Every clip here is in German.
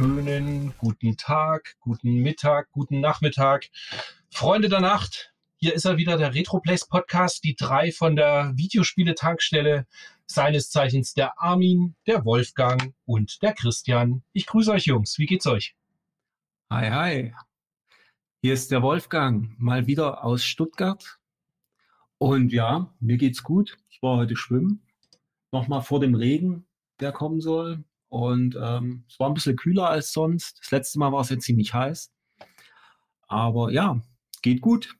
wunderschönen guten Tag, guten Mittag, guten Nachmittag. Freunde der Nacht, hier ist er wieder, der Retroplace Podcast, die drei von der Videospiele-Tankstelle, seines Zeichens der Armin, der Wolfgang und der Christian. Ich grüße euch Jungs, wie geht's euch? Hi, hi. Hier ist der Wolfgang, mal wieder aus Stuttgart. Und ja, mir geht's gut. Ich war heute schwimmen. Nochmal vor dem Regen, der kommen soll. Und ähm, es war ein bisschen kühler als sonst. Das letzte Mal war es ja ziemlich heiß. Aber ja, geht gut.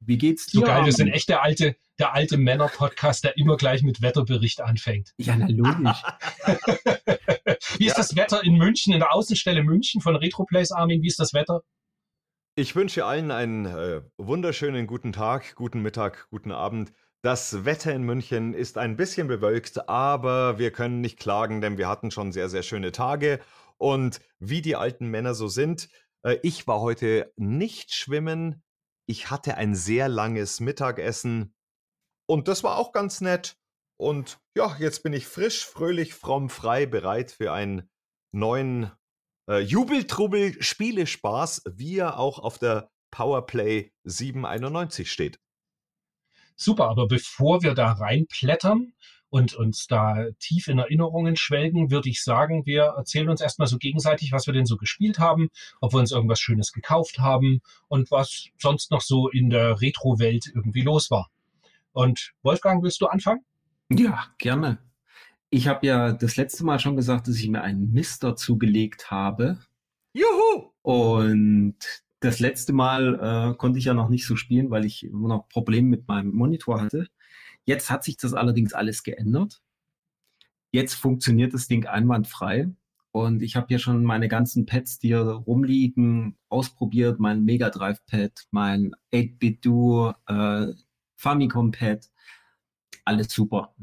Wie geht's dir? So geil, wir sind echt der alte, der alte Männer-Podcast, der immer gleich mit Wetterbericht anfängt. Ja, na logisch. wie ist ja. das Wetter in München, in der Außenstelle München von Retroplace, Armin? Wie ist das Wetter? Ich wünsche allen einen äh, wunderschönen guten Tag, guten Mittag, guten Abend. Das Wetter in München ist ein bisschen bewölkt, aber wir können nicht klagen, denn wir hatten schon sehr, sehr schöne Tage. Und wie die alten Männer so sind, äh, ich war heute nicht schwimmen. Ich hatte ein sehr langes Mittagessen und das war auch ganz nett. Und ja, jetzt bin ich frisch, fröhlich, fromm, frei, bereit für einen neuen äh, Jubeltrubbel Spielespaß, wie er auch auf der Powerplay 791 steht. Super, aber bevor wir da reinplättern und uns da tief in Erinnerungen schwelgen, würde ich sagen, wir erzählen uns erstmal so gegenseitig, was wir denn so gespielt haben, ob wir uns irgendwas Schönes gekauft haben und was sonst noch so in der Retro-Welt irgendwie los war. Und Wolfgang, willst du anfangen? Ja, gerne. Ich habe ja das letzte Mal schon gesagt, dass ich mir einen Mister zugelegt habe. Juhu! Und das letzte Mal äh, konnte ich ja noch nicht so spielen, weil ich immer noch Probleme mit meinem Monitor hatte. Jetzt hat sich das allerdings alles geändert. Jetzt funktioniert das Ding einwandfrei. Und ich habe ja schon meine ganzen Pads, die hier rumliegen, ausprobiert. Mein Mega Drive Pad, mein 8-Bit Duo, äh, Famicom Pad. Alles super.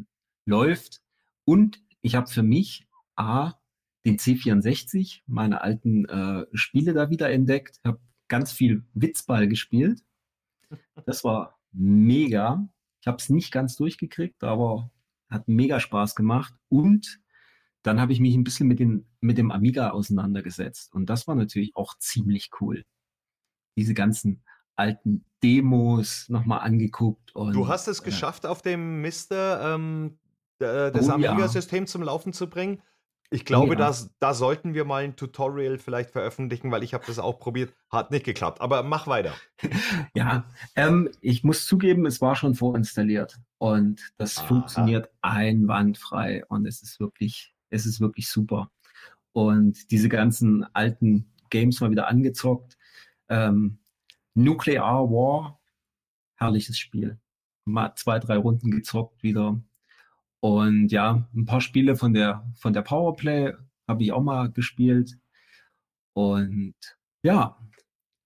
Läuft. Und ich habe für mich A, den C64, meine alten äh, Spiele da wieder entdeckt, habe ganz viel Witzball gespielt. Das war mega. Ich habe es nicht ganz durchgekriegt, aber hat mega Spaß gemacht. Und dann habe ich mich ein bisschen mit, den, mit dem Amiga auseinandergesetzt. Und das war natürlich auch ziemlich cool. Diese ganzen alten Demos nochmal angeguckt. Und, du hast es äh, geschafft, auf dem Mister ähm, äh, das oh, Amiga-System ja. zum Laufen zu bringen. Ich glaube, ja. dass, da sollten wir mal ein Tutorial vielleicht veröffentlichen, weil ich habe das auch probiert, hat nicht geklappt. Aber mach weiter. ja, ähm, ich muss zugeben, es war schon vorinstalliert und das Aha. funktioniert einwandfrei und es ist wirklich, es ist wirklich super. Und diese ganzen alten Games mal wieder angezockt. Ähm, Nuclear War, herrliches Spiel. Mal zwei, drei Runden gezockt wieder und ja, ein paar Spiele von der, von der Powerplay habe ich auch mal gespielt. Und ja,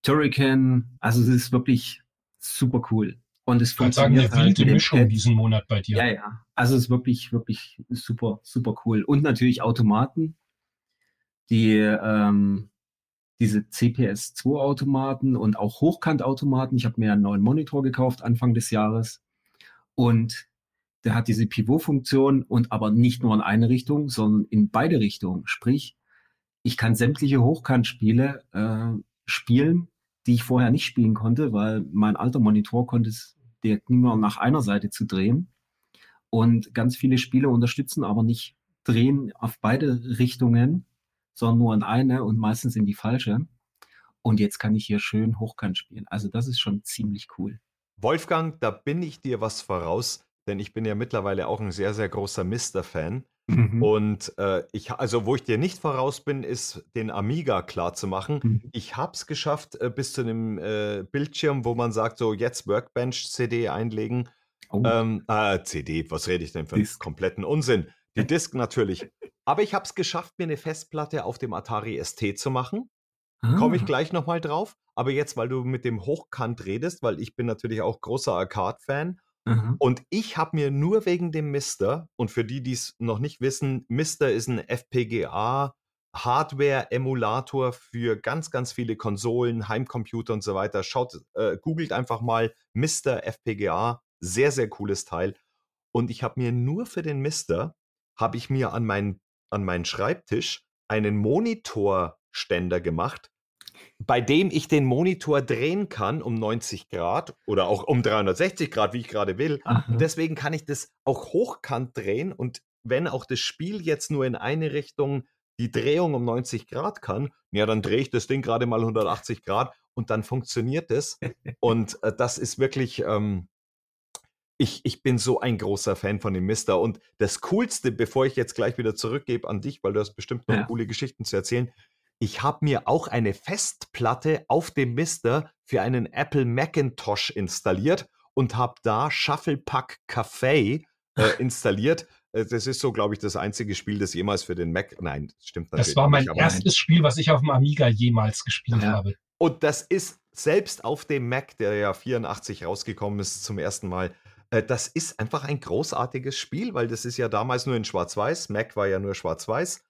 Turrican, also es ist wirklich super cool. Und es funktioniert. Sagen, eine halt wilde Mischung Pad. diesen Monat bei dir. Ja, ja. Also es ist wirklich, wirklich super, super cool. Und natürlich Automaten, die ähm, diese CPS2-Automaten und auch Hochkantautomaten. Ich habe mir einen neuen Monitor gekauft Anfang des Jahres. Und der hat diese Pivot-Funktion und aber nicht nur in eine Richtung, sondern in beide Richtungen. Sprich, ich kann sämtliche Hochkantspiele äh, spielen, die ich vorher nicht spielen konnte, weil mein alter Monitor konnte es der nur nach einer Seite zu drehen. Und ganz viele Spiele unterstützen aber nicht drehen auf beide Richtungen, sondern nur in eine und meistens in die falsche. Und jetzt kann ich hier schön hochkant spielen. Also das ist schon ziemlich cool. Wolfgang, da bin ich dir was voraus denn ich bin ja mittlerweile auch ein sehr, sehr großer Mister-Fan. Mhm. Und äh, ich, also wo ich dir nicht voraus bin, ist den Amiga klar zu machen. Mhm. Ich habe es geschafft äh, bis zu einem äh, Bildschirm, wo man sagt, so jetzt Workbench-CD einlegen. Oh. Ähm, äh, CD, was rede ich denn für einen kompletten Unsinn? Die Disk natürlich. Aber ich habe es geschafft, mir eine Festplatte auf dem Atari ST zu machen. Ah. Komme ich gleich nochmal drauf. Aber jetzt, weil du mit dem Hochkant redest, weil ich bin natürlich auch großer Arcade-Fan Mhm. Und ich habe mir nur wegen dem Mister, und für die, die es noch nicht wissen, Mister ist ein FPGA Hardware-Emulator für ganz, ganz viele Konsolen, Heimcomputer und so weiter. Schaut, äh, googelt einfach mal Mr. FPGA. Sehr, sehr cooles Teil. Und ich habe mir nur für den Mister, habe ich mir an meinen, an meinen Schreibtisch einen Monitorständer gemacht, bei dem ich den Monitor drehen kann um 90 Grad oder auch um 360 Grad, wie ich gerade will. Und deswegen kann ich das auch hochkant drehen und wenn auch das Spiel jetzt nur in eine Richtung die Drehung um 90 Grad kann, ja, dann drehe ich das Ding gerade mal 180 Grad und dann funktioniert es. und äh, das ist wirklich, ähm, ich, ich bin so ein großer Fan von dem Mister. Und das Coolste, bevor ich jetzt gleich wieder zurückgebe an dich, weil du hast bestimmt noch Ja. coole Geschichten zu erzählen, ich habe mir auch eine Festplatte auf dem Mister für einen Apple Macintosh installiert und habe da Shuffle Pack Café äh, installiert. Äh, Das ist so, glaube ich, das einzige Spiel, das jemals für den Mac. Nein, das stimmt natürlich. Das war mein nicht, erstes Spiel, was ich auf dem Amiga jemals gespielt Ja. habe. Und das ist selbst auf dem Mac, der ja 84 rausgekommen ist zum ersten Mal, äh, das ist einfach ein großartiges Spiel, weil das ist ja damals nur in Schwarz-Weiß. Mac war ja nur Schwarz-Weiß.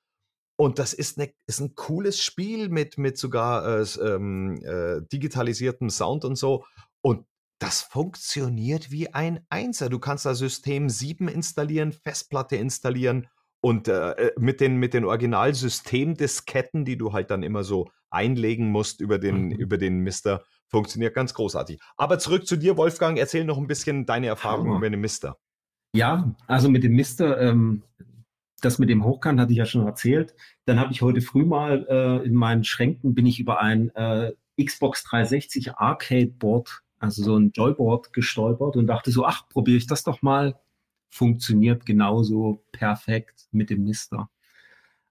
Und das ist, ne, ist ein cooles Spiel mit, mit sogar äh, ähm, äh, digitalisiertem Sound und so. Und das funktioniert wie ein Einser. Du kannst da System 7 installieren, Festplatte installieren und äh, äh, mit den, mit den Original-Systemdisketten, die du halt dann immer so einlegen musst über den, Mhm. über den Mister, funktioniert ganz großartig. Aber zurück zu dir, Wolfgang, erzähl noch ein bisschen deine Erfahrungen über den Mister. Ja, also mit dem Mister, ähm, das mit dem Hochkant hatte ich ja schon erzählt. Dann habe ich heute früh mal äh, in meinen Schränken bin ich über ein äh, Xbox 360 Arcade Board, also so ein Joyboard gestolpert und dachte so, ach, probiere ich das doch mal. Funktioniert genauso perfekt mit dem Mister.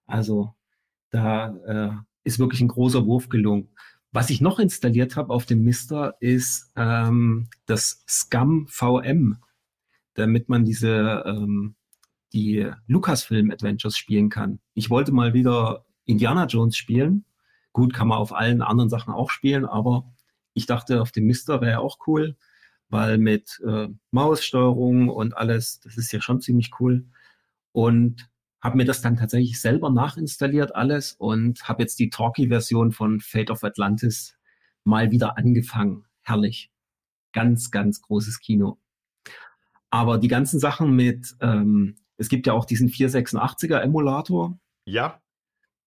Also da äh, ist wirklich ein großer Wurf gelungen. Was ich noch installiert habe auf dem Mister ist ähm, das Scum VM damit man diese ähm, die Lucasfilm Adventures spielen kann. Ich wollte mal wieder Indiana Jones spielen. Gut, kann man auf allen anderen Sachen auch spielen, aber ich dachte, auf dem Mister wäre auch cool, weil mit äh, Maussteuerung und alles, das ist ja schon ziemlich cool. Und habe mir das dann tatsächlich selber nachinstalliert alles und habe jetzt die Talkie-Version von Fate of Atlantis mal wieder angefangen. Herrlich. Ganz, ganz großes Kino. Aber die ganzen Sachen mit, ähm, es gibt ja auch diesen 486er Emulator, Ja,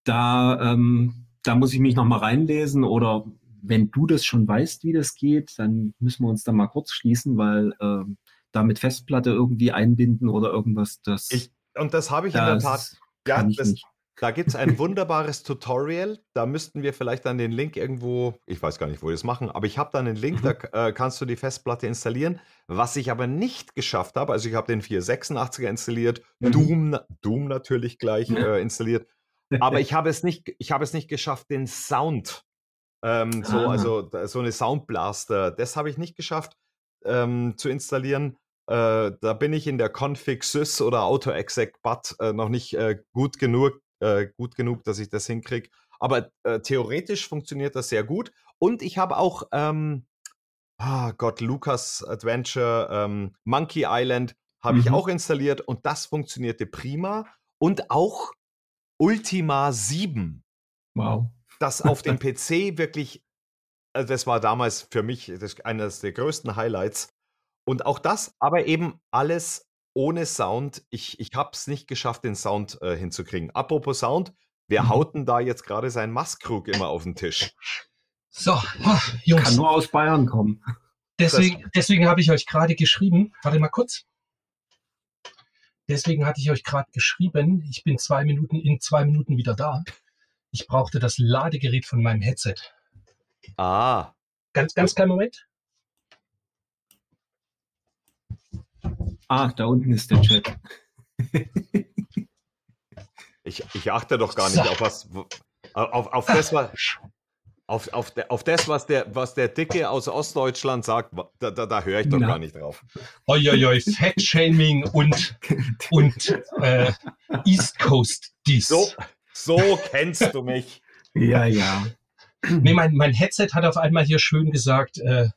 da, ähm, da muss ich mich noch mal reinlesen oder wenn du das schon weißt, wie das geht, dann müssen wir uns da mal kurz schließen, weil ähm, da mit Festplatte irgendwie einbinden oder irgendwas, das, ich, und das habe ich in der Tat. Ja, das, nicht. Da gibt es ein wunderbares Tutorial. Da müssten wir vielleicht dann den Link irgendwo, ich weiß gar nicht, wo wir das machen, aber ich habe dann einen Link, Mhm. da äh, kannst du die Festplatte installieren. Was ich aber nicht geschafft habe, also ich habe den 486er installiert, Mhm. Doom, Doom natürlich gleich äh, installiert, aber ich habe es nicht, ich habe es nicht geschafft, den Sound, ähm, so, Ah. also so eine Soundblaster, das habe ich nicht geschafft ähm, zu installieren. Äh, da bin ich in der Config Sys oder AutoExec BAT äh, noch nicht äh, gut genug, äh, gut genug, dass ich das hinkriege. Aber äh, theoretisch funktioniert das sehr gut. Und ich habe auch, ähm, ah Gott, Lucas Adventure, ähm, Monkey Island habe ich Mhm. auch installiert und das funktionierte prima. Und auch Ultima 7 Wow. das auf dem PC wirklich, also das war damals für mich das, eines der größten Highlights. Und auch das, aber eben alles ohne Sound. Ich, ich habe es nicht geschafft, den Sound äh, hinzukriegen. Apropos Sound, wer Mhm. haut denn da jetzt gerade seinen Mastkrug immer auf den Tisch? So, Kann Jungs, nur aus Bayern kommen. deswegen, deswegen habe ich euch gerade geschrieben, warte mal kurz. Deswegen hatte ich euch gerade geschrieben, ich bin zwei Minuten in zwei Minuten wieder da. Ich brauchte das Ladegerät von meinem Headset. Ah, Ganz, ganz kleinen Moment. Ah, da unten ist der Chat. ich, ich achte doch gar nicht So. auf was, auf, auf das, was, auf, auf, der, auf das, was der, was der Dicke aus Ostdeutschland sagt, da, da, da höre ich doch Na. gar nicht drauf. Oi, Fat-Shaming und, und äh, East Coast Diss. So, so kennst du mich. Ja, ja. Nee, mein, mein Headset hat auf einmal hier schön gesagt, äh,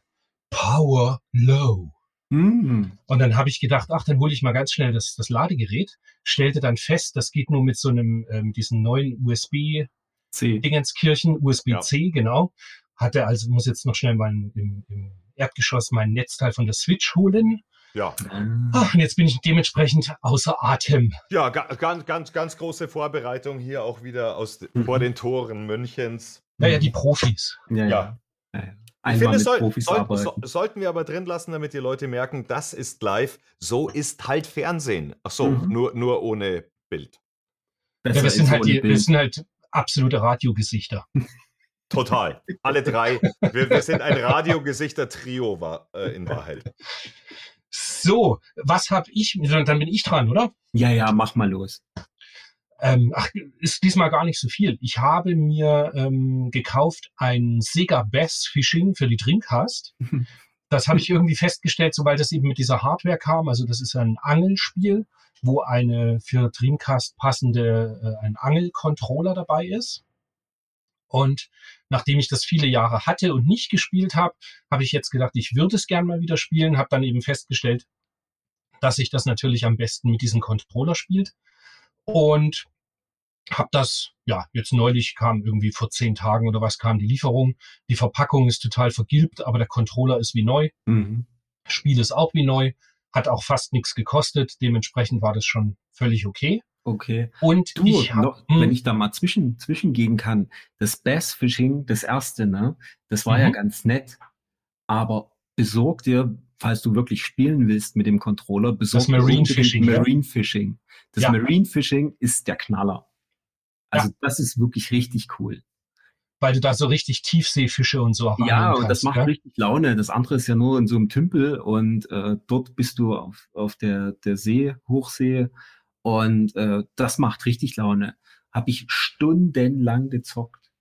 Power Low. Mhm. Und dann habe ich gedacht, ach, dann hole ich mal ganz schnell das, das Ladegerät, stellte dann fest, das geht nur mit so einem, ähm, diesen neuen USB C. Dingenskirchen, USB-C, genau. Hatte also, muss jetzt noch schnell mal im, im Erdgeschoss mein Netzteil von der Switch holen. Ja. Ach, und jetzt bin ich dementsprechend außer Atem. ja ga, ganz, ganz, ganz große Vorbereitung hier auch wieder aus, Mhm. vor den Toren Münchens. Naja, die Profis. Ja, Ja. ja. Ich Einmal finde, mit es soll, Profis soll, arbeiten. so, sollten wir aber drin lassen, damit die Leute merken, das ist live. So ist halt Fernsehen. Ach so, Mhm. nur, nur ohne Bild. Ja, wir, sind halt ohne die, wir Bild. sind halt absolute Radiogesichter. Total. Alle drei. Wir, wir sind ein Radiogesichter-Trio war, äh, in Wahrheit. So, was habe ich? Dann bin ich dran, oder? Ja, ja, mach mal los. Ähm, ach, ist diesmal gar nicht so viel. Ich habe mir ähm, gekauft ein Sega Bass Fishing für die Dreamcast. Das habe ich irgendwie festgestellt, sobald das eben mit dieser Hardware kam. Also das ist ein Angelspiel, wo eine für Dreamcast passende äh, ein Angelcontroller dabei ist. Und nachdem ich das viele Jahre hatte und nicht gespielt habe, habe ich jetzt gedacht, ich würde es gern mal wieder spielen. Habe dann eben festgestellt, dass sich das natürlich am besten mit diesem Controller spielt. Und habe das, ja, jetzt neulich kam irgendwie vor zehn Tagen oder was kam die Lieferung. Die Verpackung ist total vergilbt, aber der Controller ist wie neu. Mhm. Spiel ist auch wie neu. Hat auch fast nichts gekostet. Dementsprechend war das schon völlig okay. Okay. Und Du, ich hab, noch, hm, wenn ich da mal zwischen, zwischengehen kann, das Bass Fishing, das erste, ne, das war ja Mhm. ganz nett, aber besorg dir, falls du wirklich spielen willst mit dem Controller, besorg Das Marine Fishing, ja. Marine Fishing. Das Ja. Marine Fishing ist der Knaller. Also das ist wirklich richtig cool. weil du da so richtig Tiefseefische und so auch Ja, angeln und das kannst, macht gell? richtig Laune. Das andere ist ja nur in so einem Tümpel und äh, dort bist du auf, auf der, der See, Hochsee und äh, das macht richtig Laune. Habe ich stundenlang gezockt.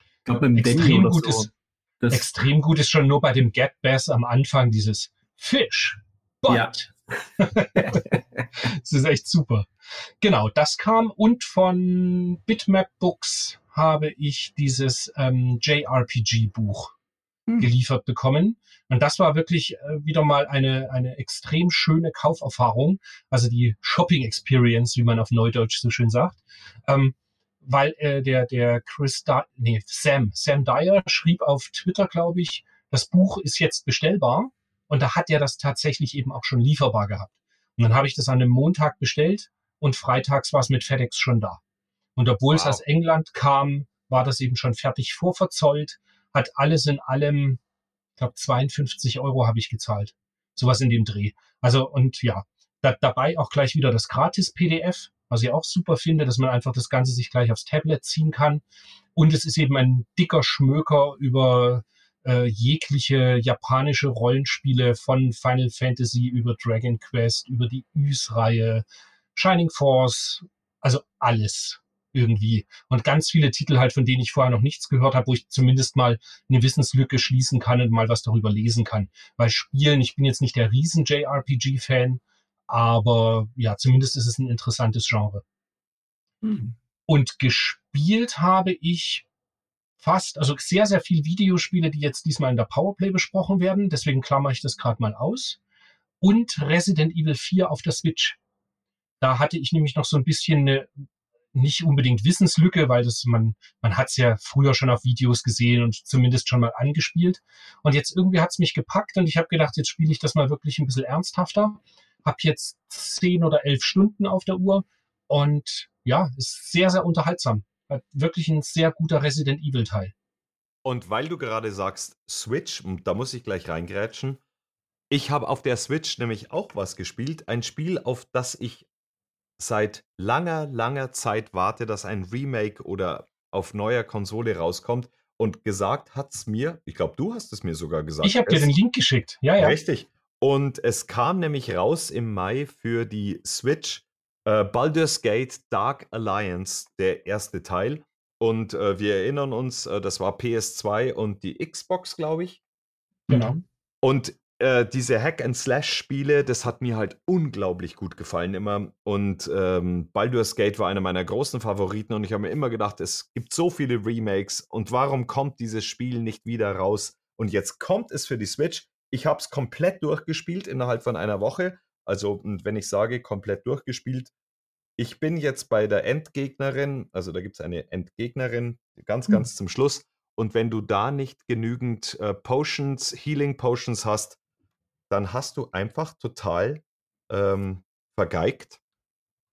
Ich glaube, mit dem Danny Extrem oder gut so. ist, Das, extrem gut ist schon nur bei dem Get Bass am Anfang dieses Fish. Ja. das ist echt super. Genau, das kam und von Bitmap Books habe ich dieses ähm, JRPG-Buch Hm. geliefert bekommen. Und das war wirklich äh, wieder mal eine, eine extrem schöne Kauferfahrung, also die Shopping Experience, wie man auf Neudeutsch so schön sagt. Ähm, weil äh, der, der Chris, da nee, Sam, Sam Dyer schrieb auf Twitter, glaube ich, das Buch ist jetzt bestellbar. Und da hat er das tatsächlich eben auch schon lieferbar gehabt. Und dann habe ich das an einem Montag bestellt und freitags war es mit FedEx schon da. Und obwohl es Wow. aus England kam, war das eben schon fertig vorverzollt, hat alles in allem, ich glaube 52 Euro habe ich gezahlt. Sowas in dem Dreh. Also und ja, da, dabei auch gleich wieder das Gratis-PDF, was ich auch super finde, dass man einfach das Ganze sich gleich aufs Tablet ziehen kann. Und es ist eben ein dicker Schmöker über äh, jegliche japanische Rollenspiele von Final Fantasy über Dragon Quest, über die Ys-Reihe, Shining Force, also alles irgendwie. Und ganz viele Titel halt, von denen ich vorher noch nichts gehört habe, wo ich zumindest mal eine Wissenslücke schließen kann und mal was darüber lesen kann. Weil Spielen, ich bin jetzt nicht der riesen JRPG-Fan, aber ja, zumindest ist es ein interessantes Genre. Hm. Und gespielt habe ich fast, also sehr, sehr viel Videospiele, die jetzt diesmal in der Powerplay besprochen werden. Deswegen klammer ich das gerade mal aus. Und Resident Evil 4 auf der Switch. Da hatte ich nämlich noch so ein bisschen eine nicht unbedingt Wissenslücke, weil das man man hat es ja früher schon auf Videos gesehen und zumindest schon mal angespielt. Und jetzt irgendwie hat's mich gepackt und ich habe gedacht, jetzt spiele ich das mal wirklich ein bisschen ernsthafter. Hab jetzt zehn oder elf Stunden auf der Uhr und ja, ist sehr, sehr unterhaltsam. Hat wirklich ein sehr guter Resident Evil Teil. Und weil du gerade sagst Switch, und da muss ich gleich reingrätschen. Ich habe auf der Switch nämlich auch was gespielt. Ein Spiel, auf das ich seit langer, langer Zeit warte, dass ein Remake oder auf neuer Konsole rauskommt. Und gesagt hat's mir, ich glaube, du hast es mir sogar gesagt. Ich habe dir es- den Link geschickt. Ja, ja. Richtig. Und es kam nämlich raus im Mai für die Switch äh, Baldur's Gate Dark Alliance, der erste Teil. Und äh, wir erinnern uns, äh, das war PS2 und die Xbox, glaube ich. Genau. Und äh, diese Hack-and-Slash-Spiele, das hat mir halt unglaublich gut gefallen immer. Und ähm, Baldur's Gate war einer meiner großen Favoriten und ich habe mir immer gedacht, es gibt so viele Remakes und warum kommt dieses Spiel nicht wieder raus? Und jetzt kommt es für die Switch ich habe es komplett durchgespielt innerhalb von einer Woche. Also, wenn ich sage, komplett durchgespielt, ich bin jetzt bei der Endgegnerin, also da gibt es eine Endgegnerin, ganz, hm. ganz hm. zum Schluss. Und wenn du da nicht genügend äh, Potions, Healing Potions hast, dann hast du einfach total ähm, vergeigt.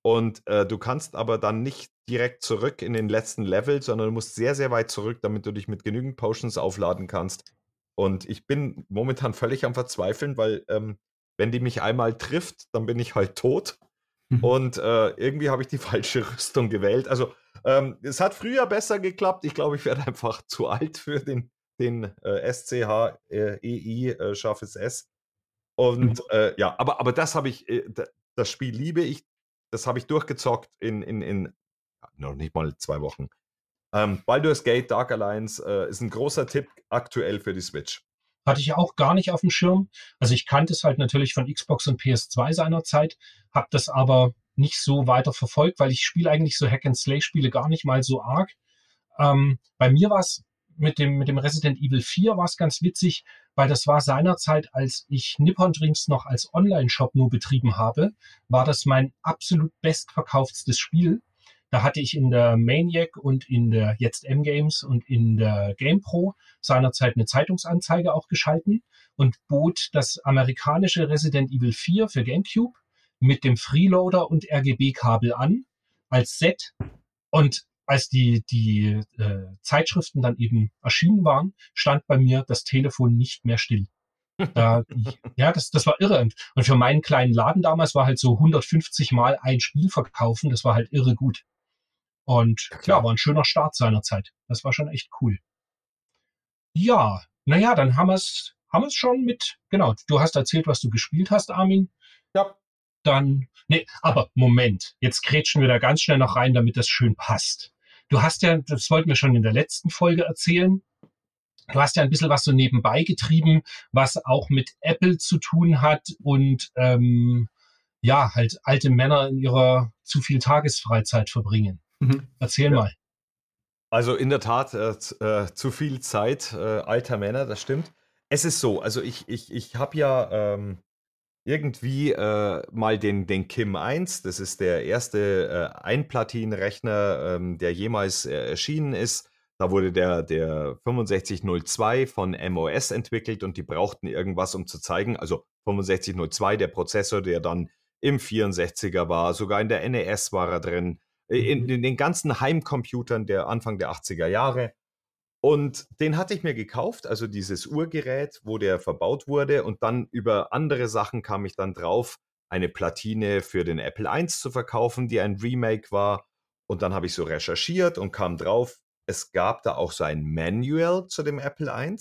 Und äh, du kannst aber dann nicht direkt zurück in den letzten Level, sondern du musst sehr, sehr weit zurück, damit du dich mit genügend Potions aufladen kannst. Und ich bin momentan völlig am Verzweifeln, weil ähm, wenn die mich einmal trifft, dann bin ich halt tot. Mhm. Und äh, irgendwie habe ich die falsche Rüstung gewählt. Also ähm, es hat früher besser geklappt. Ich glaube, ich werde einfach zu alt für den, den äh, SCH äh, EI äh, scharfes S. Und mhm. Äh, ja, aber, aber das habe ich, äh, das Spiel liebe ich. Das habe ich durchgezockt in, in, in noch nicht mal zwei Wochen. Ähm, Baldur's Gate Dark Alliance äh, ist ein großer Tipp aktuell für die Switch. Hatte ich auch gar nicht auf dem Schirm. Also ich kannte es halt natürlich von Xbox und PS2 seinerzeit, habe das aber nicht so weiter verfolgt, weil ich spiele eigentlich so Hack-and-Slay-Spiele gar nicht mal so arg. Ähm, bei mir war es mit dem, mit dem Resident Evil 4 war es ganz witzig, weil das war seinerzeit, als ich Nippon Drinks noch als Online-Shop nur betrieben habe, war das mein absolut bestverkauftstes Spiel. Da hatte ich in der Maniac und in der jetzt M-Games und in der GamePro seinerzeit eine Zeitungsanzeige auch geschalten und bot das amerikanische Resident Evil 4 für GameCube mit dem Freeloader und RGB-Kabel an als Set. Und als die, die äh, Zeitschriften dann eben erschienen waren, stand bei mir das Telefon nicht mehr still. Da, ja, das, das war irre. Und, und für meinen kleinen Laden damals war halt so 150 Mal ein Spiel verkaufen, das war halt irre gut. Und Klar. ja, war ein schöner Start seiner Zeit. Das war schon echt cool. Ja, naja, dann haben wir es haben wir's schon mit, genau, du hast erzählt, was du gespielt hast, Armin. Ja. Dann, nee, aber Moment, jetzt kretschen wir da ganz schnell noch rein, damit das schön passt. Du hast ja, das wollten wir schon in der letzten Folge erzählen, du hast ja ein bisschen was so nebenbei getrieben, was auch mit Apple zu tun hat und ähm, ja, halt alte Männer in ihrer zu viel Tagesfreizeit verbringen. Mhm. Erzähl ja. mal. Also in der Tat äh, äh, zu viel Zeit äh, alter Männer, das stimmt. Es ist so, also ich, ich, ich habe ja ähm, irgendwie äh, mal den, den Kim 1, das ist der erste äh, Einplatinenrechner, ähm, der jemals äh, erschienen ist. Da wurde der, der 6502 von MOS entwickelt und die brauchten irgendwas, um zu zeigen, also 6502, der Prozessor, der dann im 64er war, sogar in der NES war er drin, in, mhm. in den ganzen Heimcomputern der Anfang der 80er Jahre. Und den hatte ich mir gekauft, also dieses Urgerät, wo der verbaut wurde. Und dann über andere Sachen kam ich dann drauf, eine Platine für den Apple I zu verkaufen, die ein Remake war. Und dann habe ich so recherchiert und kam drauf, es gab da auch so ein Manual zu dem Apple I.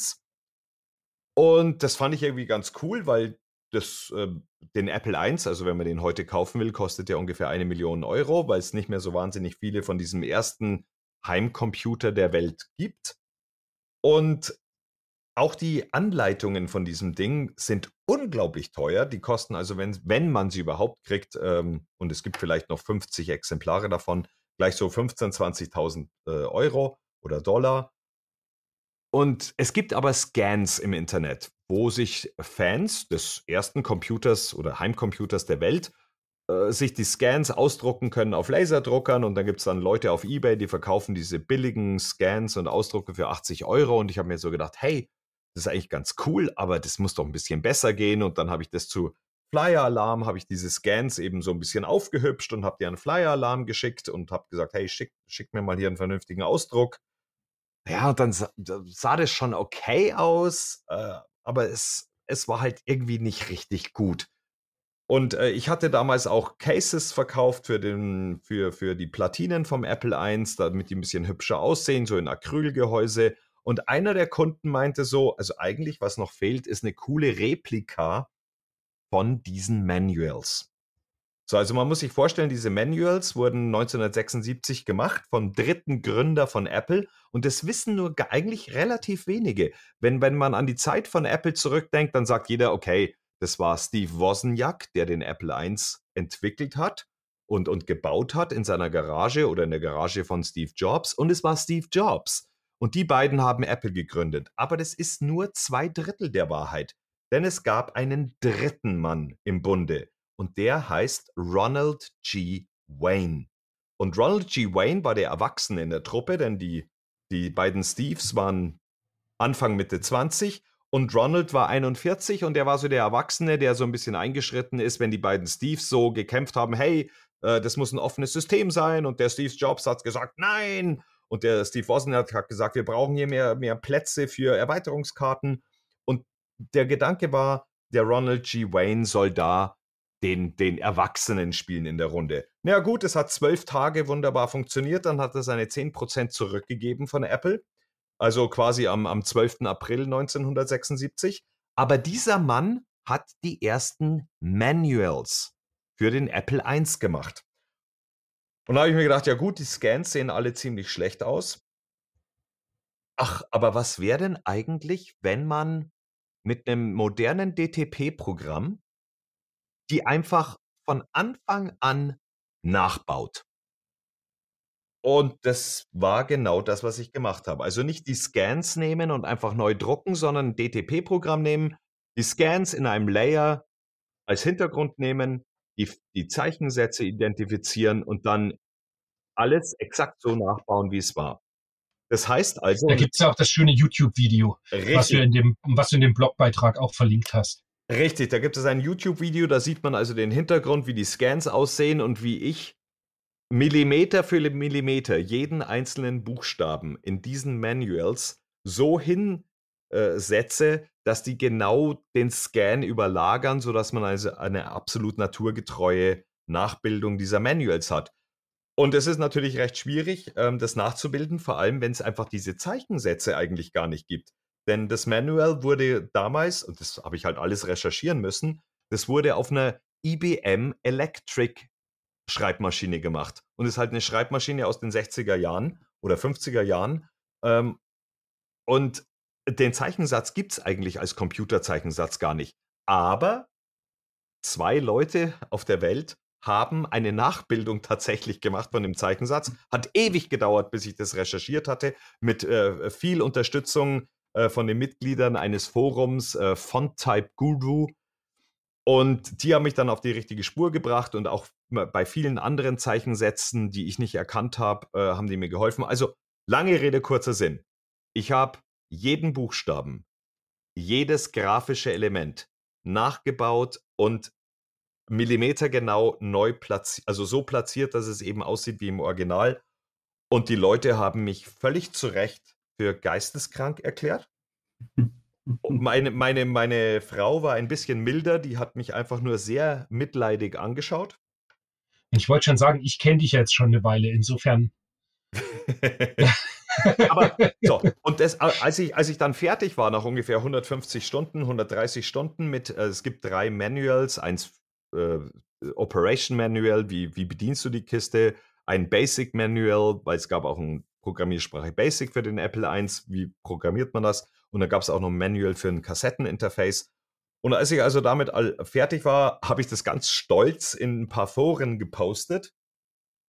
Und das fand ich irgendwie ganz cool, weil das, äh, den Apple I, also wenn man den heute kaufen will, kostet ja ungefähr eine Million Euro, weil es nicht mehr so wahnsinnig viele von diesem ersten Heimcomputer der Welt gibt. Und auch die Anleitungen von diesem Ding sind unglaublich teuer. Die kosten also, wenn, wenn man sie überhaupt kriegt, ähm, und es gibt vielleicht noch 50 Exemplare davon, gleich so 15.000, 20.000 äh, Euro oder Dollar. Und es gibt aber Scans im Internet, wo sich Fans des ersten Computers oder Heimcomputers der Welt äh, sich die Scans ausdrucken können auf Laserdruckern und dann gibt es dann Leute auf Ebay, die verkaufen diese billigen Scans und Ausdrucke für 80 Euro und ich habe mir so gedacht, hey, das ist eigentlich ganz cool, aber das muss doch ein bisschen besser gehen und dann habe ich das zu Flyer Alarm, habe ich diese Scans eben so ein bisschen aufgehübscht und habe dir einen Flyer Alarm geschickt und habe gesagt, hey, schick, schick mir mal hier einen vernünftigen Ausdruck. Ja, und dann sah, sah das schon okay aus, äh, aber es, es war halt irgendwie nicht richtig gut. Und äh, ich hatte damals auch Cases verkauft für, den, für, für die Platinen vom Apple I, damit die ein bisschen hübscher aussehen, so in Acrylgehäuse. Und einer der Kunden meinte so, also eigentlich, was noch fehlt, ist eine coole Replika von diesen Manuals. So, also man muss sich vorstellen, diese Manuals wurden 1976 gemacht vom dritten Gründer von Apple und das wissen nur eigentlich relativ wenige. Wenn, wenn man an die Zeit von Apple zurückdenkt, dann sagt jeder, okay, das war Steve Wozniak, der den Apple I entwickelt hat und, und gebaut hat in seiner Garage oder in der Garage von Steve Jobs und es war Steve Jobs. Und die beiden haben Apple gegründet. Aber das ist nur zwei Drittel der Wahrheit. denn es gab einen dritten Mann im Bunde und der heißt Ronald G. Wayne. Und Ronald G. Wayne war der Erwachsene in der Truppe, denn die, die beiden Steves waren Anfang Mitte 20 und Ronald war 41 und er war so der Erwachsene, der so ein bisschen eingeschritten ist, wenn die beiden Steves so gekämpft haben, hey, äh, das muss ein offenes System sein und der Steve Jobs hat gesagt, nein. Und der Steve Wozniak hat gesagt, wir brauchen hier mehr, mehr Plätze für Erweiterungskarten. Und der Gedanke war, der Ronald G. Wayne soll da den, den Erwachsenen spielen in der Runde. Na ja, gut, es hat zwölf Tage wunderbar funktioniert, dann hat er seine 10% zurückgegeben von Apple, also quasi am, am 12. April 1976. Aber dieser Mann hat die ersten Manuals für den Apple I gemacht. Und da habe ich mir gedacht, ja gut, die Scans sehen alle ziemlich schlecht aus. Ach, aber was wäre denn eigentlich, wenn man mit einem modernen DTP-Programm die einfach von Anfang an nachbaut? Und das war genau das, was ich gemacht habe. Also nicht die Scans nehmen und einfach neu drucken, sondern ein DTP-Programm nehmen, die Scans in einem Layer als Hintergrund nehmen, die, die Zeichensätze identifizieren und dann alles exakt so nachbauen, wie es war. Das heißt also. Da gibt es ja auch das schöne YouTube-Video, was, du in dem, was du in dem Blogbeitrag auch verlinkt hast. Richtig, da gibt es ein YouTube-Video, da sieht man also den Hintergrund, wie die Scans aussehen und wie ich Millimeter für Millimeter jeden einzelnen Buchstaben in diesen Manuals so hinsetze, dass die genau den Scan überlagern, sodass man also eine absolut naturgetreue Nachbildung dieser Manuals hat. Und es ist natürlich recht schwierig, ähm, das nachzubilden, vor allem wenn es einfach diese Zeichensätze eigentlich gar nicht gibt. Denn das Manual wurde damals, und das habe ich halt alles recherchieren müssen, das wurde auf einer IBM Electric Schreibmaschine gemacht. Und ist halt eine Schreibmaschine aus den 60er Jahren oder 50er Jahren. Ähm, und den Zeichensatz gibt es eigentlich als Computerzeichensatz gar nicht. Aber zwei Leute auf der Welt haben eine Nachbildung tatsächlich gemacht von dem Zeichensatz. Hat ewig gedauert, bis ich das recherchiert hatte, mit äh, viel Unterstützung äh, von den Mitgliedern eines Forums, äh, Font Type Guru. Und die haben mich dann auf die richtige Spur gebracht und auch bei vielen anderen Zeichensätzen, die ich nicht erkannt habe, äh, haben die mir geholfen. Also lange Rede, kurzer Sinn. Ich habe jeden Buchstaben, jedes grafische Element nachgebaut und millimetergenau neu platziert, also so platziert, dass es eben aussieht wie im Original. Und die Leute haben mich völlig zu Recht für geisteskrank erklärt. meine, meine, meine Frau war ein bisschen milder, die hat mich einfach nur sehr mitleidig angeschaut. Ich wollte schon sagen, ich kenne dich jetzt schon eine Weile, insofern. Aber so, und das, als, ich, als ich dann fertig war, nach ungefähr 150 Stunden, 130 Stunden mit, äh, es gibt drei Manuals, eins äh, Operation Manual, wie, wie bedienst du die Kiste, ein Basic Manual, weil es gab auch eine Programmiersprache Basic für den Apple I, wie programmiert man das? Und dann gab es auch noch ein Manual für ein Kassetteninterface. Und als ich also damit fertig war, habe ich das ganz stolz in ein paar Foren gepostet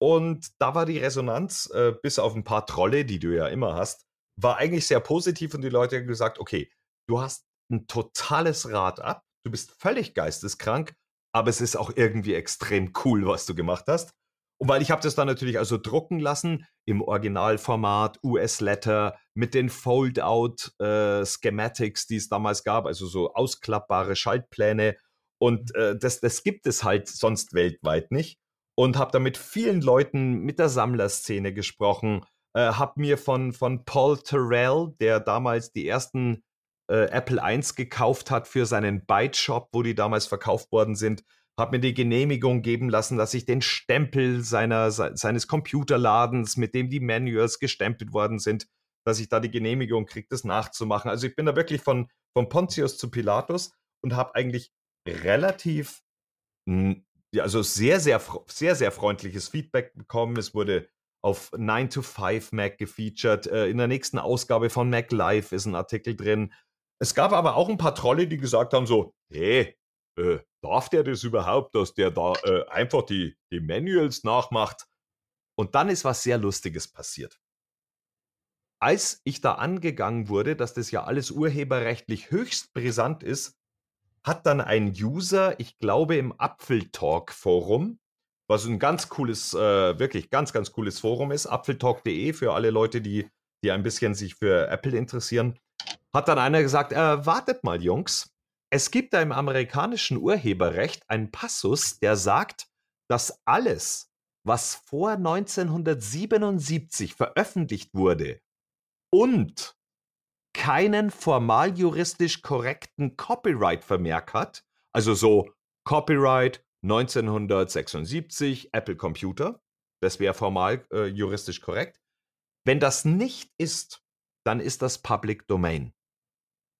und da war die Resonanz, äh, bis auf ein paar Trolle, die du ja immer hast, war eigentlich sehr positiv und die Leute haben gesagt, okay, du hast ein totales Rad ab, du bist völlig geisteskrank, aber es ist auch irgendwie extrem cool, was du gemacht hast. Und weil ich habe das dann natürlich also drucken lassen im Originalformat, US-Letter, mit den Fold-out-Schematics, äh, die es damals gab, also so ausklappbare Schaltpläne. Und äh, das, das gibt es halt sonst weltweit nicht und habe da mit vielen Leuten mit der Sammlerszene gesprochen, äh, habe mir von, von Paul Terrell, der damals die ersten äh, Apple I gekauft hat für seinen Byte Shop, wo die damals verkauft worden sind, habe mir die Genehmigung geben lassen, dass ich den Stempel seiner, seines Computerladens, mit dem die Manuals gestempelt worden sind, dass ich da die Genehmigung kriege, das nachzumachen. Also ich bin da wirklich von, von Pontius zu Pilatus und habe eigentlich relativ also sehr, sehr, sehr, sehr freundliches Feedback bekommen. Es wurde auf 9 to 5 Mac gefeatured. Äh, in der nächsten Ausgabe von Mac Live ist ein Artikel drin. Es gab aber auch ein paar Trolle, die gesagt haben so, hey, äh, darf der das überhaupt, dass der da äh, einfach die, die Manuals nachmacht? Und dann ist was sehr Lustiges passiert. Als ich da angegangen wurde, dass das ja alles urheberrechtlich höchst brisant ist, hat dann ein User, ich glaube im Apfeltalk-Forum, was ein ganz cooles, äh, wirklich ganz, ganz cooles Forum ist, apfeltalk.de für alle Leute, die, die ein bisschen sich für Apple interessieren, hat dann einer gesagt, äh, wartet mal, Jungs, es gibt da im amerikanischen Urheberrecht einen Passus, der sagt, dass alles, was vor 1977 veröffentlicht wurde und keinen formal juristisch korrekten Copyright-Vermerk hat, also so Copyright 1976 Apple Computer, das wäre formal äh, juristisch korrekt. Wenn das nicht ist, dann ist das Public Domain.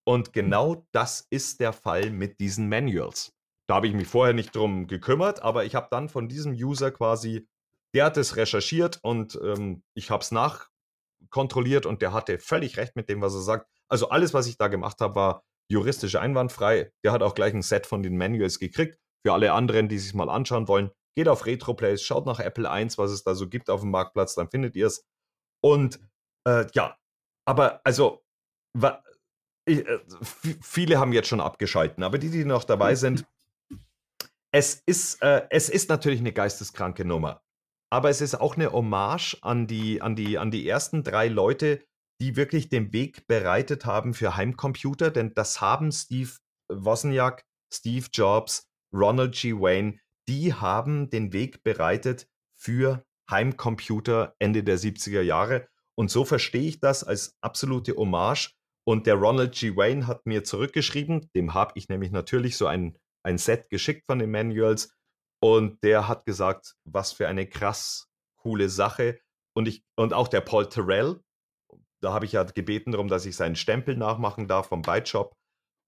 Und genau das ist der Fall mit diesen Manuals. Da habe ich mich vorher nicht drum gekümmert, aber ich habe dann von diesem User quasi, der hat es recherchiert und ähm, ich habe es nachkontrolliert und der hatte völlig recht mit dem, was er sagt. Also alles, was ich da gemacht habe, war juristisch einwandfrei. Der hat auch gleich ein Set von den Manuals gekriegt. Für alle anderen, die sich mal anschauen wollen, geht auf RetroPlays, schaut nach Apple 1, was es da so gibt auf dem Marktplatz, dann findet ihr es. Und äh, ja, aber also ich, äh, viele haben jetzt schon abgeschalten, aber die, die noch dabei sind, es ist, äh, es ist natürlich eine geisteskranke Nummer. Aber es ist auch eine Hommage an die, an die, an die ersten drei Leute, die wirklich den Weg bereitet haben für Heimcomputer, denn das haben Steve Wozniak, Steve Jobs, Ronald G. Wayne, die haben den Weg bereitet für Heimcomputer Ende der 70er Jahre. Und so verstehe ich das als absolute Hommage und der Ronald G. Wayne hat mir zurückgeschrieben, dem habe ich nämlich natürlich so ein, ein Set geschickt von den Manuals. Und der hat gesagt, was für eine krass coole Sache. Und, ich, und auch der Paul Terrell, da habe ich ja gebeten darum, dass ich seinen Stempel nachmachen darf vom Byte Shop.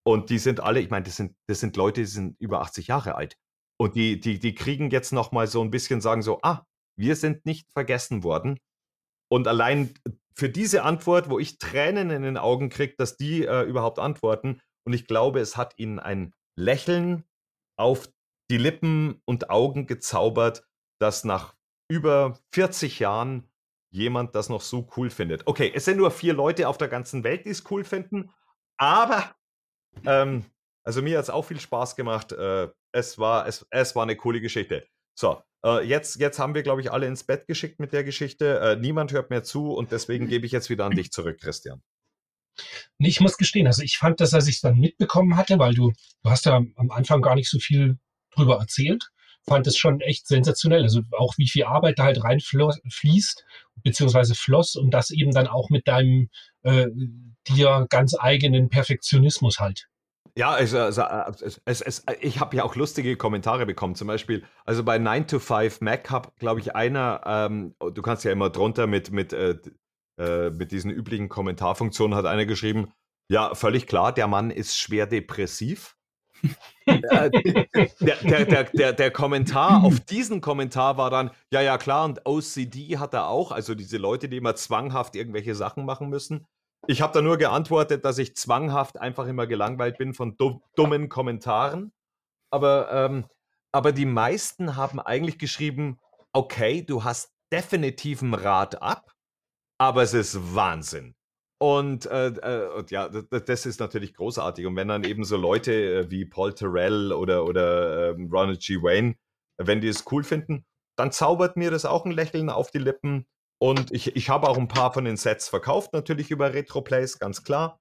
Und die sind alle, ich meine, das sind, das sind Leute, die sind über 80 Jahre alt. Und die, die, die kriegen jetzt nochmal so ein bisschen sagen so, ah, wir sind nicht vergessen worden. Und allein für diese Antwort, wo ich Tränen in den Augen kriege, dass die äh, überhaupt antworten. Und ich glaube, es hat ihnen ein Lächeln auf die Lippen und Augen gezaubert, dass nach über 40 Jahren jemand das noch so cool findet. Okay, es sind nur vier Leute auf der ganzen Welt, die es cool finden, aber ähm, also mir hat es auch viel Spaß gemacht. Äh, es, war, es, es war eine coole Geschichte. So, äh, jetzt, jetzt haben wir, glaube ich, alle ins Bett geschickt mit der Geschichte. Äh, niemand hört mehr zu und deswegen gebe ich jetzt wieder an dich zurück, Christian. Ich muss gestehen, also ich fand das, als ich es dann mitbekommen hatte, weil du, du hast ja am Anfang gar nicht so viel drüber erzählt, fand es schon echt sensationell. Also auch wie viel Arbeit da halt reinfließt, beziehungsweise floss und das eben dann auch mit deinem äh, dir ganz eigenen Perfektionismus halt. Ja, also, also äh, es, es, ich habe ja auch lustige Kommentare bekommen. Zum Beispiel, also bei 9 to 5 Mac hat, glaube ich, einer, ähm, du kannst ja immer drunter mit, mit, äh, äh, mit diesen üblichen Kommentarfunktionen, hat einer geschrieben, ja, völlig klar, der Mann ist schwer depressiv. der, der, der, der, der Kommentar auf diesen Kommentar war dann, ja, ja, klar, und OCD hat er auch, also diese Leute, die immer zwanghaft irgendwelche Sachen machen müssen. Ich habe da nur geantwortet, dass ich zwanghaft einfach immer gelangweilt bin von dummen Kommentaren. Aber, ähm, aber die meisten haben eigentlich geschrieben, okay, du hast definitiv einen Rat ab, aber es ist Wahnsinn. Und, äh, äh, und ja, das ist natürlich großartig. Und wenn dann eben so Leute äh, wie Paul Terrell oder, oder ähm, Ronald G. Wayne, wenn die es cool finden, dann zaubert mir das auch ein Lächeln auf die Lippen. Und ich, ich habe auch ein paar von den Sets verkauft, natürlich über Retroplays, ganz klar.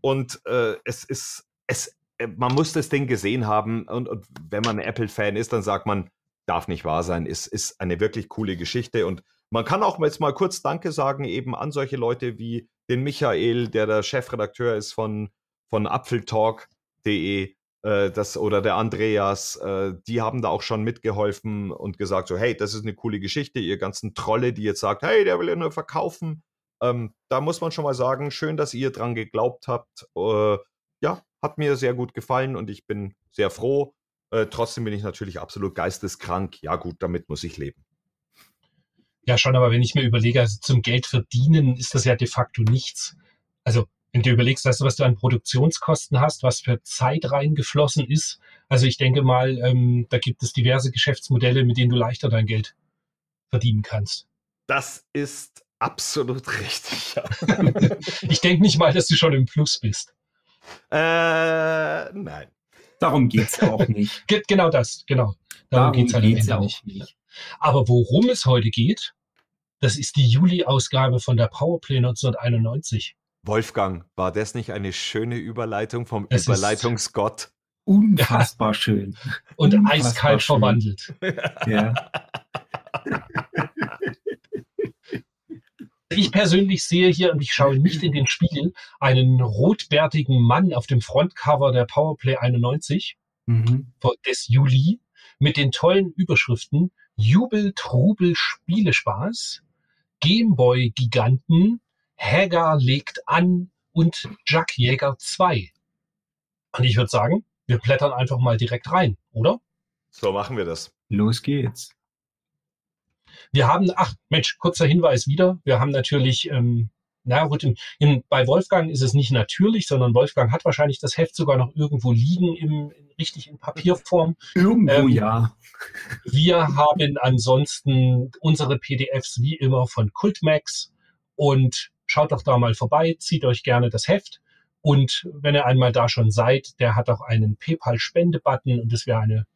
Und äh, es ist, es, äh, man muss das Ding gesehen haben. Und, und wenn man Apple-Fan ist, dann sagt man, darf nicht wahr sein, es ist eine wirklich coole Geschichte. Und man kann auch jetzt mal kurz Danke sagen, eben an solche Leute wie den Michael, der der Chefredakteur ist von, von apfeltalk.de, äh, das, oder der Andreas, äh, die haben da auch schon mitgeholfen und gesagt, so, hey, das ist eine coole Geschichte, ihr ganzen Trolle, die jetzt sagt, hey, der will ja nur verkaufen. Ähm, da muss man schon mal sagen, schön, dass ihr dran geglaubt habt. Äh, ja, hat mir sehr gut gefallen und ich bin sehr froh. Äh, trotzdem bin ich natürlich absolut geisteskrank. Ja, gut, damit muss ich leben. Ja, schon, aber wenn ich mir überlege, also zum Geld verdienen ist das ja de facto nichts. Also wenn du überlegst, weißt du, was du an Produktionskosten hast, was für Zeit reingeflossen ist. Also ich denke mal, ähm, da gibt es diverse Geschäftsmodelle, mit denen du leichter dein Geld verdienen kannst. Das ist absolut richtig. Ja. ich denke nicht mal, dass du schon im Plus bist. Äh, nein. Darum geht's ja auch nicht. Ge- Genau das, genau. Darum, Darum geht's halt am geht's Ende ja nicht. Aber worum es heute geht, das ist die Juli-Ausgabe von der Powerplay 1991. Wolfgang, war das nicht eine schöne Überleitung vom Es Überleitungsgott? Unfassbar schön. Und Unfassbar eiskalt schön. verwandelt. Ja. Ich persönlich sehe hier, und ich schaue nicht in den Spiegel, einen rotbärtigen Mann auf dem Frontcover der Powerplay 91 Mhm. des Juli mit den tollen Überschriften Jubel, Trubel, Spielespaß, Gameboy Giganten, Hagar legt an und Jack Jäger 2. Und ich würde sagen, wir blättern einfach mal direkt rein, oder? So machen wir das. Los geht's. Wir haben, ach Mensch, kurzer Hinweis wieder. Wir haben natürlich, ähm, na gut, in, in, bei Wolfgang ist es nicht natürlich, sondern Wolfgang hat wahrscheinlich das Heft sogar noch irgendwo liegen, im, in, richtig in Papierform. Irgendwo Ähm, ja. Wir haben ansonsten unsere PDFs wie immer von Cultmax und schaut doch da mal vorbei, zieht euch gerne das Heft. Und wenn ihr einmal da schon seid, der hat auch einen PayPal-Spende-Button und es wäre eine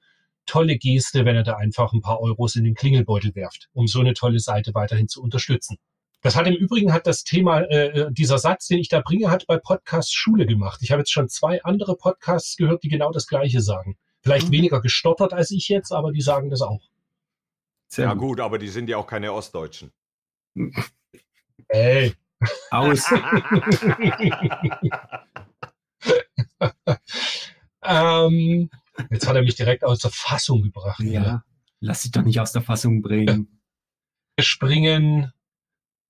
tolle Geste, wenn ihr da einfach ein paar Euros in den Klingelbeutel werft, um so eine tolle Seite weiterhin zu unterstützen. Das hat im Übrigen hat das Thema, äh, dieser Satz, den ich da bringe, hat bei Podcast Schule gemacht. Ich habe jetzt schon zwei andere Podcasts gehört, die genau das Gleiche sagen. Vielleicht Mhm. weniger gestottert als ich jetzt, aber die sagen das auch. Sehr Ja gut. gut, aber die sind ja auch keine Ostdeutschen. Ey. Aus. ähm, jetzt hat er mich direkt aus der Fassung gebracht. ja. Lass dich doch nicht aus der Fassung bringen. Wir springen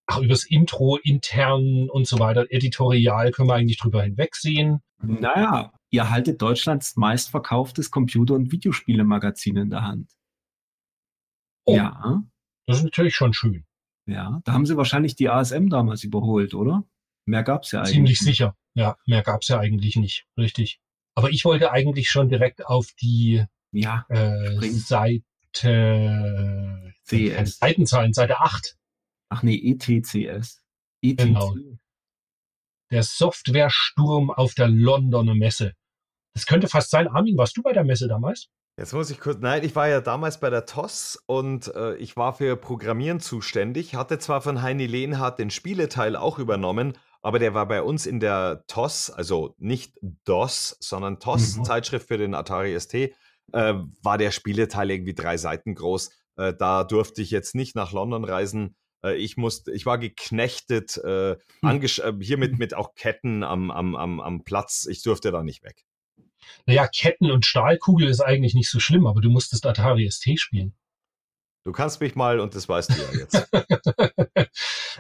ach, übers Intro, intern und so weiter. Editorial können wir eigentlich drüber hinwegsehen. Naja, ihr haltet Deutschlands meistverkauftes Computer- und Videospielemagazin in der Hand. Oh. Ja, Das ist natürlich schon schön. Ja. Da haben sie wahrscheinlich die ASM damals überholt, oder? Mehr gab's ja eigentlich. Ziemlich sicher. Ja, mehr gab's ja eigentlich nicht. Richtig. Aber ich wollte eigentlich schon direkt auf die Ja, äh. Seite CS. Seitenzahlen, Seite 8. ach nee, ETCS. ETC. Genau. Der Softwaresturm auf der Londoner Messe. Das könnte fast sein. Armin, warst du bei der Messe damals? Jetzt muss ich kurz, nein, ich war ja damals bei der TOS und äh, ich war für Programmieren zuständig, hatte zwar von Heini Lehnhardt den Spieleteil auch übernommen, aber der war bei uns in der TOS, also nicht DOS, sondern TOS, Mhm. Zeitschrift für den Atari ST, äh, war der Spieleteil irgendwie drei Seiten groß. Äh, da durfte ich jetzt nicht nach London reisen. Äh, ich musste, ich war geknechtet, angesch- äh, hier mit, mit auch Ketten am, am, am, am Platz. Ich durfte da nicht weg. Naja, Ketten und Stahlkugel ist eigentlich nicht so schlimm, aber du musstest Atari ST spielen. Du kannst mich mal und das weißt du ja jetzt.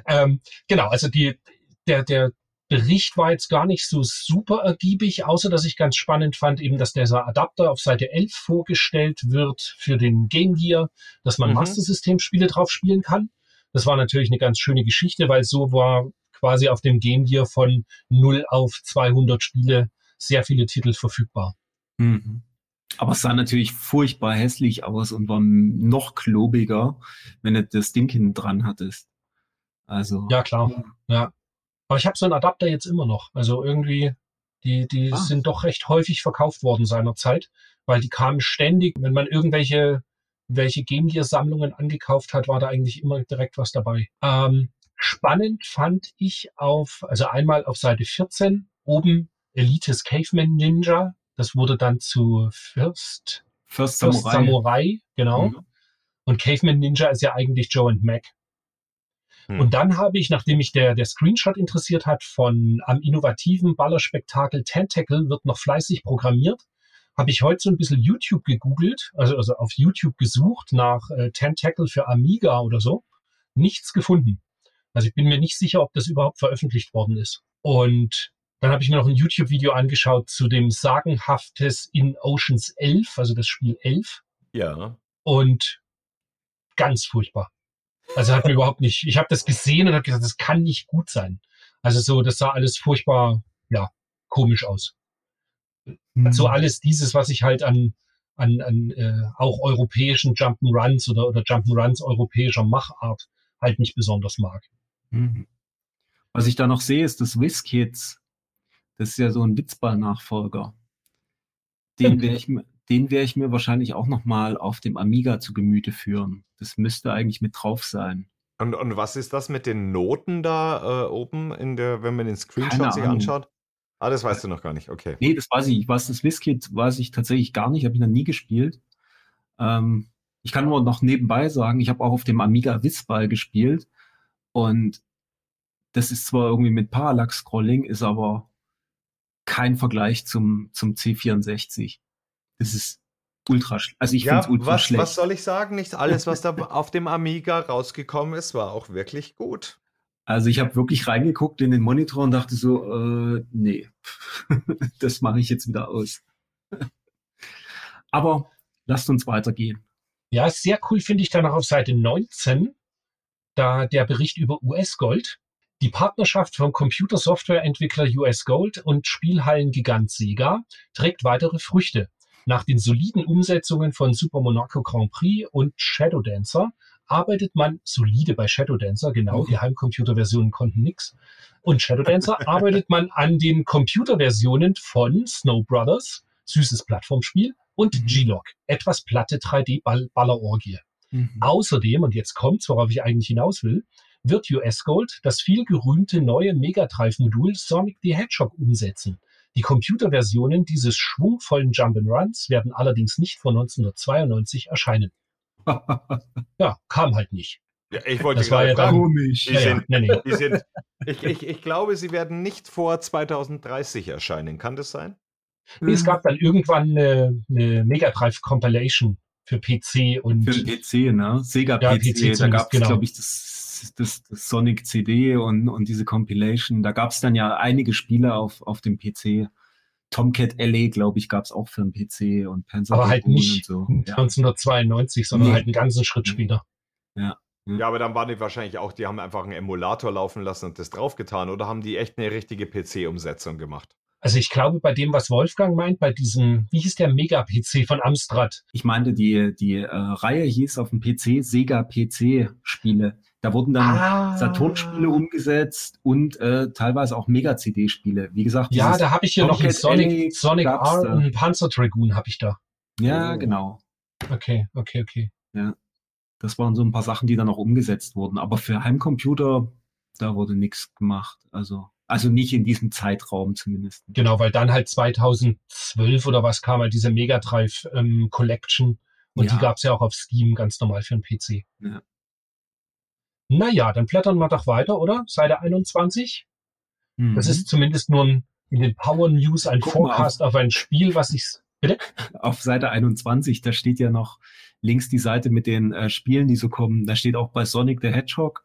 ähm, genau, also die, der, der Bericht war jetzt gar nicht so super ergiebig, außer dass ich ganz spannend fand, eben, dass dieser Adapter auf Seite 11 vorgestellt wird für den Game Gear, dass man Mhm. Master System Spiele drauf spielen kann. Das war natürlich eine ganz schöne Geschichte, weil so war quasi auf dem Game Gear von 0 auf 200 Spiele sehr viele Titel verfügbar. Mhm. Aber es sah natürlich furchtbar hässlich aus und war noch klobiger, wenn du das Ding hinten dran hattest. Also. Ja, klar. Ja. Aber ich habe so einen Adapter jetzt immer noch. Also irgendwie, die, die Ah. sind doch recht häufig verkauft worden seinerzeit, weil die kamen ständig, wenn man irgendwelche welche Game Gear Sammlungen angekauft hat, war da eigentlich immer direkt was dabei. Ähm, spannend fand ich auf, also einmal auf Seite 14, oben Elites Caveman Ninja. Das wurde dann zu First, First First Samurai. Samurai, genau. Mhm. Und Caveman Ninja ist ja eigentlich Joe and Mac. Hm. Und dann habe ich, nachdem mich der, der Screenshot interessiert hat, von am innovativen Ballerspektakel Tentacle wird noch fleißig programmiert, habe ich heute so ein bisschen YouTube gegoogelt, also, also auf YouTube gesucht nach äh, Tentacle für Amiga oder so. Nichts gefunden. Also ich bin mir nicht sicher, ob das überhaupt veröffentlicht worden ist. Und dann habe ich mir noch ein YouTube-Video angeschaut zu dem sagenhaftes in Oceans 11, also das Spiel 11 Ja. und ganz furchtbar. Also hat mir überhaupt nicht, ich habe das gesehen und habe gesagt, das kann nicht gut sein. Also so, das sah alles furchtbar, ja, komisch aus. Mhm. So alles dieses, was ich halt an, an, an äh, auch europäischen Jump'n'Runs oder, oder Jump'n'Runs europäischer Machart halt nicht besonders mag. Mhm. Was ich da noch sehe, ist das WizKids. Das ist ja so ein Witzball-Nachfolger. den werde ich, den werde ich mir wahrscheinlich auch nochmal auf dem Amiga zu Gemüte führen. Das müsste eigentlich mit drauf sein. Und, und was ist das mit den Noten da äh, oben, in der, wenn man den Screenshot sich anschaut? Ah, das weißt du noch gar nicht, okay. Nee, das weiß ich. Was das Whiskit weiß ich tatsächlich gar nicht, habe ich noch nie gespielt. Ähm, ich kann nur noch nebenbei sagen, ich habe auch auf dem Amiga Whizball gespielt und das ist zwar irgendwie mit Parallax-Scrolling, ist aber kein Vergleich zum, zum C64. Das ist ultra, also ich ja, finde es ultra was, schlecht. was soll ich sagen? Nicht alles, was da auf dem Amiga rausgekommen ist, war auch wirklich gut. Also ich habe wirklich reingeguckt in den Monitor und dachte so, äh, nee, das mache ich jetzt wieder aus. Aber lasst uns weitergehen. Ja, sehr cool finde ich dann noch auf Seite 19, da der Bericht über US Gold. Die Partnerschaft vom Computersoftwareentwickler US Gold und Spielhallengigant Sega trägt weitere Früchte. Nach den soliden Umsetzungen von Super Monaco Grand Prix und Shadow Dancer arbeitet man solide bei Shadow Dancer, genau, die Heimcomputerversionen konnten nix. Und Shadow Dancer arbeitet man an den Computerversionen von Snow Brothers, süßes Plattformspiel, und G-Log, etwas platte 3D-Ballerorgie. Außerdem, und jetzt kommt's, worauf ich eigentlich hinaus will, wird US Gold das viel gerühmte neue Mega Drive-Modul Sonic the Hedgehog umsetzen. Die Computerversionen dieses schwungvollen Jump'n'Runs werden allerdings nicht vor 1992 erscheinen. Ja, kam halt nicht. Ja, ich wollte Das war ja dann- Komisch. Die Ja, ja, sind- nee, nee. die sind, ich, ich, ich glaube, sie werden nicht vor 2030 erscheinen. Kann das sein? Nee, Es gab dann irgendwann eine, eine Mega Drive Compilation für PC und Für den PC, ne? Sega Ja, PC, PC da gab es, genau. glaube ich, das, das, das Sonic CD und, und diese Compilation. Da gab es dann ja einige Spiele auf, auf dem PC. Tomcat LA, glaube ich, gab es auch für den PC und Panzer aber halt nicht und so. Ja. 1992, sondern Nee. halt einen ganzen Schritt später. Mhm. Ja, aber dann waren die wahrscheinlich auch, die haben einfach einen Emulator laufen lassen und das draufgetan oder haben die echt eine richtige PC-Umsetzung gemacht? Also ich glaube, bei dem, was Wolfgang meint, bei diesem, wie hieß der Mega-PC von Amstrad? Ich meinte, die, die äh, Reihe hieß auf dem PC Sega PC-Spiele. Da wurden dann Ah. Saturn-Spiele umgesetzt und äh, teilweise auch Mega-CD-Spiele. Wie gesagt, Ja, da habe ich hier noch einen Tomcat Sonic, LA Sonic R da. und Panzer Dragoon habe ich da. ja, Oh. genau. Okay, okay, okay. Das waren so ein paar Sachen, die dann auch umgesetzt wurden. Aber für Heimcomputer, da wurde nichts gemacht. Also, also nicht in diesem Zeitraum zumindest. Genau, weil dann halt 2012 oder was kam halt diese Mega Drive ähm, Collection und Ja. die gab's ja auch auf Steam ganz normal für den PC. Ja. Naja, dann blättern wir doch weiter, oder? Seite 21. Das Mhm. ist zumindest nur ein, in den Power News ein Guck Forecast auf ein Spiel, was ich. Bitte? auf Seite 21, da steht ja noch links die Seite mit den äh, Spielen, die so kommen. Da steht auch bei Sonic the Hedgehog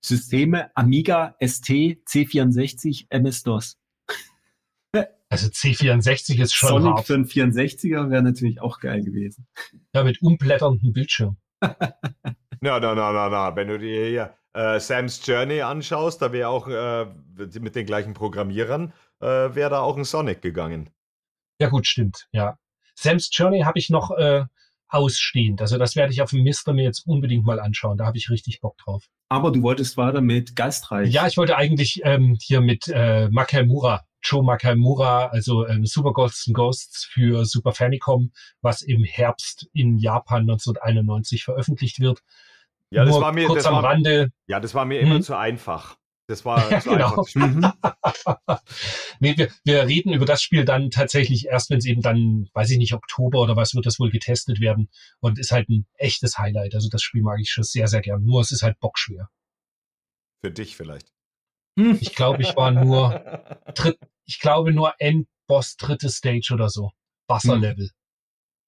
Systeme Amiga, ST, C64, MS-DOS. Also C64 ist schon Sonic hart. für einen 64er wäre natürlich auch geil gewesen. Ja, mit umblätterndem Bildschirm. Na, na, na, na, na. Wenn du dir hier äh, Sam's Journey anschaust, da wäre auch äh, mit den gleichen Programmierern, äh, wäre da auch ein Sonic gegangen. Ja, gut, stimmt, ja. Sam's Journey habe ich noch äh, ausstehend. Also das werde ich auf dem Mister mir jetzt unbedingt mal anschauen. Da habe ich richtig Bock drauf. Aber du wolltest weiter mit Geistreich. Ja, ich wollte eigentlich ähm, hier mit äh, Makamura, Joe Makamura, also ähm, Super Ghosts and Ghosts für Super Famicom, was im Herbst in Japan 1991 veröffentlicht wird. Ja, das Nur war mir, kurz das am war, Rande. ja, das war mir immer Mhm. zu einfach. Das war Ja, zu genau. Mhm. nee, wir, wir reden über das Spiel dann tatsächlich erst, wenn es eben dann, weiß ich nicht, Oktober oder was wird das wohl getestet werden und ist halt ein echtes Highlight. Also das Spiel mag ich schon sehr, sehr gern. Nur es ist halt bockschwer. Für dich vielleicht. Ich glaube, ich war nur dritt, ich glaube nur Endboss dritte Stage oder so. Wasserlevel.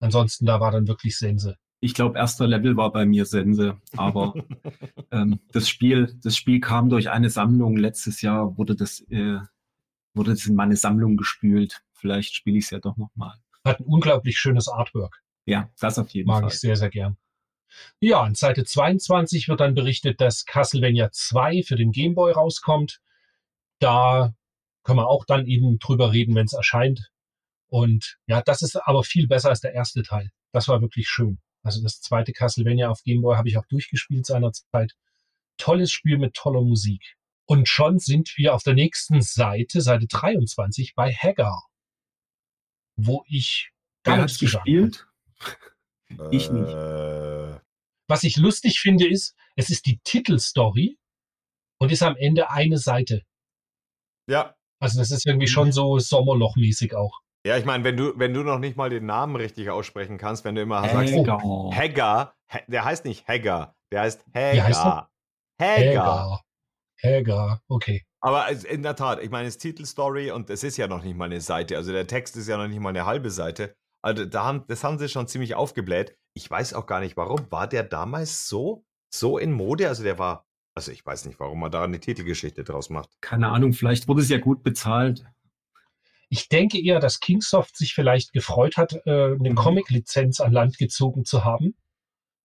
Ansonsten, da war dann wirklich Sense. Ich glaube, erster Level war bei mir Sense, aber ähm, das Spiel, das Spiel kam durch eine Sammlung. Letztes Jahr wurde das, äh, wurde das in meine Sammlung gespült. Vielleicht spiele ich es ja doch nochmal. Hat ein unglaublich schönes Artwork. Ja, das auf jeden Mag Fall. ich sehr, sehr gern. Ja, an Seite 22 wird dann berichtet, dass Castlevania 2 für den Gameboy rauskommt. Da können wir auch dann eben drüber reden, wenn es erscheint. Und ja, das ist aber viel besser als der erste Teil. Das war wirklich schön. Also das zweite Castlevania auf Gameboy habe ich auch durchgespielt seinerzeit. Tolles Spiel mit toller Musik. Und schon sind wir auf der nächsten Seite, Seite 23, bei Hagar. Wo ich Gar sagen. gespielt? Ich nicht. Äh, Was ich lustig finde, ist, es ist die Titelstory und ist am Ende eine Seite. ja. Also das ist irgendwie schon so Sommerlochmäßig auch. Ja, ich meine, wenn du, wenn du noch nicht mal den Namen richtig aussprechen kannst, wenn du immer sagst, Hagar. Haggar, He- der heißt nicht Haggar, der heißt. Haggar. Hagar. Hagar, okay. Aber es- in der Tat, ich meine, es ist Titelstory und es ist ja noch nicht mal eine Seite. Also der Text ist ja noch nicht mal eine halbe Seite. Also da haben, das haben sie schon ziemlich aufgebläht. Ich weiß auch gar nicht warum. War der damals so, so in Mode? Also der war, also ich weiß nicht, warum man da eine Titelgeschichte draus macht. Keine Ahnung, vielleicht wurde es ja gut bezahlt. Ich denke eher, dass Kingsoft sich vielleicht gefreut hat, äh, eine Mhm. Comic-Lizenz an Land gezogen zu haben,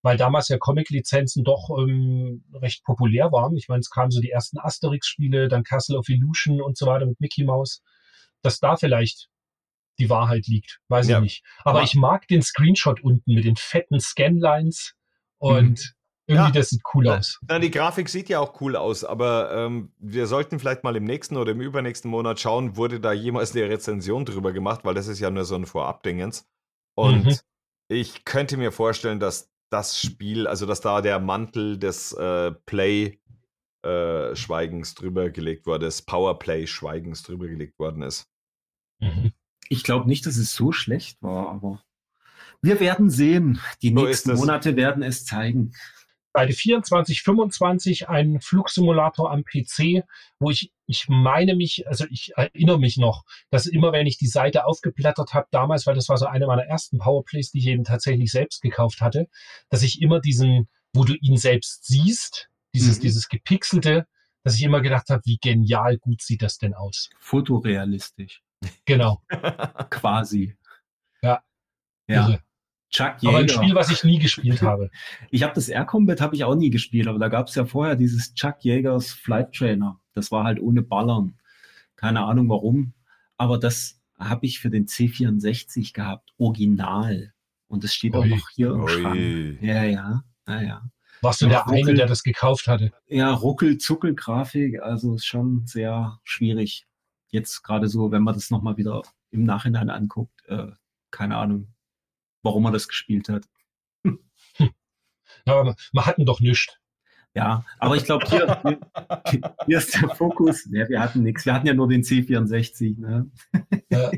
weil damals ja Comic-Lizenzen doch ähm, recht populär waren. Ich meine, es kamen so die ersten Asterix-Spiele, dann Castle of Illusion und so weiter mit Mickey Mouse, dass da vielleicht die Wahrheit liegt, weiß Ja. ich nicht. Aber Aber- ich mag den Screenshot unten mit den fetten Scanlines und irgendwie Ja. das sieht cool aus. Na, die Grafik sieht ja auch cool aus, aber ähm, wir sollten vielleicht mal im nächsten oder im übernächsten Monat schauen, wurde da jemals eine Rezension drüber gemacht, weil das ist ja nur so ein Vorabdingens. Und Mhm. ich könnte mir vorstellen, dass das Spiel, also dass da der Mantel des äh, Play-Schweigens drüber gelegt wurde, des Powerplay-Schweigens drüber gelegt worden ist. Mhm. Ich glaube nicht, dass es so schlecht war, aber wir werden sehen. Die So nächsten. Monate werden es zeigen. Seite 24, 25 ein Flugsimulator am PC, wo ich, ich meine mich, also ich erinnere mich noch, dass immer wenn ich die Seite aufgeblättert habe damals, weil das war so eine meiner ersten Powerplays, die ich eben tatsächlich selbst gekauft hatte, dass ich immer diesen, wo du ihn selbst siehst, dieses, Mhm. dieses gepixelte, dass ich immer gedacht habe, wie genial gut sieht das denn aus. Fotorealistisch, Genau. quasi. Ja. Ja. Irre. Chuck Aber ein Yeager. Spiel, was ich nie gespielt habe. Ich habe das Air Combat habe ich auch nie gespielt, aber da gab es ja vorher dieses Chuck Jägers Flight Trainer. Das war halt ohne Ballern. Keine Ahnung warum, aber das habe ich für den C64 gehabt, original. Und das steht auch Ui. noch hier im Ui. Schrank. Ja, ja, ja, ja. Warst du der eine, Ruckel. der das gekauft hatte? Ja, Ruckel-Zuckel-Grafik, also ist schon sehr schwierig. Jetzt gerade so, wenn man das nochmal wieder im Nachhinein anguckt, äh, keine Ahnung, warum man das gespielt hat. Ja, man hatten doch nichts. Ja, aber ich glaube, hier, hier, ist der Fokus. Ja, wir hatten nichts. Wir hatten ja nur den C64. Ne? Ja.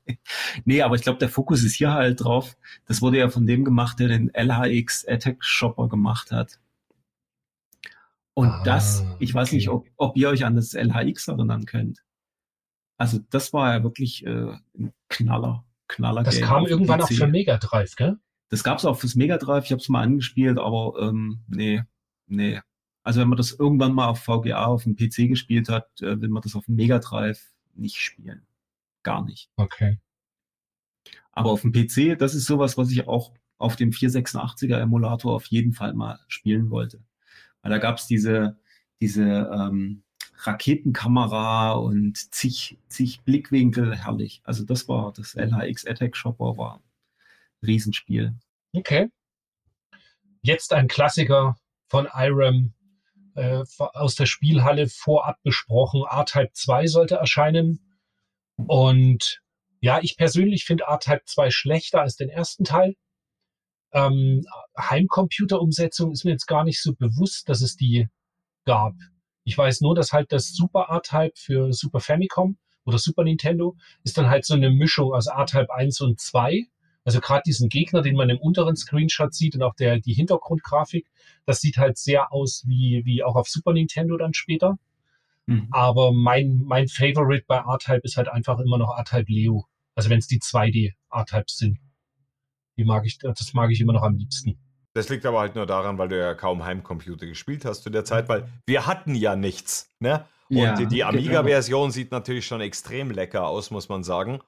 nee, aber ich glaube, der Fokus ist hier halt drauf. Das wurde ja von dem gemacht, der den LHX Attack Shopper gemacht hat. Und Ah, das, ich weiß okay. nicht, ob, ob ihr euch an das LHX erinnern könnt. Also das war ja wirklich äh, ein Knaller. Knaller Das Game kam irgendwann auch PC. für Mega Drive, gell? Das gab's auch fürs Mega Drive. Ich habe es mal angespielt, aber ähm, nee, nee. Also wenn man das irgendwann mal auf VGA auf dem PC gespielt hat, äh, will man das auf dem Mega Drive nicht spielen. Gar nicht. Okay. Aber auf dem PC, das ist sowas, was ich auch auf dem 486er Emulator auf jeden Fall mal spielen wollte. Weil da gab's diese, diese ähm, Raketenkamera und zig, zig Blickwinkel, herrlich. Also das war das LHX Attack Shopper war ein Riesenspiel. Okay. Jetzt ein Klassiker von IRAM äh, aus der Spielhalle vorab besprochen. R-Type 2 sollte erscheinen. Und ja, ich persönlich finde R-Type 2 schlechter als den ersten Teil. Ähm, Heimcomputer-Umsetzung ist mir jetzt gar nicht so bewusst, dass es die gab. Ich weiß nur, dass halt das Super R-Type für Super Famicom oder Super Nintendo ist dann halt so eine Mischung aus R-Type 1 und 2. Also gerade diesen Gegner, den man im unteren Screenshot sieht und auch der, die Hintergrundgrafik, das sieht halt sehr aus wie, wie auch auf Super Nintendo dann später. Mhm. Aber mein, mein Favorite bei R-Type ist halt einfach immer noch R-Type Leo. Also wenn es die 2D R-Types sind. Die mag ich, das mag ich immer noch am liebsten. Das liegt aber halt nur daran, weil du ja kaum Heimcomputer gespielt hast zu der Zeit, weil wir hatten ja nichts. Ne? Und Ja, die, die genau. Amiga-Version sieht natürlich schon extrem lecker aus, muss man sagen.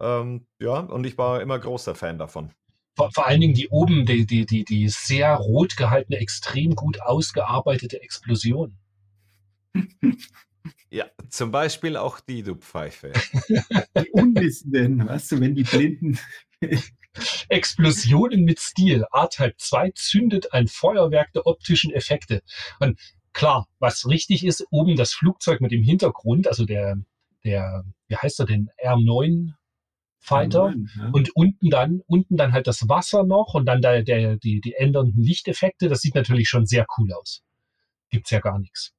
Ähm, ja, und ich war immer großer Fan davon. Vor, vor allen Dingen die oben, die, die, die, die sehr rot gehaltene, extrem gut ausgearbeitete Explosion. Ja, zum Beispiel auch die, du Pfeife. Die Unwissenden, weißt du, wenn die Blinden. Explosionen mit Stil. R-Type 2 zündet ein Feuerwerk der optischen Effekte. Und klar, was richtig ist, oben das Flugzeug mit dem Hintergrund, also der, der, wie heißt er denn, R9, Fighter. Nein, ja. Und unten dann, unten dann halt das Wasser noch und dann der, der, die, die ändernden Lichteffekte. Das sieht natürlich schon sehr cool aus. Gibt's ja gar nichts.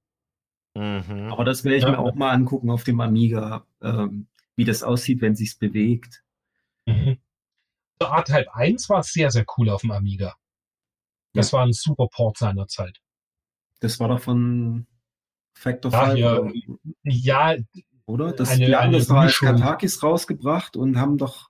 Mhm. Aber das werde ich Ja. mir auch mal angucken auf dem Amiga, ähm, wie das aussieht, wenn sich's bewegt. Mhm. So R-Type 1 war sehr, sehr cool auf dem Amiga. Das war ein super Port seiner Zeit. Das war doch von Factor Ja, 5, hier, oder- Ja, oder? Das, eine- die haben das als. Katakis rausgebracht und haben doch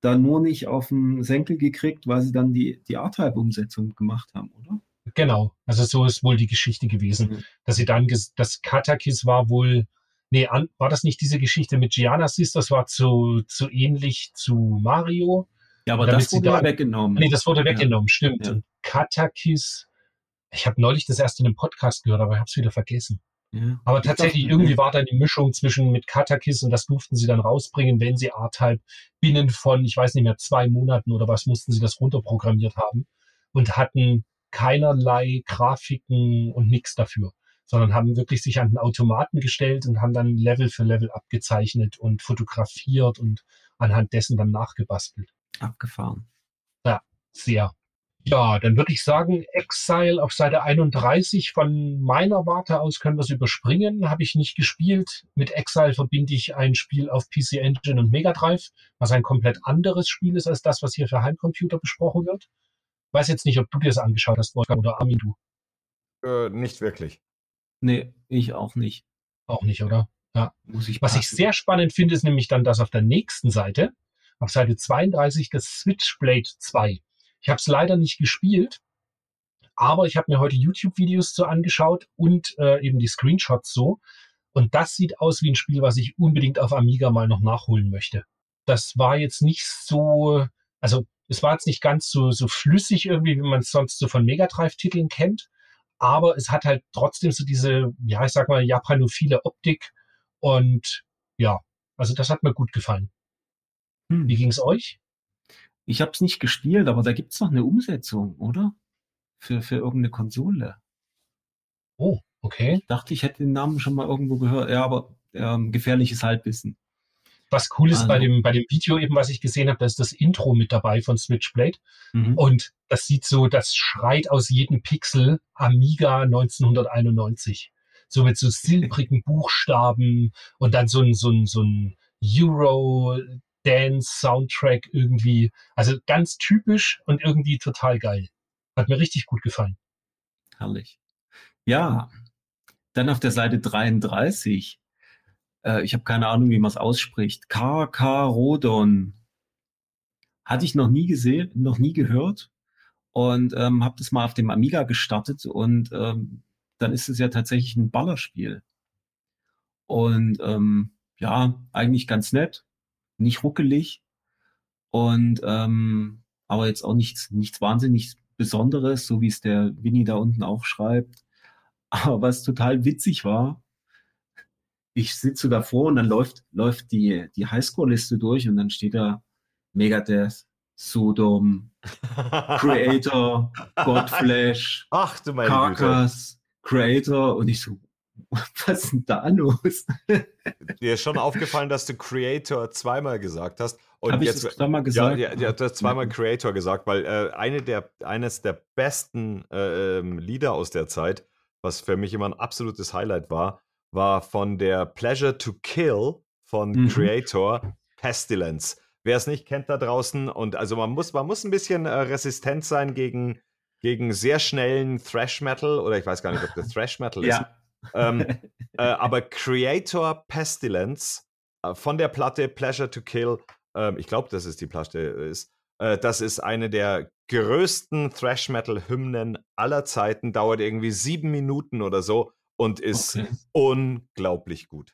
da nur nicht auf den Senkel gekriegt, weil sie dann die, die R-Type-Umsetzung gemacht haben, oder? genau. Also so ist wohl die Geschichte gewesen. Mhm. Dass sie dann, das Katakis war wohl, nee, an, war das nicht diese Geschichte mit Gianasys? Das war zu, zu ähnlich zu Mario. Ja, aber das wurde ja weggenommen. Nee, das wurde weggenommen, stimmt. Ja. Und Katakis, ich habe neulich das erst in einem Podcast gehört, aber ich habe es wieder vergessen. Ja. Aber Ich tatsächlich, dachte, irgendwie war da die Mischung zwischen mit Katakis und das durften sie dann rausbringen, wenn sie R-Type binnen von, ich weiß nicht mehr, zwei Monaten oder was mussten sie das runterprogrammiert haben und hatten keinerlei Grafiken und nichts dafür, sondern haben wirklich sich an den Automaten gestellt und haben dann Level für Level abgezeichnet und fotografiert und anhand dessen dann nachgebastelt. Abgefahren. Sehr. Ja, dann würde ich sagen, Exile auf Seite 31 von meiner Warte aus können wir es überspringen. Habe ich nicht gespielt. Mit Exile verbinde ich ein Spiel auf PC Engine und Mega Drive, was ein komplett anderes Spiel ist als das, was hier für Heimcomputer besprochen wird. Weiß jetzt nicht, ob du dir das angeschaut hast, Wolfgang, oder Armin, du Äh, nicht wirklich. Nee, ich auch nicht. auch nicht, oder? Muss ich Was ich sehr spannend finde, ist nämlich dann das auf der nächsten Seite, auf Seite 32, das Switchblade 2. Ich habe es leider nicht gespielt, aber ich habe mir heute YouTube-Videos zu angeschaut und äh, eben die Screenshots so. Und das sieht aus wie ein Spiel, was ich unbedingt auf Amiga mal noch nachholen möchte. Das war jetzt nicht so, also es war jetzt nicht ganz so, so flüssig irgendwie, wie man es sonst so von Mega Drive-Titeln kennt. Aber es hat halt trotzdem so diese, ja, ich sag mal, japanophile Optik. Und ja, also das hat mir gut gefallen. Hm. Wie ging's euch? Ich habe es nicht gespielt, aber da gibt's noch eine Umsetzung, oder? Für, für irgendeine Konsole. Oh, okay. Ich dachte, ich hätte den Namen schon mal irgendwo gehört. Ja, aber ähm, gefährliches Halbwissen. Was cool ist bei Also- dem, bei dem Video eben, was ich gesehen habe, da ist das Intro mit dabei von Switchblade. Mhm. Und das sieht so, das schreit aus jedem Pixel Amiga 1991. So mit so silbrigen Buchstaben und dann so ein, so ein, so ein Euro-Dance-Soundtrack irgendwie. Also ganz typisch und irgendwie total geil. Hat mir richtig gut gefallen. Herrlich. Ja, dann auf der Seite 33. Äh, ich habe keine Ahnung, wie man es ausspricht. KK Rodon. Hatte ich noch nie gesehen, noch nie gehört. Und ähm, habe das mal auf dem Amiga gestartet und ähm, dann ist es ja tatsächlich ein Ballerspiel. Und ähm, ja, eigentlich ganz nett, nicht ruckelig und ähm, aber jetzt auch nichts, nichts wahnsinnig Besonderes, so wie es der Winnie da unten auch schreibt. Aber was total witzig war, ich sitze davor und dann läuft, läuft die, die Highscore-Liste durch und dann steht da Megadeth, Sodom, Creator, Godflash, Ach Güte. Carcass, Creator und ich so, was ist denn da los? Dir ist schon aufgefallen, dass du Creator zweimal gesagt hast. Und ich jetzt, das da mal ja, gesagt? ja, ja, du hast zweimal Creator gesagt, weil äh, eine der, eines der besten äh, ähm, Lieder aus der Zeit, was für mich immer ein absolutes Highlight war, war von der Pleasure to Kill von Mhm. Creator Pestilence. Wer es nicht kennt da draußen und also man muss, man muss ein bisschen äh, resistent sein gegen, gegen sehr schnellen Thrash Metal oder ich weiß gar nicht, ob das Thrash Metal ist. Ähm, äh, aber Creator Pestilence äh, von der Platte Pleasure to Kill, ähm, ich glaube, dass es die Platte ist, äh, das ist eine der größten Thrash Metal Hymnen aller Zeiten, dauert irgendwie sieben Minuten oder so und ist Okay. unglaublich gut.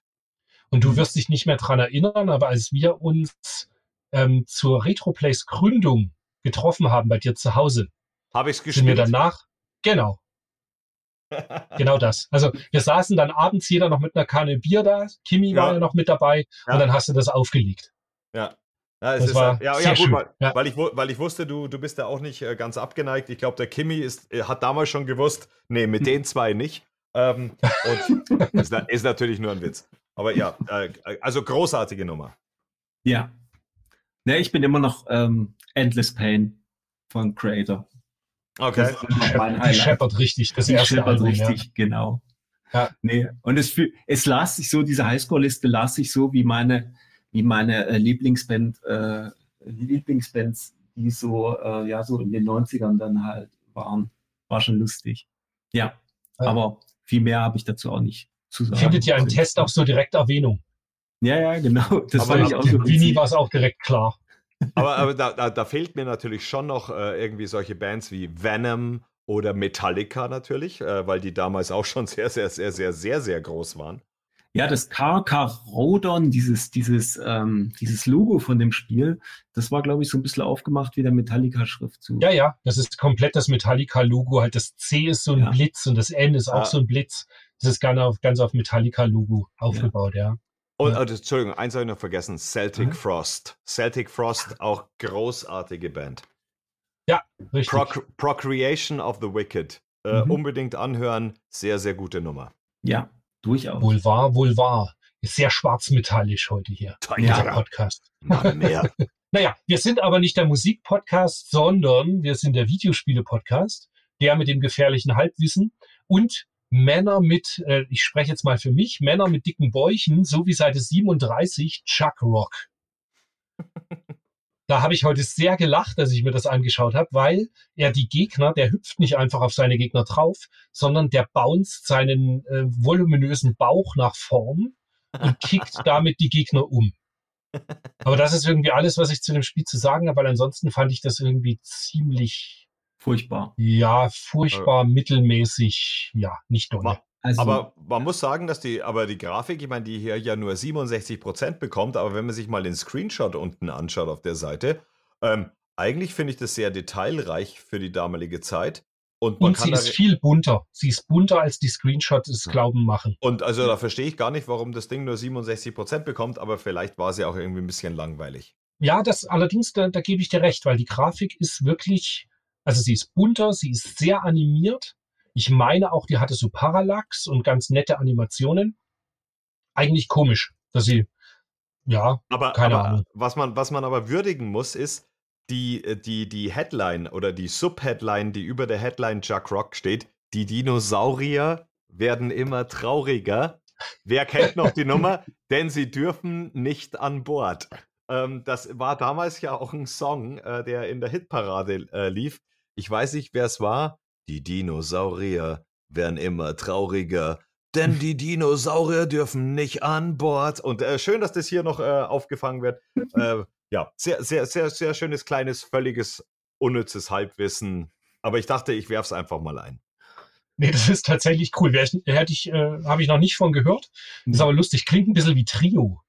Und du wirst dich nicht mehr dran erinnern, aber als wir uns ähm, zur Retroplays Gründung getroffen haben bei dir zu Hause, Habe ich es sind wir gespielt? danach, genau, genau das. Also wir saßen dann abends jeder noch mit einer Kanne Bier da, Kimi war Ja. ja noch mit dabei Ja. und dann hast du das aufgelegt. Ja. Ja, es Das ist, war äh, ja, sehr ja, gut, schön. weil, Ja. weil, ich, weil ich wusste, du, du bist da auch nicht äh, ganz abgeneigt. Ich glaube, der Kimi ist, äh, hat damals schon gewusst, nee, mit den zwei nicht. Ähm, und ist, ist natürlich nur ein Witz. Aber ja, äh, also großartige Nummer. Ja. Ne, ich bin immer noch ähm, Endless Pain von Creator. Okay. Das scheppert richtig, das Die erste scheppert Album, richtig, genau. Ja. Nee, und es, es las sich so, diese Highscore-Liste las sich so wie meine, wie meine äh, Lieblingsband, äh, Lieblingsbands, die so, äh, ja, so in den 90ern dann halt waren. War schon lustig. Ja, Ja. aber viel mehr habe ich dazu auch nicht zu Ja. sagen. Findet ja im Test auch so direkt Erwähnung. Ja, ja, genau. Das Aber fand ich auch so Vini war es auch direkt klar. Aber, aber da, da, da fehlt mir natürlich schon noch äh, irgendwie solche Bands wie Venom oder Metallica natürlich, äh, weil die damals auch schon sehr, sehr, sehr, sehr, sehr, sehr groß waren. Ja, das KK Rodon, dieses, dieses, ähm, dieses Logo von dem Spiel, das war, glaube ich, so ein bisschen aufgemacht wie der Metallica-Schriftzug. Ja, ja, das ist komplett das Metallica-Logo. Halt das C ist so ein Ja. Blitz und das N ist auch Ja. so ein Blitz. Das ist ganz auf, ganz auf Metallica-Logo aufgebaut, ja. Und, Ja. äh, Entschuldigung, eins habe ich noch vergessen: Celtic Mhm. Frost. Celtic Frost, auch großartige Band. Richtig. Proc Procreation of the Wicked. Äh, Mhm. Unbedingt anhören. Sehr, sehr gute Nummer. Ja, durchaus. Wohl wahr, wohl wahr. Ist sehr schwarzmetallisch heute hier, Ja. der Podcast. Mann, mehr. Naja, wir sind aber nicht der Musikpodcast, sondern wir sind der Videospiele-Podcast, der mit dem gefährlichen Halbwissen und Männer mit, äh, ich spreche jetzt mal für mich, Männer mit dicken Bäuchen, so wie Seite 37, Chuck Rock. Da habe ich heute sehr gelacht, als ich mir das angeschaut habe, weil er die Gegner, der hüpft nicht einfach auf seine Gegner drauf, sondern der bounced seinen äh, voluminösen Bauch nach vorn und kickt damit die Gegner um. Aber das ist irgendwie alles, was ich zu dem Spiel zu sagen habe, weil ansonsten fand ich das irgendwie ziemlich, Furchtbar. ja, furchtbar, mittelmäßig, ja, nicht doll. Ma- Also, Aber man muss sagen, dass die, aber die Grafik, ich meine, die hier ja nur 67% bekommt, aber wenn man sich mal den Screenshot unten anschaut auf der Seite, ähm, eigentlich finde ich das sehr detailreich für die damalige Zeit. Und man Und sie ist viel bunter. Sie ist bunter, als die Screenshots es glauben machen. und also da verstehe ich gar nicht, warum das Ding nur 67% bekommt, aber vielleicht war sie auch irgendwie ein bisschen langweilig. Ja, das allerdings, da, da gebe ich dir recht, weil die Grafik ist wirklich, also sie ist bunter, sie ist sehr animiert. Ich meine auch, die hatte so Parallax und ganz nette Animationen. Eigentlich komisch, dass sie, ja, Aber, Keine aber Ahnung. Was, man, was man aber würdigen muss, ist, die, äh, die, die Headline oder die Subheadline, die über der Headline Chuck Rock steht, die Dinosaurier werden immer trauriger. Wer kennt noch die Nummer? Denn sie dürfen nicht an Bord. Ähm, das war damals ja auch ein Song, äh, der in der Hitparade äh, lief. Ich weiß nicht, wer es war. Die Dinosaurier werden immer trauriger. Denn die Dinosaurier dürfen nicht an Bord. Und äh, schön, dass das hier noch äh, aufgefangen wird. äh, ja, sehr, sehr, sehr, sehr schönes, kleines, völliges, unnützes Halbwissen. Aber ich dachte, ich werf's einfach mal ein. nee, das ist tatsächlich cool. Hätte ich, äh, habe ich noch nicht von gehört. Ist aber lustig, klingt ein bisschen wie Trio.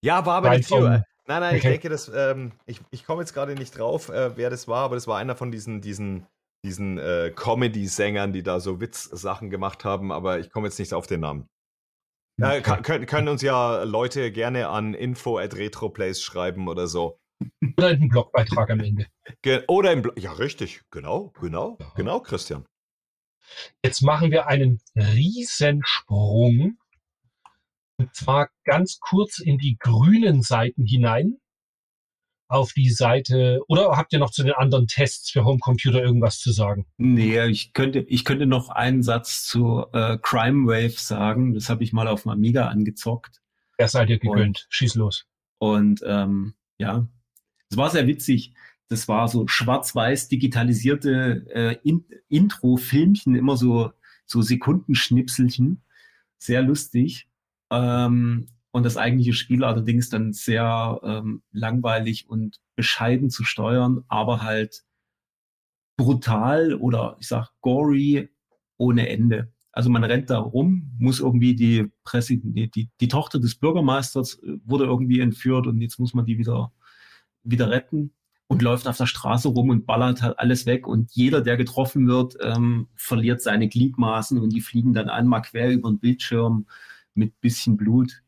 Ja, war aber Rein nicht Trio. Nein, nein, ich Okay. denke, dass, ähm, ich, ich komme jetzt gerade nicht drauf, äh, wer das war, aber das war einer von diesen, diesen, diesen äh, Comedy-Sängern, die da so Witzsachen gemacht haben, aber ich komme jetzt nicht auf den Namen. Äh, kann, können, können uns ja Leute gerne an info at retroplays schreiben oder so. Oder einen Blogbeitrag am Ende. Ge oder im Blo Ja, richtig. Genau, genau, Ja. genau, Christian. Jetzt machen wir einen Riesensprung. Und zwar ganz kurz in die grünen Seiten hinein. Auf die Seite, oder habt ihr noch zu den anderen Tests für Homecomputer irgendwas zu sagen? nee, ich könnte, ich könnte noch einen Satz zu äh, Crime Wave sagen. Das habe ich mal auf dem Amiga angezockt. Wer seid ihr gegönnt? Schieß los. Und ähm, ja, es war sehr witzig. Das war so schwarz-weiß digitalisierte äh, in Intro-Filmchen, immer so, so Sekundenschnipselchen. Sehr lustig. Ähm, und das eigentliche Spiel allerdings dann sehr ähm, langweilig und bescheiden zu steuern, aber halt brutal oder ich sag gory ohne Ende. Also man rennt da rum, muss irgendwie die Presse, die, die, die Tochter des Bürgermeisters äh, wurde irgendwie entführt und jetzt muss man die wieder, wieder retten und läuft auf der Straße rum und ballert halt alles weg und jeder, der getroffen wird, ähm, verliert seine Gliedmaßen und die fliegen dann einmal quer über den Bildschirm mit bisschen Blut.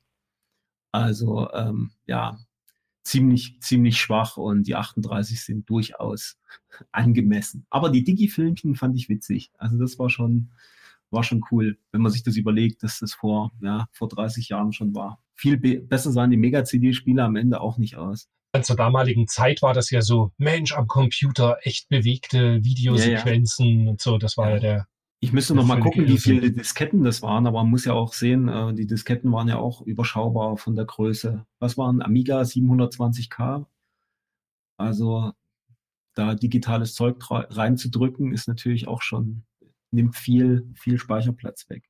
Also ähm, ja, ziemlich, ziemlich schwach und die 38 sind durchaus angemessen. Aber die Digi-Filmchen fand ich witzig. Also das war schon, war schon cool, wenn man sich das überlegt, dass das vor, ja, vor 30 Jahren schon war. Viel be besser sahen die Mega-CD-Spiele am Ende auch nicht aus. zur damaligen Zeit war das ja so, Mensch, am Computer, echt bewegte Videosequenzen ja, ja. und so. Das war ja, ja der. Ich müsste noch mal gucken, wie viele Disketten das waren, aber man muss ja auch sehen, äh, die Disketten waren ja auch überschaubar von der Größe. Was waren Amiga 720K? Also da digitales Zeug reinzudrücken, ist natürlich auch schon, nimmt viel, viel Speicherplatz weg.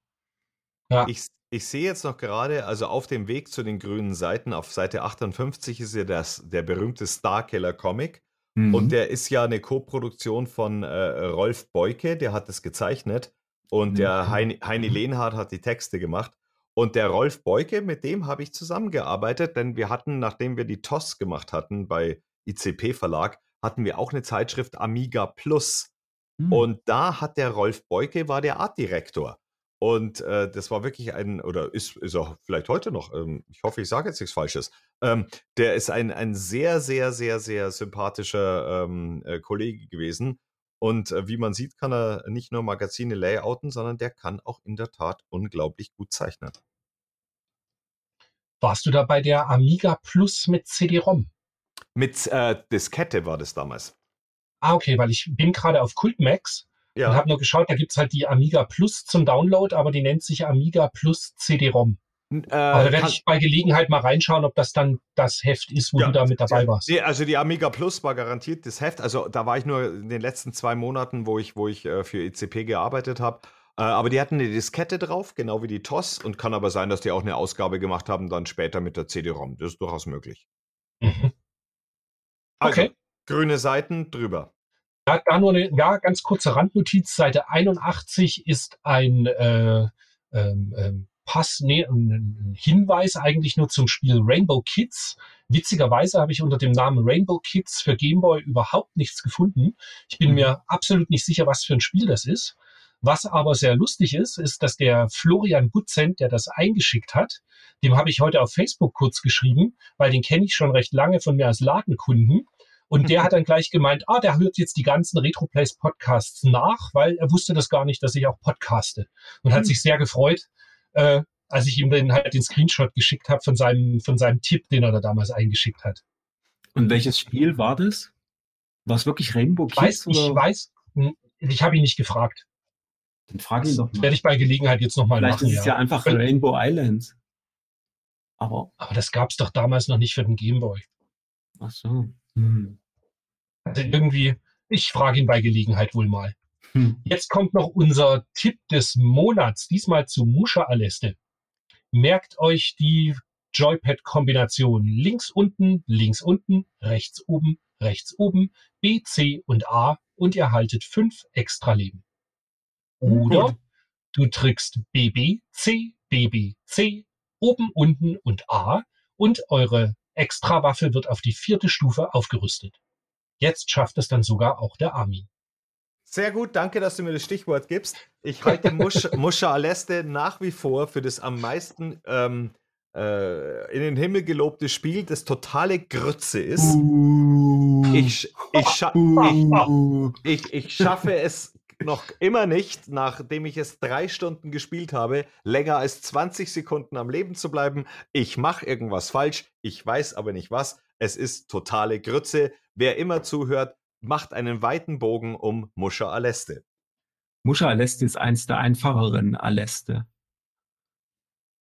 Ja. Ich, ich sehe jetzt noch gerade, also auf dem Weg zu den grünen Seiten, auf Seite 58 ist ja das, der berühmte Starkiller Comic. Mhm. Und der ist ja eine Co-Produktion von äh, Rolf Beuke, der hat es gezeichnet. Und mhm. der Heini, Heini mhm. Lehnhardt hat die Texte gemacht. Und der Rolf Beuke, mit dem habe ich zusammengearbeitet, denn wir hatten, nachdem wir die TOS gemacht hatten bei ICP Verlag, hatten wir auch eine Zeitschrift Amiga Plus. Mhm. Und da hat der Rolf Beuke, war der Artdirektor. Und äh, das war wirklich ein, oder ist, ist auch vielleicht heute noch, ähm, ich hoffe, ich sage jetzt nichts Falsches. Ähm, der ist ein, ein sehr, sehr, sehr, sehr sympathischer ähm, äh, Kollege gewesen. Und äh, wie man sieht, kann er nicht nur Magazine layouten, sondern der kann auch in der Tat unglaublich gut zeichnen. Warst du da bei der Amiga Plus mit CD-ROM? Mit äh, Diskette war das damals. Ah, okay, weil ich bin gerade auf Cultmax ja. Und habe nur geschaut, da gibt es halt die Amiga Plus zum Download, aber die nennt sich Amiga Plus CD-ROM. Äh, da werde ich bei Gelegenheit mal reinschauen, ob das dann das Heft ist, wo ja, du da mit dabei warst. Nee, also die Amiga Plus war garantiert das Heft. Also da war ich nur in den letzten zwei Monaten, wo ich, wo ich äh, für ECP gearbeitet habe. Äh, aber die hatten eine Diskette drauf, genau wie die TOS. Und kann aber sein, dass die auch eine Ausgabe gemacht haben, dann später mit der CD-ROM. Das ist durchaus möglich. Mhm. Also, okay. grüne Seiten drüber. Ja, da nur eine ja, ganz kurze Randnotiz. Seite 81 ist ein äh, ähm, ähm, Pass, nee, ein Hinweis eigentlich nur zum Spiel Rainbow Kids. Witzigerweise habe ich unter dem Namen Rainbow Kids für Gameboy überhaupt nichts gefunden. Ich bin mhm. mir absolut nicht sicher, was für ein Spiel das ist. Was aber sehr lustig ist, ist, dass der Florian Gutzent, der das eingeschickt hat, dem habe ich heute auf Facebook kurz geschrieben, weil den kenne ich schon recht lange von mir als Ladenkunden. Und der hat dann gleich gemeint, ah, der hört jetzt die ganzen Retroplays Podcasts nach, weil er wusste das gar nicht, dass ich auch podcaste. Und hat mhm. sich sehr gefreut, äh, als ich ihm dann halt den Screenshot geschickt habe von seinem, von seinem Tipp, den er da damals eingeschickt hat. Und welches Spiel war das? War es wirklich Rainbow Kids? Weiß, oder? Ich weiß, hm, ich habe ihn nicht gefragt. Dann frage ihn doch mal. Werde ich bei Gelegenheit jetzt nochmal machen. Vielleicht ist es ja, ja einfach Rainbow Islands. Aber, aber das gab es doch damals noch nicht für den Gameboy. Ach so. Hm. Also irgendwie, ich frage ihn bei Gelegenheit wohl mal. Hm. Jetzt kommt noch unser Tipp des Monats, diesmal zu Muscha Aleste. Merkt euch die Joypad-Kombination links unten, links unten, rechts oben, rechts oben, B, C und A und ihr haltet fünf extra Leben. Oder Gut. du trickst BB, C, BB, C, oben, unten und A und eure Extrawaffe wird auf die vierte Stufe aufgerüstet. Jetzt schafft es dann sogar auch der Armin. Sehr gut, danke, dass du mir das Stichwort gibst. Ich halte Musch, Muscha Aleste nach wie vor für das am meisten ähm, äh, in den Himmel gelobte Spiel, das totale Grütze ist. Ich, ich, scha ich, ich, schaffe es noch immer nicht, nachdem ich es drei Stunden gespielt habe, länger als 20 Sekunden am Leben zu bleiben. Ich mache irgendwas falsch, ich weiß aber nicht was. Es ist totale Grütze. Wer immer zuhört, macht einen weiten Bogen um Muscha Aleste. Muscha Aleste ist eins der einfacheren Aleste.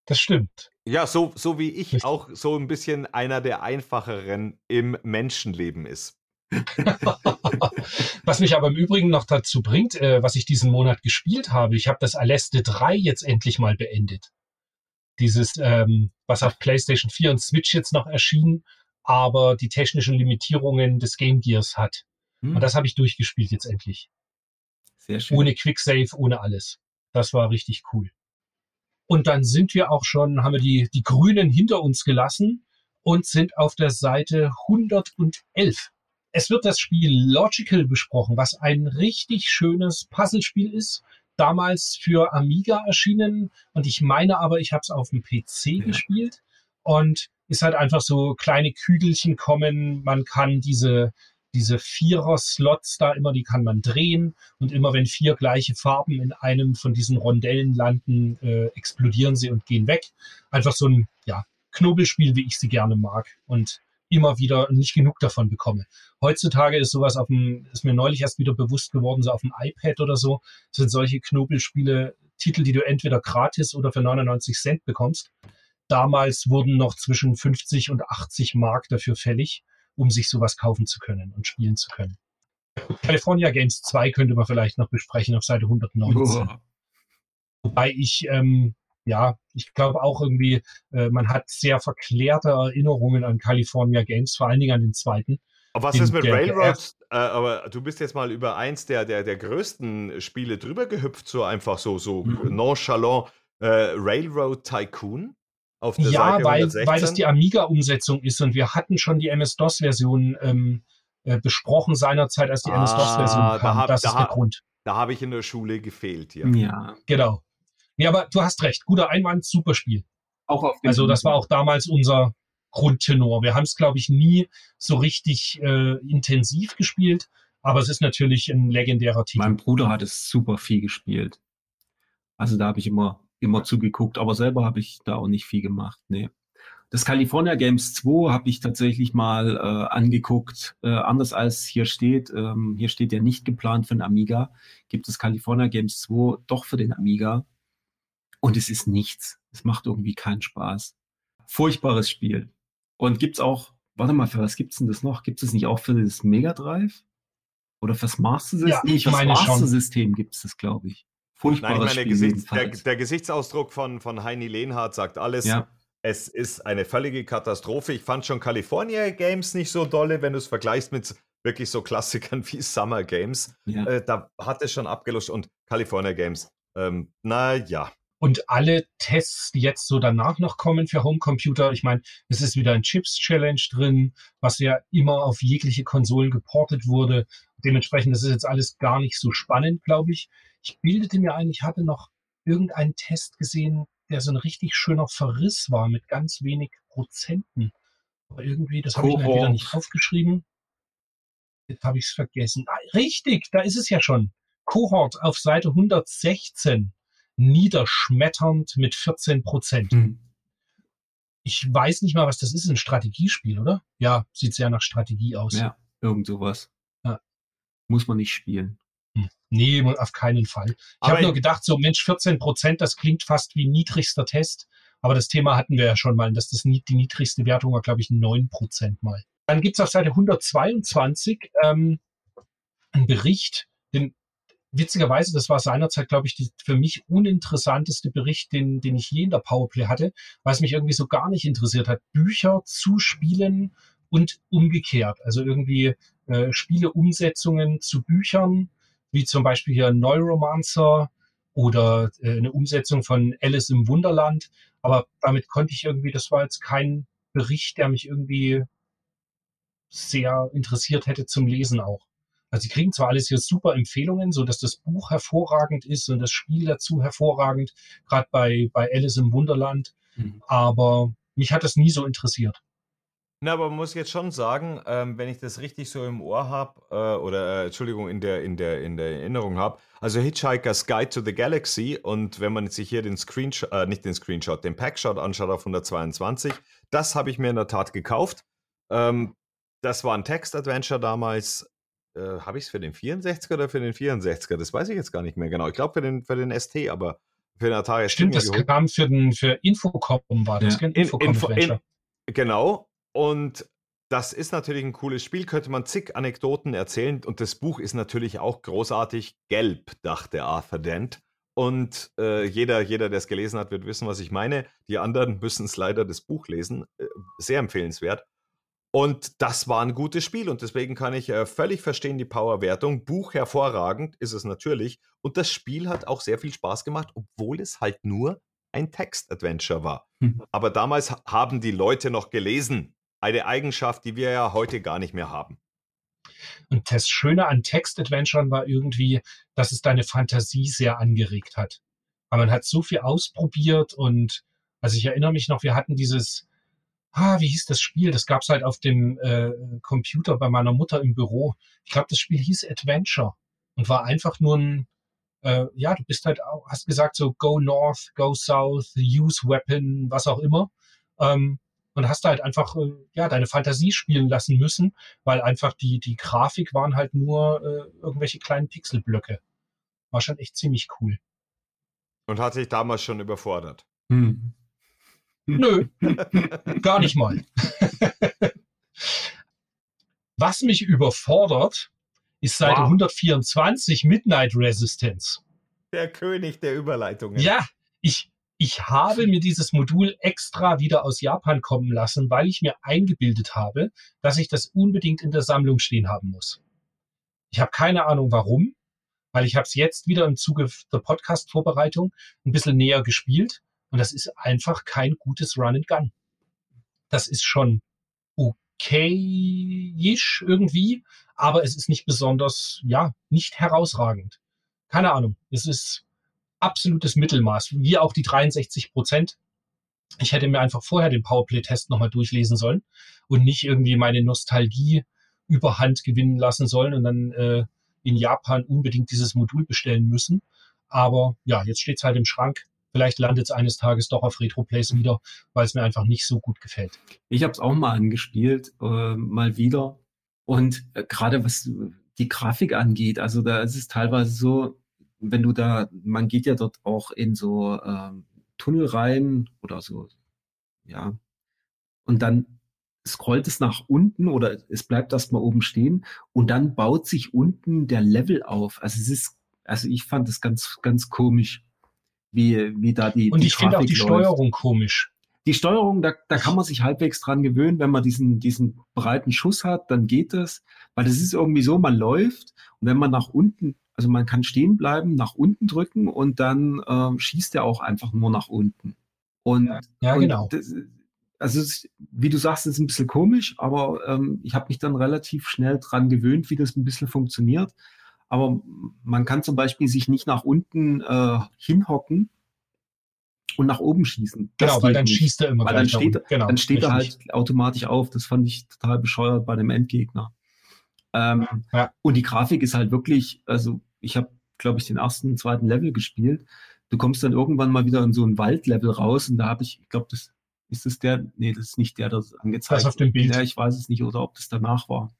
Das stimmt. Ja, so, so wie ich auch so ein bisschen einer der einfacheren im Menschenleben ist. was mich aber im Übrigen noch dazu bringt, äh, was ich diesen Monat gespielt habe, ich habe das Aleste 3 jetzt endlich mal beendet. Dieses, ähm, was auf PlayStation 4 und Switch jetzt noch erschien aber die technischen Limitierungen des Game Gears hat. Hm. Und das habe ich durchgespielt jetzt endlich. Sehr schön. Ohne Quicksave, ohne alles. Das war richtig cool. Und dann sind wir auch schon, haben wir die, die Grünen hinter uns gelassen und sind auf der Seite 111. Es wird das Spiel Logical besprochen, was ein richtig schönes Puzzlespiel ist. Damals für Amiga erschienen und ich meine aber, ich habe es auf dem PC ja. gespielt. Und ist halt einfach so kleine Kügelchen kommen. Man kann diese, diese Vierer-Slots da immer, die kann man drehen. Und immer wenn vier gleiche Farben in einem von diesen Rondellen landen, äh, explodieren sie und gehen weg. Einfach so ein, ja, Knobelspiel, wie ich sie gerne mag. Und immer wieder nicht genug davon bekomme. Heutzutage ist sowas auf dem, ist mir neulich erst wieder bewusst geworden, so auf dem iPad oder so, sind solche Knobelspiele Titel, die du entweder gratis oder für 99 Cent bekommst. Damals wurden noch zwischen 50 und 80 Mark dafür fällig, um sich sowas kaufen zu können und spielen zu können. California Games 2 könnte man vielleicht noch besprechen auf Seite 119. Oh. Wobei ich, ähm, ja, ich glaube auch irgendwie, äh, man hat sehr verklärte Erinnerungen an California Games, vor allen Dingen an den zweiten. Aber was ist mit Railroad? Äh, aber du bist jetzt mal über eins der, der, der größten Spiele drüber gehüpft, so einfach so, so mhm. nonchalant. Äh, Railroad Tycoon? Auf der ja, Seite weil, weil das die Amiga-Umsetzung ist und wir hatten schon die MS-DOS-Version ähm, äh, besprochen seinerzeit, als die ah, MS-DOS-Version kam. Da hab, das da ist der Grund. Da habe ich in der Schule gefehlt, ja. Ja, genau. Nee, aber du hast recht. Guter Einwand, super Spiel. Auch auf also das war auch damals unser Grundtenor. Wir haben es, glaube ich, nie so richtig äh, intensiv gespielt, aber es ist natürlich ein legendärer Titel. Mein Bruder hat es super viel gespielt. Also da habe ich immer, immer zugeguckt, aber selber habe ich da auch nicht viel gemacht. Nee. Das California Games 2 habe ich tatsächlich mal äh, angeguckt. Äh, anders als hier steht, ähm, hier steht ja nicht geplant für den Amiga, gibt es California Games 2 doch für den Amiga. Und es ist nichts. Es macht irgendwie keinen Spaß. Furchtbares Spiel. Und gibt's auch, warte mal, für was gibt's denn das noch? Gibt es nicht auch für das Mega Drive? Oder fürs Master System? Ja, nee, fürs Master System gibt es das, glaube ich. Furchtbares Nein, ich meine, Gesichts, der, der, Gesichtsausdruck von, von Heini Lehnhardt sagt alles. Ja. Es ist eine völlige Katastrophe. Ich fand schon California Games nicht so dolle, wenn du es vergleichst mit wirklich so Klassikern wie Summer Games. Ja. Äh, da hat es schon abgelöscht und California Games. Ähm, na ja. Und alle Tests, die jetzt so danach noch kommen für Homecomputer, ich meine, es ist wieder ein Chips-Challenge drin, was ja immer auf jegliche Konsolen geportet wurde. Dementsprechend, das ist jetzt alles gar nicht so spannend, glaube ich. Ich bildete mir ein, ich hatte noch irgendeinen Test gesehen, der so ein richtig schöner Verriss war mit ganz wenig Prozenten. Aber irgendwie, das habe ich mir wieder nicht aufgeschrieben. Jetzt habe ich es vergessen. Ah, richtig, da ist es ja schon. Cohort auf Seite 116 niederschmetternd mit 14 Prozent. Mhm. Ich weiß nicht mal, was das ist, ein Strategiespiel, oder? Ja, sieht sehr nach Strategie aus. Ja, irgend sowas. Ja. Muss man nicht spielen. Nee, auf keinen Fall. Ich habe nur gedacht, so Mensch, 14 Prozent, das klingt fast wie niedrigster Test. Aber das Thema hatten wir ja schon mal, dass das die niedrigste Wertung war, glaube ich, 9 Prozent mal. Dann gibt es auf Seite 122 ähm, einen Bericht, den witzigerweise, das war seinerzeit, glaube ich, die für mich uninteressanteste Bericht, den, den ich je in der Powerplay hatte, weil es mich irgendwie so gar nicht interessiert hat. Bücher zu Spielen und umgekehrt. Also irgendwie äh, Spieleumsetzungen zu Büchern, wie zum Beispiel hier Neuromancer oder äh, eine Umsetzung von Alice im Wunderland. Aber damit konnte ich irgendwie, das war jetzt kein Bericht, der mich irgendwie sehr interessiert hätte zum Lesen auch. Also sie kriegen zwar alles hier super Empfehlungen, so dass das Buch hervorragend ist und das Spiel dazu hervorragend, gerade bei, bei Alice im Wunderland, mhm. aber mich hat das nie so interessiert. Na, aber man muss jetzt schon sagen, ähm, wenn ich das richtig so im Ohr habe, äh, oder äh, Entschuldigung, in der, in der, in der Erinnerung habe, also Hitchhiker's Guide to the Galaxy und wenn man sich hier den Screenshot, äh, nicht den Screenshot, den Packshot anschaut auf 122, das habe ich mir in der Tat gekauft. Ähm, das war ein Text-Adventure damals, äh, habe ich es für den 64er oder für den 64er? Das weiß ich jetzt gar nicht mehr genau. Ich glaube für den, für den ST, aber für den Atari ST. Stimmt, das kam für, den, für Infocom, war das. Ja. Infocom Info, in, genau. Und das ist natürlich ein cooles Spiel, könnte man zig Anekdoten erzählen. Und das Buch ist natürlich auch großartig gelb, dachte Arthur Dent. Und äh, jeder, jeder, der es gelesen hat, wird wissen, was ich meine. Die anderen müssen es leider das Buch lesen. Äh, sehr empfehlenswert. Und das war ein gutes Spiel und deswegen kann ich äh, völlig verstehen die Powerwertung. Buch hervorragend ist es natürlich. Und das Spiel hat auch sehr viel Spaß gemacht, obwohl es halt nur ein Text-Adventure war. Mhm. Aber damals haben die Leute noch gelesen. Eine Eigenschaft, die wir ja heute gar nicht mehr haben. Und das Schöne an Text-Adventuren war irgendwie, dass es deine Fantasie sehr angeregt hat. Aber man hat so viel ausprobiert und also ich erinnere mich noch, wir hatten dieses ah, wie hieß das Spiel? Das gab's halt auf dem äh, Computer bei meiner Mutter im Büro. Ich glaube, das Spiel hieß Adventure und war einfach nur ein, äh, ja, du bist halt auch, hast gesagt so go north, go south, use weapon, was auch immer. Ähm, und hast da halt einfach äh, ja deine Fantasie spielen lassen müssen, weil einfach die die Grafik waren halt nur äh, irgendwelche kleinen Pixelblöcke. War schon echt ziemlich cool. Und hat sich damals schon überfordert. Hm. Nö, gar nicht mal. Was mich überfordert, ist Seite Wow. 124 Midnight Resistance. Der König der Überleitungen. Ja, ich, ich habe mir dieses Modul extra wieder aus Japan kommen lassen, weil ich mir eingebildet habe, dass ich das unbedingt in der Sammlung stehen haben muss. Ich habe keine Ahnung warum, weil ich habe es jetzt wieder im Zuge der Podcast-Vorbereitung ein bisschen näher gespielt und das ist einfach kein gutes Run and Gun. Das ist schon okayisch irgendwie, aber es ist nicht besonders, ja, nicht herausragend. Keine Ahnung. Es ist absolutes Mittelmaß, wie auch die 63 Prozent. Ich hätte mir einfach vorher den Powerplay-Test nochmal durchlesen sollen und nicht irgendwie meine Nostalgie überhand gewinnen lassen sollen und dann äh, in Japan unbedingt dieses Modul bestellen müssen. Aber ja, jetzt steht's halt im Schrank. Vielleicht landet es eines Tages doch auf Retroplays wieder, weil es mir einfach nicht so gut gefällt. Ich habe es auch mal angespielt, äh, mal wieder. Und äh, gerade was die Grafik angeht, also da ist es teilweise so, wenn du da, man geht ja dort auch in so ähm, Tunnel rein oder so, ja. Und dann scrollt es nach unten oder es bleibt erstmal oben stehen und dann baut sich unten der Level auf. Also es ist, also ich fand es ganz, ganz komisch, wie, wie da die, Und die ich finde auch die läuft Steuerung komisch. die Steuerung, da, da kann man sich halbwegs dran gewöhnen, wenn man diesen, diesen breiten Schuss hat, dann geht das. Weil das ist irgendwie so, man läuft und wenn man nach unten, also man kann stehen bleiben, nach unten drücken und dann ähm, schießt er auch einfach nur nach unten. Und, Ja, und genau. Das, also es, wie du sagst, es ist ein bisschen komisch, aber ähm, ich habe mich dann relativ schnell dran gewöhnt, wie das ein bisschen funktioniert. Aber man kann zum Beispiel sich nicht nach unten äh, hinhocken und nach oben schießen. Das Genau, weil dann nicht. schießt er immer Weil dann steht, genau, dann steht er halt automatisch auf. Das fand ich total bescheuert bei dem Endgegner. Ähm, Ja. Und die Grafik ist halt wirklich, also ich habe, glaube ich, den ersten, zweiten Level gespielt. Du kommst dann irgendwann mal wieder in so ein Waldlevel raus und da habe ich, ich glaube, das ist das der, nee, das ist nicht der, das angezeigt Das auf dem Bild. Ja, ich weiß es nicht, oder ob das danach war.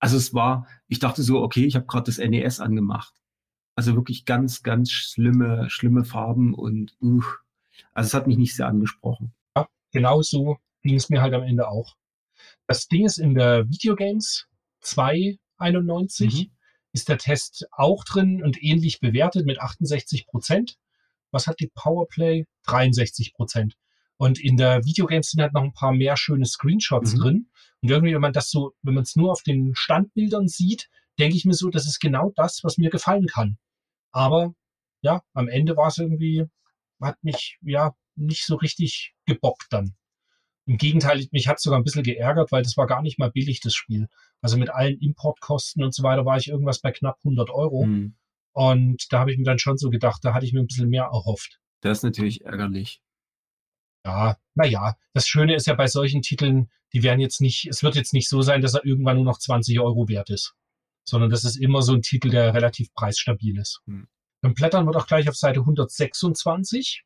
Also es war, ich dachte so, okay, ich habe gerade das NES angemacht. Also wirklich ganz, ganz schlimme, schlimme Farben und uh, also es hat mich nicht sehr angesprochen. Genau so ging es mir halt am Ende auch. Das Ding ist in der Videogames 291 Mhm. ist der Test auch drin und ähnlich bewertet mit 68 Prozent. Was hat die Powerplay? 63 Prozent. Und in der Videogames sind halt noch ein paar mehr schöne Screenshots Mhm. drin. Und irgendwie, wenn man das so, wenn man es nur auf den Standbildern sieht, denke ich mir so, das ist genau das, was mir gefallen kann. Aber ja, am Ende war es irgendwie, hat mich ja nicht so richtig gebockt dann. Im Gegenteil, mich hat sogar ein bisschen geärgert, weil das war gar nicht mal billig, das Spiel. Also mit allen Importkosten und so weiter war ich irgendwas bei knapp 100 Euro. Hm. Und da habe ich mir dann schon so gedacht, da hatte ich mir ein bisschen mehr erhofft. Das ist natürlich ärgerlich. Ja, naja, das Schöne ist ja bei solchen Titeln, die werden jetzt nicht, es wird jetzt nicht so sein, dass er irgendwann nur noch 20 Euro wert ist, sondern das ist immer so ein Titel, der relativ preisstabil ist. Hm. Dann blättern wir doch gleich auf Seite 126.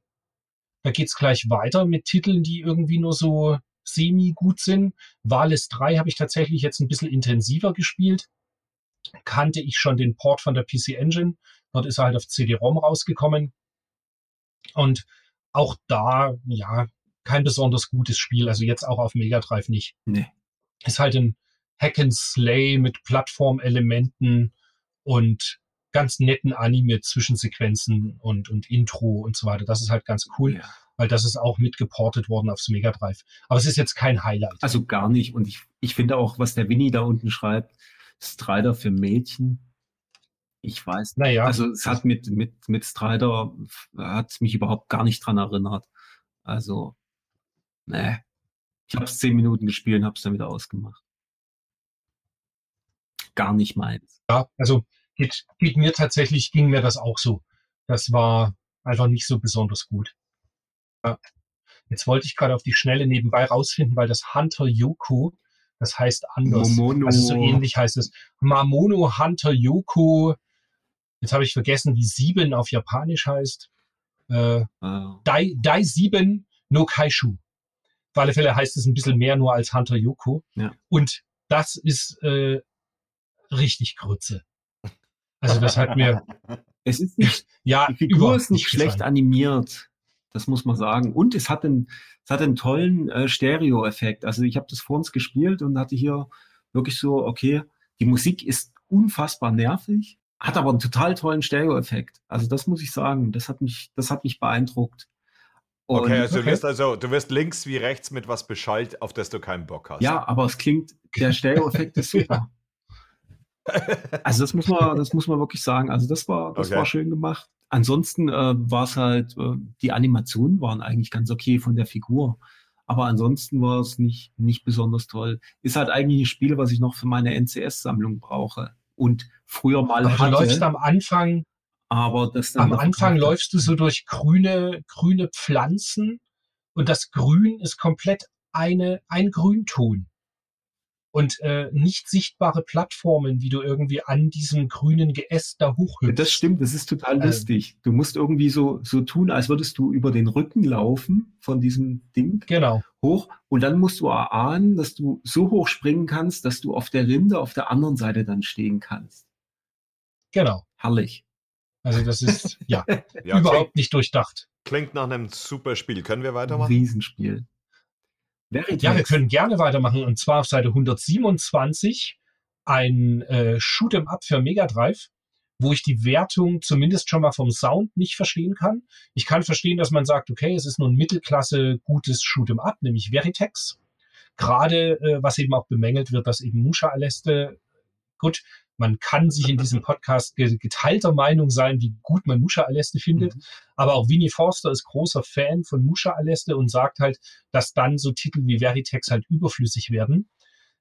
Da geht's gleich weiter mit Titeln, die irgendwie nur so semi-gut sind. Wales 3 habe ich tatsächlich jetzt ein bisschen intensiver gespielt. Kannte ich schon den Port von der PC Engine. Dort ist er halt auf CD-ROM rausgekommen. Und auch da, ja, kein besonders gutes Spiel. Also jetzt auch auf Mega Drive nicht. Nee. Ist halt ein Hack and Slay mit Plattformelementen und ganz netten Anime-Zwischensequenzen und, und Intro und so weiter. Das ist halt ganz cool, Ja. weil das ist auch mitgeportet worden aufs Mega Drive. Aber es ist jetzt kein Highlight. Also gar nicht. Und ich, ich finde auch, was der Winnie da unten schreibt, Strider für Mädchen. Ich weiß nicht. naja, Also es hat mit, mit, mit Strider hat mich überhaupt gar nicht dran erinnert. Also, ne. Ich habe es zehn Minuten gespielt und habe es dann wieder ausgemacht. Gar nicht meins. ja, also geht, geht mir tatsächlich, ging mir das auch so. Das war einfach nicht so besonders gut. Ja. Jetzt wollte ich gerade auf die Schnelle nebenbei rausfinden, weil das Hunter Yoko, das heißt anders. Momono. Also so ähnlich heißt es. Mamono Hunter Yoko. Jetzt habe ich vergessen, wie sieben auf Japanisch heißt. Äh, Äh, Dai, Dai 7 no Kaishu. Auf alle Fälle heißt es ein bisschen mehr nur als Hunter Yoko. Ja. Und das ist äh, richtig Grütze. Also das hat mir Es ist nicht, ja die Figur ist nicht schlecht gefallen. animiert. Das muss man sagen. Und es hat einen, es hat einen tollen äh, Stereo-Effekt. Also ich habe das vor uns gespielt und hatte hier wirklich so, okay, die Musik ist unfassbar nervig, hat aber einen total tollen Stereo-Effekt. Also das muss ich sagen. Das hat mich, das hat mich beeindruckt. Und, Okay, also du wirst also, du wirst links wie rechts mit was beschallt, auf das du keinen Bock hast. ja, aber es klingt, der Stereo-Effekt ist super. Also das muss man, das muss man wirklich sagen. Also das war, das Okay. war schön gemacht. Ansonsten äh, war es halt, äh, die Animationen waren eigentlich ganz okay von der Figur. Aber ansonsten war es nicht, nicht besonders toll. Ist halt eigentlich ein Spiel, was ich noch für meine NCS-Sammlung brauche. Und früher mal Aber du läufst hatte, am Anfang, aber das dann am Anfang läufst du so durch grüne, grüne Pflanzen und das Grün ist komplett eine, ein Grünton. Und äh, nicht sichtbare Plattformen, wie du irgendwie an diesem grünen Geäst da hochhüpfst. Das stimmt, das ist total Ähm. lustig. Du musst irgendwie so, so tun, als würdest du über den Rücken laufen von diesem Ding Genau. hoch und dann musst du erahnen, dass du so hoch springen kannst, dass du auf der Rinde auf der anderen Seite dann stehen kannst. Genau. Herrlich. Also das ist ja, Ja, überhaupt nicht durchdacht. Klingt, klingt nach einem super Spiel. Können wir weitermachen? Riesenspiel. Veritas. Ja, wir können gerne weitermachen. Und zwar auf Seite 127 ein äh, Shoot'em Up für Mega Drive, wo ich die Wertung zumindest schon mal vom Sound nicht verstehen kann. Ich kann verstehen, dass man sagt, okay, es ist nur ein Mittelklasse gutes Shoot'em Up, nämlich Veritex. Gerade äh, was eben auch bemängelt wird, dass eben Musha Aleste, gut, man kann sich in diesem Podcast ge geteilter Meinung sein, wie gut man Musha Aleste findet. Mhm. Aber auch Winnie Forster ist großer Fan von Musha Aleste und sagt halt, dass dann so Titel wie Veritex halt überflüssig werden.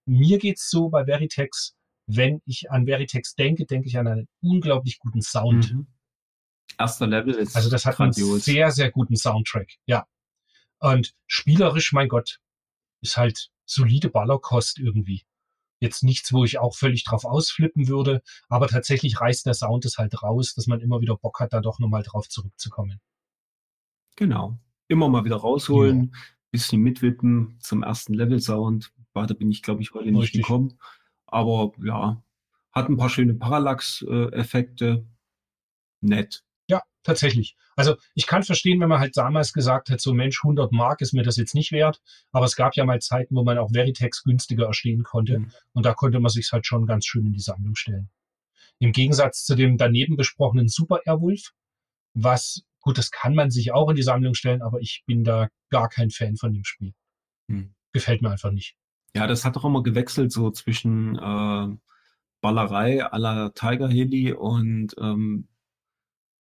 Mir geht's so bei Veritex, wenn ich an Veritex denke, denke ich an einen unglaublich guten Sound. Mhm. Erster Level ist Also das hat einen grandios. sehr, sehr guten Soundtrack, ja. Und spielerisch, mein Gott, ist halt solide Ballerkost irgendwie. Jetzt nichts, wo ich auch völlig drauf ausflippen würde, aber tatsächlich reißt der Sound es halt raus, dass man immer wieder Bock hat, da doch nochmal drauf zurückzukommen. Genau. Immer mal wieder rausholen, bisschen mitwippen zum ersten Level-Sound. Weiter bin ich, glaube ich, heute nicht Richtig. gekommen. Aber ja, hat ein paar schöne Parallax-Effekte. Nett. Ja, tatsächlich. Also ich kann verstehen, wenn man halt damals gesagt hat, so Mensch, 100 Mark ist mir das jetzt nicht wert. Aber es gab ja mal Zeiten, wo man auch Veritex günstiger erstehen konnte. Mhm. Und da konnte man sich halt schon ganz schön in die Sammlung stellen. Im Gegensatz zu dem daneben besprochenen Super Airwolf, was, gut, das kann man sich auch in die Sammlung stellen, aber ich bin da gar kein Fan von dem Spiel. Hm. Gefällt mir einfach nicht. Ja, das hat doch immer gewechselt, so zwischen äh, Ballerei à la Tiger Heli und ähm,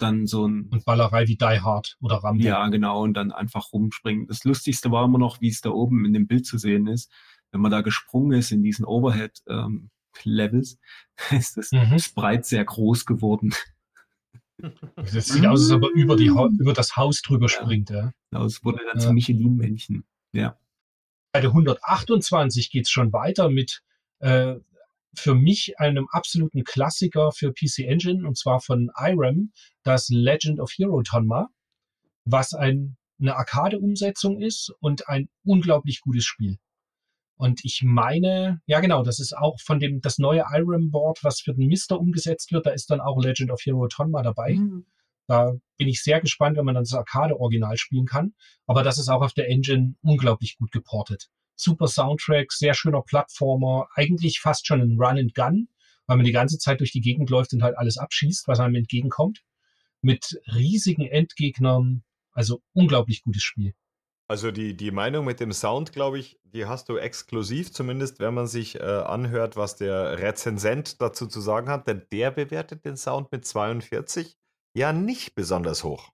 dann so ein Und Ballerei wie Die Hard oder Rambo. Ja, genau, und dann einfach rumspringen. Das Lustigste war immer noch, wie es da oben in dem Bild zu sehen ist. Wenn man da gesprungen ist in diesen Overhead-Levels, ist das Mhm. Sprite sehr groß geworden. Das sieht aus, als ob er über, die, Mm. über das Haus drüber springt. Ja. Genau, Es wurde dann Ja. zum Michelin-Männchen. Ja. Bei der 128 geht's schon weiter mit äh, für mich einem absoluten Klassiker für PC Engine und zwar von IRAM, das Legend of Hero Tonma, was ein, eine Arcade-Umsetzung ist und ein unglaublich gutes Spiel. Und ich meine, ja genau, das ist auch von dem, das neue IRAM-Board, was für den Mister umgesetzt wird, da ist dann auch Legend of Hero Tonma dabei. Da bin ich sehr gespannt, wenn man dann das Arcade-Original spielen kann. Aber das ist auch auf der Engine unglaublich gut geportet. Super Soundtrack, sehr schöner Plattformer, eigentlich fast schon ein Run and Gun, weil man die ganze Zeit durch die Gegend läuft und halt alles abschießt, was einem entgegenkommt. Mit riesigen Endgegnern, also unglaublich gutes Spiel. Also die, die Meinung mit dem Sound, glaube ich, die hast du exklusiv, zumindest wenn man sich äh, anhört, was der Rezensent dazu zu sagen hat, denn der bewertet den Sound mit 42 ja nicht besonders hoch.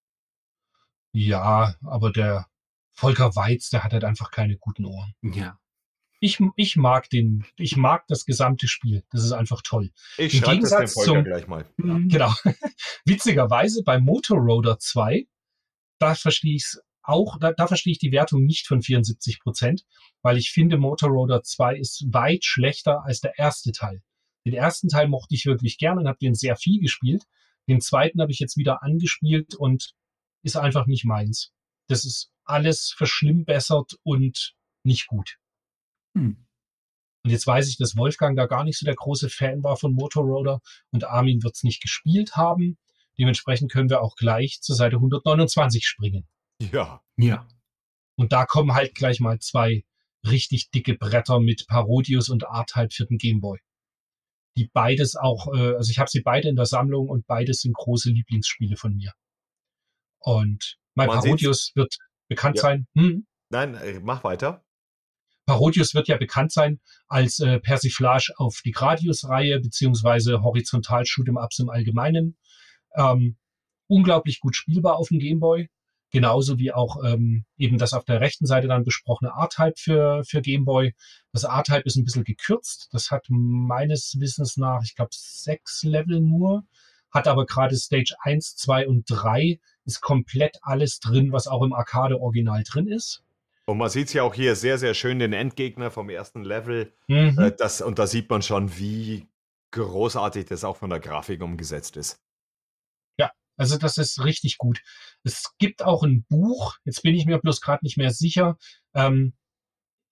Ja, aber der Volker Weiz, der hat halt einfach keine guten Ohren. Ja. Ich, ich mag den, ich mag das gesamte Spiel. Das ist einfach toll. Ich Im das dem Gegensatz Volker zum- gleich mal. Genau. Witzigerweise bei Motorroader 2, da verstehe ich es auch, da, da verstehe ich die Wertung nicht von 74 Prozent, weil ich finde, Motorroader 2 ist weit schlechter als der erste Teil. Den ersten Teil mochte ich wirklich gerne und habe den sehr viel gespielt. Den zweiten habe ich jetzt wieder angespielt und ist einfach nicht meins. Das ist alles verschlimmbessert und nicht gut. Hm. Und jetzt weiß ich, dass Wolfgang da gar nicht so der große Fan war von Motorola und Armin wird es nicht gespielt haben. Dementsprechend können wir auch gleich zur Seite 129 springen. Ja. Ja. Und da kommen halt gleich mal zwei richtig dicke Bretter mit Parodius und R-Type für den Gameboy. Die beides auch, äh, also ich habe sie beide in der Sammlung und beides sind große Lieblingsspiele von mir. Und mein Man Parodius wird bekannt Ja. sein. Hm, Nein, äh, mach weiter. Parodius wird ja bekannt sein als äh, Persiflage auf die Gradius-Reihe beziehungsweise Horizontal Shoot'em Ups im Allgemeinen. Ähm, unglaublich gut spielbar auf dem Gameboy. Genauso wie auch ähm, eben das auf der rechten Seite dann besprochene R-Type für, für Gameboy. Das R-Type ist ein bisschen gekürzt. Das hat meines Wissens nach, ich glaube, sechs Level nur. Hat aber gerade Stage 1, 2 und 3 ist komplett alles drin, was auch im Arcade-Original drin ist. Und man sieht es ja auch hier sehr, sehr schön, den Endgegner vom ersten Level. Mhm. Äh, das, und da sieht man schon, wie großartig das auch von der Grafik umgesetzt ist. Also das ist richtig gut. Es gibt auch ein Buch, jetzt bin ich mir bloß gerade nicht mehr sicher. Ähm,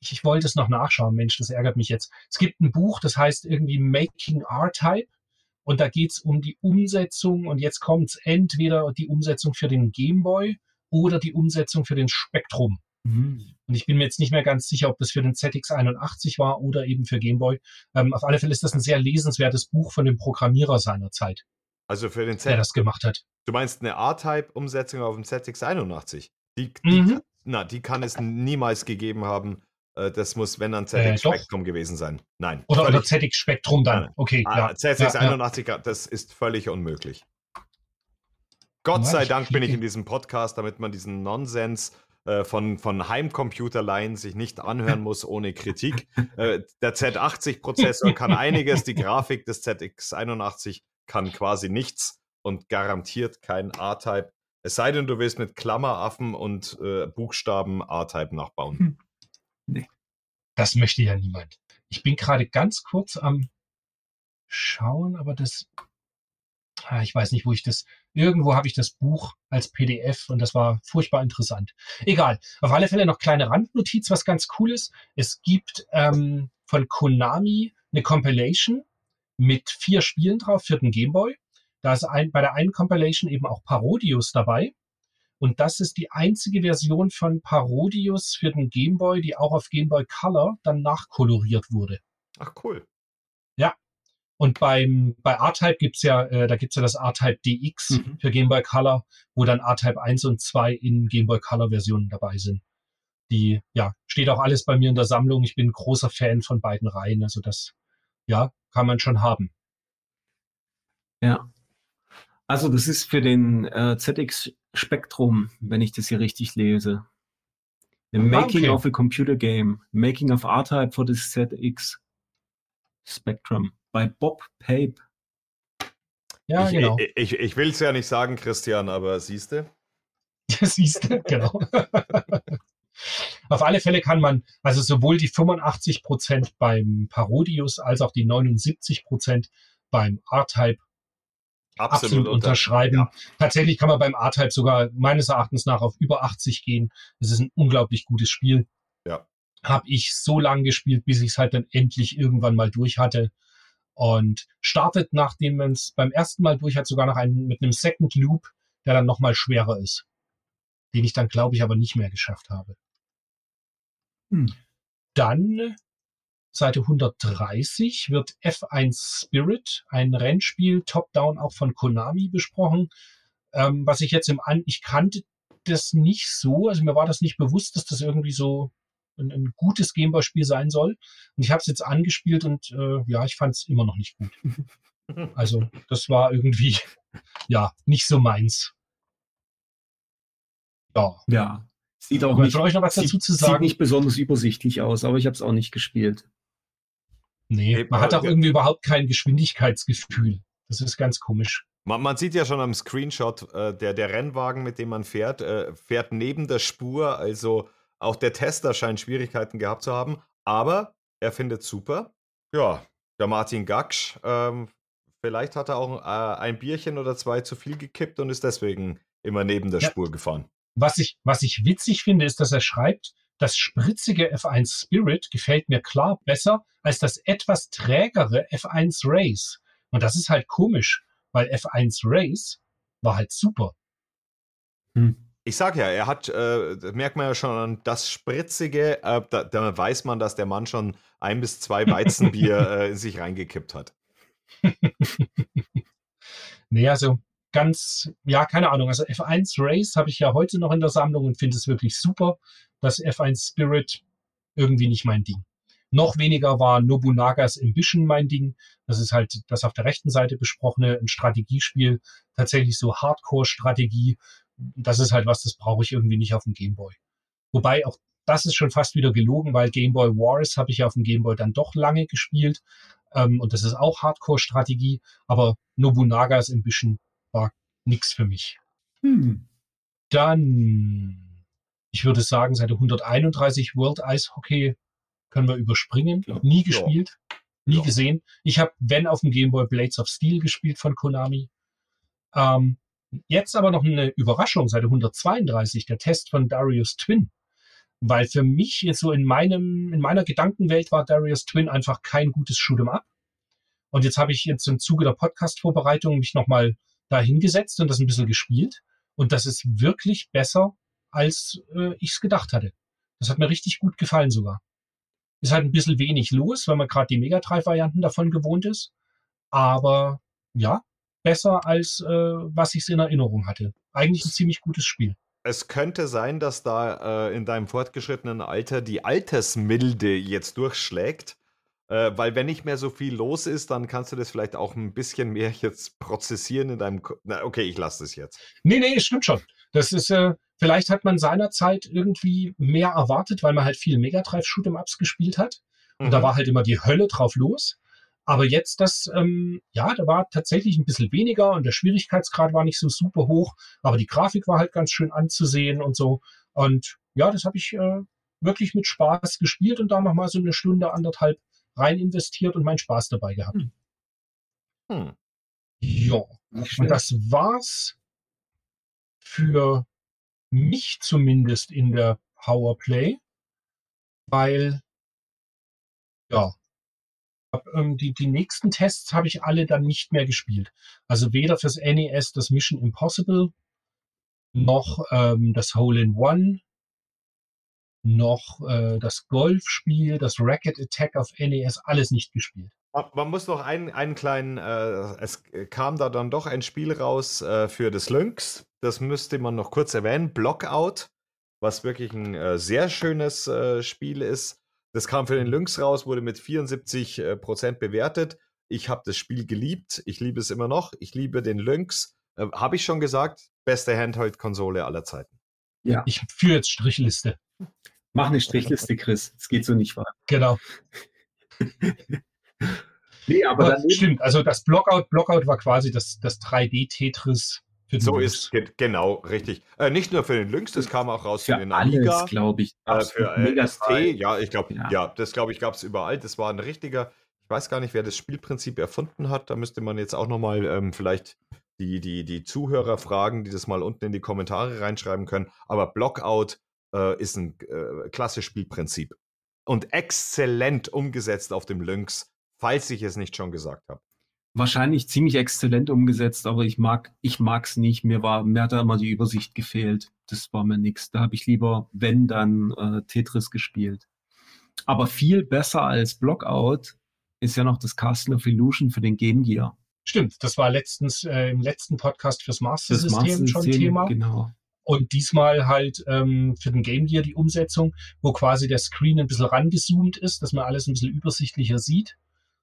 ich, ich wollte es noch nachschauen, Mensch, das ärgert mich jetzt. Es gibt ein Buch, das heißt irgendwie Making R-Type und da geht's um die Umsetzung und jetzt kommt's entweder die Umsetzung für den Gameboy oder die Umsetzung für den Spektrum. Mhm. Und ich bin mir jetzt nicht mehr ganz sicher, ob das für den ZX81 war oder eben für Gameboy. Ähm, auf alle Fälle ist das ein sehr lesenswertes Buch von dem Programmierer seiner Zeit, Also für den der Z. das gemacht hat. Du meinst eine R-Type-Umsetzung auf dem ZX81? Die, die, Mhm. kann, na, die kann es niemals gegeben haben. Äh, Das muss, wenn dann Äh, ZX doch. Spectrum gewesen sein. Nein. Oder, oder ZX Spektrum dann. Okay, Ah, ja. ZX81, das ist völlig unmöglich. Gott Ja, sei ich Dank bin ich in diesem Podcast, damit man diesen Nonsens äh, von, von Heimcomputerleihen sich nicht anhören muss ohne Kritik. Äh, der Z80-Prozessor kann einiges, die Grafik des ZX81 kann quasi nichts und garantiert kein R-Type. Es sei denn, du willst mit Klammeraffen und äh, Buchstaben R-Type nachbauen. Das möchte ja niemand. Ich bin gerade ganz kurz am Schauen, aber das. Ah, ich weiß nicht, wo ich das. Irgendwo habe ich das Buch als PDF und das war furchtbar interessant. Egal. Auf alle Fälle noch kleine Randnotiz, was ganz cool ist. Es gibt ähm, von Konami eine Compilation mit vier Spielen drauf für den Gameboy. Da ist ein, bei der einen Compilation eben auch Parodius dabei. Und das ist die einzige Version von Parodius für den Gameboy, die auch auf Gameboy Color dann nachkoloriert wurde. Ach cool. Und beim, bei R-Type gibt's ja, äh, da gibt's ja das R-Type DX Mhm. für Game Boy Color, wo dann R-Type 1 und 2 in Game Boy Color Versionen dabei sind. Die, ja, steht auch alles bei mir in der Sammlung. Ich bin ein großer Fan von beiden Reihen. Also das, ja, kann man schon haben. Ja. Also das ist für den äh, ZX Spectrum, wenn ich das hier richtig lese. The Making okay. of a Computer Game. Making of R-Type for the ZX Spectrum. Bei Bob Pape. Ja, ich genau. ich, ich, ich will es ja nicht sagen, Christian, aber siehst du? Siehst du, genau. Auf alle Fälle kann man also sowohl die 85 Prozent beim Parodius als auch die 79 Prozent beim R-Type absolut, unter- unterschreiben. Ja. Tatsächlich kann man beim R-Type sogar meines Erachtens nach auf über 80 gehen. Es ist ein unglaublich gutes Spiel. Ja. Habe ich so lange gespielt, bis ich es halt dann endlich irgendwann mal durch hatte. Und startet, nachdem man es beim ersten Mal durch hat, sogar noch einen, mit einem Second Loop, der dann nochmal schwerer ist. Den ich dann, glaube ich, aber nicht mehr geschafft habe. Hm. Dann Seite 130 wird F1 Spirit, ein Rennspiel, Top-Down auch von Konami besprochen. Ähm, was ich jetzt im An, ich kannte das nicht so, also mir war das nicht bewusst, dass das irgendwie so ein, ein gutes Gameboy-Spiel sein soll. Und ich habe es jetzt angespielt und äh, ja, ich fand es immer noch nicht gut. Also das war irgendwie ja nicht so meins. Ja. Ja. Sieht auch nicht, euch noch was dazu sieht, zu sieht sagen? nicht besonders übersichtlich aus, aber ich habe es auch nicht gespielt. Nee, Nee, man hat auch irgendwie überhaupt kein Geschwindigkeitsgefühl. Das ist ganz komisch. Man, man sieht ja schon am Screenshot, äh, der, der Rennwagen, mit dem man fährt, äh, fährt neben der Spur. Also auch der Tester scheint Schwierigkeiten gehabt zu haben. Aber er findet super. Ja, der Martin Gaksch, ähm, vielleicht hat er auch äh, ein Bierchen oder zwei zu viel gekippt und ist deswegen immer neben der Ja. Spur gefahren. Was ich, was ich witzig finde, ist, dass er schreibt, das spritzige F1 Spirit gefällt mir klar besser als das etwas trägere F1 Race. Und das ist halt komisch, weil F1 Race war halt super. Hm. Ich sag ja, er hat, äh, merkt man ja schon an das Spritzige, äh, da, da, weiß man, dass der Mann schon ein bis zwei Weizenbier äh, in sich reingekippt hat. nee, also ganz, ja, keine Ahnung. Also F1 Race habe ich ja heute noch in der Sammlung und finde es wirklich super. Das F1 Spirit irgendwie nicht mein Ding. Noch weniger war Nobunagas Ambition mein Ding. Das ist halt das auf der rechten Seite besprochene ein Strategiespiel. Tatsächlich so Hardcore-Strategie. Das ist halt was, das brauche ich irgendwie nicht auf dem Gameboy. Wobei auch das ist schon fast wieder gelogen, weil Game Boy Wars habe ich ja auf dem Game Boy dann doch lange gespielt. Ähm, und das ist auch Hardcore-Strategie. Aber Nobunagas Ambition nichts für mich. Hm. Dann, ich würde sagen, Seite 131 World Ice Hockey können wir überspringen. Ja. Nie gespielt, ja. nie ja. gesehen. Ich habe, wenn auf dem Game Boy Blades of Steel gespielt von Konami. Ähm, jetzt aber noch eine Überraschung, Seite 132, der Test von Darius Twin. Weil für mich jetzt so in meinem, in meiner Gedankenwelt war Darius Twin einfach kein gutes Shoot'em Up. Und jetzt habe ich jetzt im Zuge der Podcast-Vorbereitung mich nochmal da hingesetzt und das ein bisschen gespielt. Und das ist wirklich besser, als äh, ich es gedacht hatte. Das hat mir richtig gut gefallen sogar. Ist halt ein bisschen wenig los, weil man gerade die Mega Drive-Varianten davon gewohnt ist. Aber ja, besser als äh, was ich in Erinnerung hatte. Eigentlich ein ziemlich gutes Spiel. Es könnte sein, dass da äh, in deinem fortgeschrittenen Alter die Altersmilde jetzt durchschlägt äh, weil wenn nicht mehr so viel los ist, dann kannst du das vielleicht auch ein bisschen mehr jetzt prozessieren in deinem. Ko Na, okay, ich lasse das jetzt. Nee, nee, stimmt schon. Das ist, äh, vielleicht hat man seinerzeit irgendwie mehr erwartet, weil man halt viel Megadrive Shoot'em Ups gespielt hat. Und mhm. da war halt immer die Hölle drauf los. Aber jetzt das, ähm, ja, da war tatsächlich ein bisschen weniger und der Schwierigkeitsgrad war nicht so super hoch, aber die Grafik war halt ganz schön anzusehen und so. Und ja, das habe ich äh, wirklich mit Spaß gespielt und da nochmal so eine Stunde, anderthalb rein investiert und meinen Spaß dabei gehabt. Hm. Hm. Ja, und das war's für mich zumindest in der Powerplay, weil ja, ähm, die, die nächsten Tests habe ich alle dann nicht mehr gespielt. Also weder fürs NES das Mission Impossible, noch ähm, das Hole in One, noch äh, das Golfspiel, das Racket Attack auf NES, alles nicht gespielt. Man muss noch einen, einen kleinen, äh, es kam da dann doch ein Spiel raus äh, für das Lynx, das müsste man noch kurz erwähnen, Blockout, was wirklich ein äh, sehr schönes äh, Spiel ist. Das kam für den Lynx raus, wurde mit 74 äh, Prozent bewertet. Ich habe das Spiel geliebt, ich liebe es immer noch, ich liebe den Lynx. Äh, habe ich schon gesagt, beste Handheld-Konsole aller Zeiten. Ja. Ich führe jetzt Strichliste. Mach eine Strichliste, Chris. Es geht so nicht weiter. Genau. nee, aber, aber stimmt. Also das Blockout, Blockout war quasi das, das 3D-Tetris. So ist genau richtig. Äh, nicht nur für den Lynx, das kam auch raus für, für den Amiga, glaube ich. Äh, für äh, ST, ja, ich glaube, ja. ja. das glaube ich gab es überall. Das war ein richtiger. Ich weiß gar nicht, wer das Spielprinzip erfunden hat. Da müsste man jetzt auch nochmal ähm, vielleicht die, die, die Zuhörer fragen, die das mal unten in die Kommentare reinschreiben können. Aber Blockout äh, ist ein äh, klassisches Spielprinzip. Und exzellent umgesetzt auf dem Lynx, falls ich es nicht schon gesagt habe. Wahrscheinlich ziemlich exzellent umgesetzt, aber ich mag, ich mag's nicht. Mir war, mir hat da immer die Übersicht gefehlt. Das war mir nichts. Da habe ich lieber, wenn dann, äh, Tetris gespielt. Aber viel besser als Blockout ist ja noch das Castle of Illusion für den Game Gear. Stimmt, das war letztens äh, im letzten Podcast fürs Master System, schon Thema. Genau. Und diesmal halt ähm, für den Game Gear die Umsetzung, wo quasi der Screen ein bisschen rangezoomt ist, dass man alles ein bisschen übersichtlicher sieht.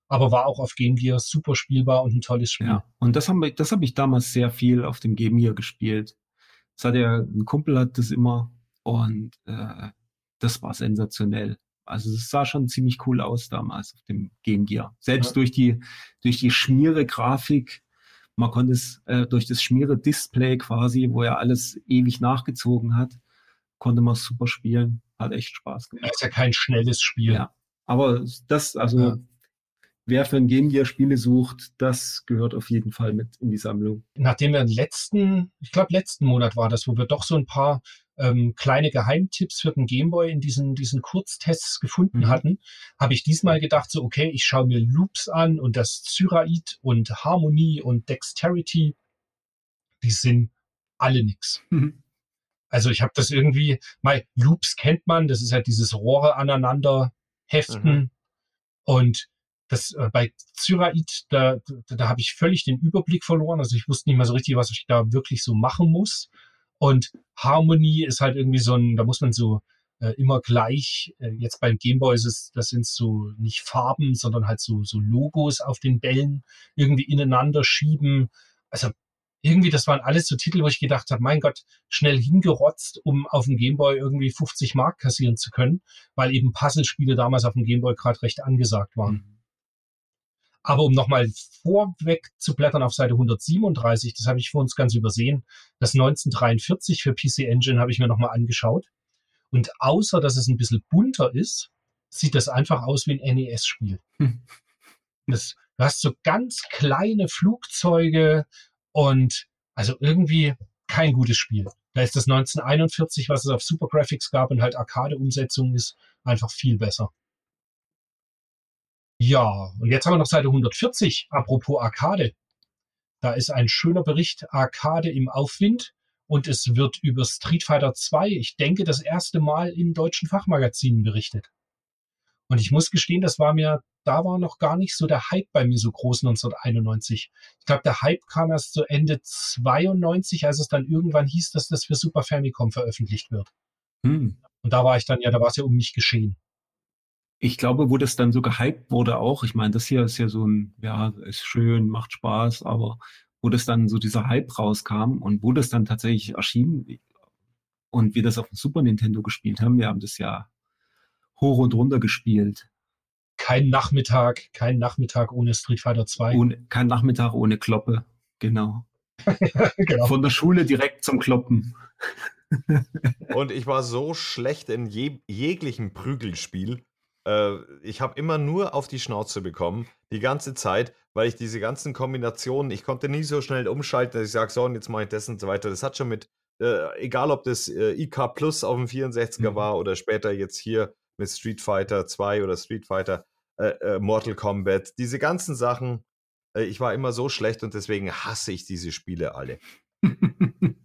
Aber war auch auf Game Gear super spielbar und ein tolles Spiel. Ja, und das, haben wir, das habe ich damals sehr viel auf dem Game Gear gespielt. Das hat ja, ein Kumpel hat das immer und äh, das war sensationell. Also es sah schon ziemlich cool aus damals auf dem Game Gear. Selbst ja. durch die durch die schmiere Grafik man konnte es äh, durch das schmiere Display quasi, wo er alles ewig nachgezogen hat, konnte man super spielen. Hat echt Spaß gemacht. Das ist ja kein schnelles Spiel. Ja. Aber das, also ja. wer für ein Game Gear Spiele sucht, das gehört auf jeden Fall mit in die Sammlung. Nachdem wir im letzten, ich glaube letzten Monat war das, wo wir doch so ein paar ähm, kleine Geheimtipps für den Gameboy in diesen, diesen Kurztests gefunden Mhm. hatten, habe ich diesmal gedacht, so, okay, ich schaue mir Loops an und das Zyraid und Harmonie und Dexterity, die sind alle nix. Mhm. Also ich habe das irgendwie, mal Loops kennt man, das ist halt dieses Rohre aneinander heften Mhm. und das äh, bei Zyraid, da, da, da habe ich völlig den Überblick verloren. Also ich wusste nicht mehr so richtig, was ich da wirklich so machen muss. Und Harmony ist halt irgendwie so ein, da muss man so äh, immer gleich, äh, jetzt beim Gameboy ist es, das sind so nicht Farben, sondern halt so, so Logos auf den Bällen irgendwie ineinander schieben. Also irgendwie, das waren alles so Titel, wo ich gedacht habe, mein Gott, schnell hingerotzt, um auf dem Gameboy irgendwie 50 Mark kassieren zu können, weil eben Puzzlespiele damals auf dem Gameboy gerade recht angesagt waren. Aber um nochmal vorweg zu blättern auf Seite 137, das habe ich für uns ganz übersehen, das 1943 für PC Engine habe ich mir nochmal angeschaut. Und außer, dass es ein bisschen bunter ist, sieht das einfach aus wie ein NES-Spiel. Hm. Das, du hast so ganz kleine Flugzeuge und also irgendwie kein gutes Spiel. Da ist das 1941, was es auf Super Graphics gab und halt Arcade-Umsetzung ist, einfach viel besser. Ja, und jetzt haben wir noch Seite 140, apropos Arcade. Da ist ein schöner Bericht Arcade im Aufwind und es wird über Street Fighter 2, ich denke, das erste Mal in deutschen Fachmagazinen berichtet. Und ich muss gestehen, das war mir, da war noch gar nicht so der Hype bei mir so groß 1991. Ich glaube, der Hype kam erst so Ende 92, als es dann irgendwann hieß, dass das für Super Famicom veröffentlicht wird. Hm. Und da war ich dann, ja, da war es ja um mich geschehen. Ich glaube, wo das dann so gehypt wurde auch, ich meine, das hier ist ja so ein, ja, ist schön, macht Spaß, aber wo das dann so dieser Hype rauskam und wo das dann tatsächlich erschien und wir das auf dem Super Nintendo gespielt haben, wir haben das ja hoch und runter gespielt. Kein Nachmittag, kein Nachmittag ohne Street Fighter 2. Ohne, kein Nachmittag ohne Kloppe, genau. genau. Von der Schule direkt zum Kloppen. Und ich war so schlecht in je jeglichem Prügelspiel. Äh, ich habe immer nur auf die Schnauze bekommen, die ganze Zeit, weil ich diese ganzen Kombinationen, ich konnte nie so schnell umschalten, dass ich sage, so, und jetzt mache ich das und so weiter. Das hat schon mit, äh, egal ob das äh, IK Plus auf dem 64er Mhm. war oder später jetzt hier mit Street Fighter 2 oder Street Fighter, äh, äh, Mortal Kombat, diese ganzen Sachen, äh, ich war immer so schlecht und deswegen hasse ich diese Spiele alle.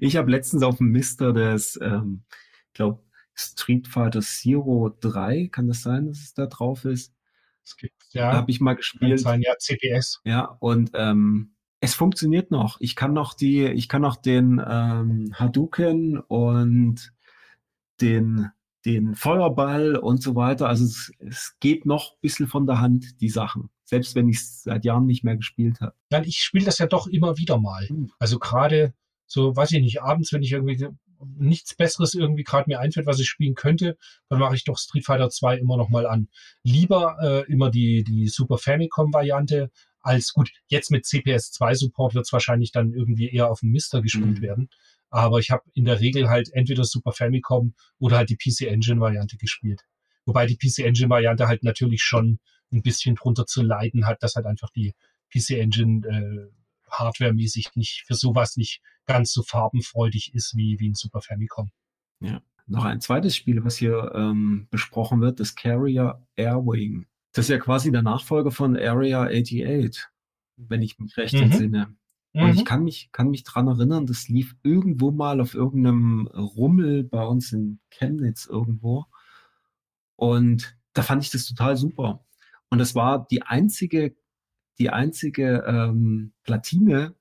ich habe letztens auf dem Mister das, ähm, glaube Street Fighter Zero 3, kann das sein, dass es da drauf ist? Es gibt, ja, Habe ich mal kann gespielt. sein, ja, CPS. Ja, und ähm, es funktioniert noch. Ich kann noch die, ich kann noch den ähm, Hadouken und den, den Feuerball und so weiter. Also es, es geht noch ein bisschen von der Hand, die Sachen. Selbst wenn ich es seit Jahren nicht mehr gespielt habe. Dann, ich spiele das ja doch immer wieder mal. Hm. Also gerade so, weiß ich nicht, abends, wenn ich irgendwie nichts Besseres irgendwie gerade mir einfällt, was ich spielen könnte, dann mache ich doch Street Fighter 2 immer noch mal an. Lieber äh, immer die, die Super Famicom-Variante als gut. Jetzt mit CPS 2 Support wird es wahrscheinlich dann irgendwie eher auf dem Mister gespielt Mhm. werden. Aber ich habe in der Regel halt entweder Super Famicom oder halt die PC Engine Variante gespielt. Wobei die PC Engine Variante halt natürlich schon ein bisschen drunter zu leiden hat, dass halt einfach die PC Engine äh, hardwaremäßig nicht für sowas nicht ganz so farbenfreudig ist wie, wie ein Super Famicom. Noch ein zweites Spiel, was hier ähm, besprochen wird, das Carrier Airwing. Das ist ja quasi der Nachfolger von Area 88, wenn ich mich recht Mhm. entsinne. Und ich Mhm. kann mich, kann mich dran erinnern, das lief irgendwo mal auf irgendeinem Rummel bei uns in Chemnitz irgendwo. Und da fand ich das total super. Und das war die einzige, die einzige ähm, Platine,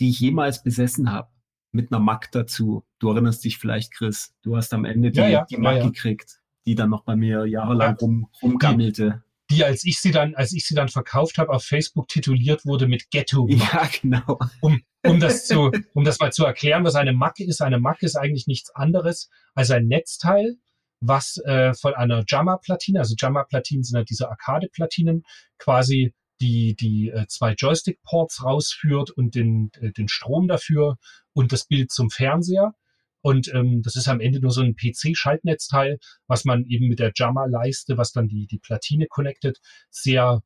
die ich jemals besessen habe. Mit einer Mac dazu. Du erinnerst dich vielleicht, Chris. Du hast am Ende die, Ja, ja, die ja, Mac ja. gekriegt, die dann noch bei mir jahrelang Ja. rum, rumgammelte. Die, als ich sie dann, als ich sie dann verkauft habe, auf Facebook tituliert wurde mit Ghetto. Ja, genau. um, um das zu, um das mal zu erklären, was eine Macke ist. Eine Macke ist eigentlich nichts anderes als ein Netzteil, was äh, von einer Jammer-Platine, also Jammer-Platinen sind halt diese Arcade-Platinen, quasi die, die äh, zwei Joystick-Ports rausführt und den, äh, den Strom dafür und das Bild zum Fernseher. Und ähm, das ist am Ende nur so ein PC-Schaltnetzteil, was man eben mit der Jammer-Leiste, was dann die, die Platine connectet, sehr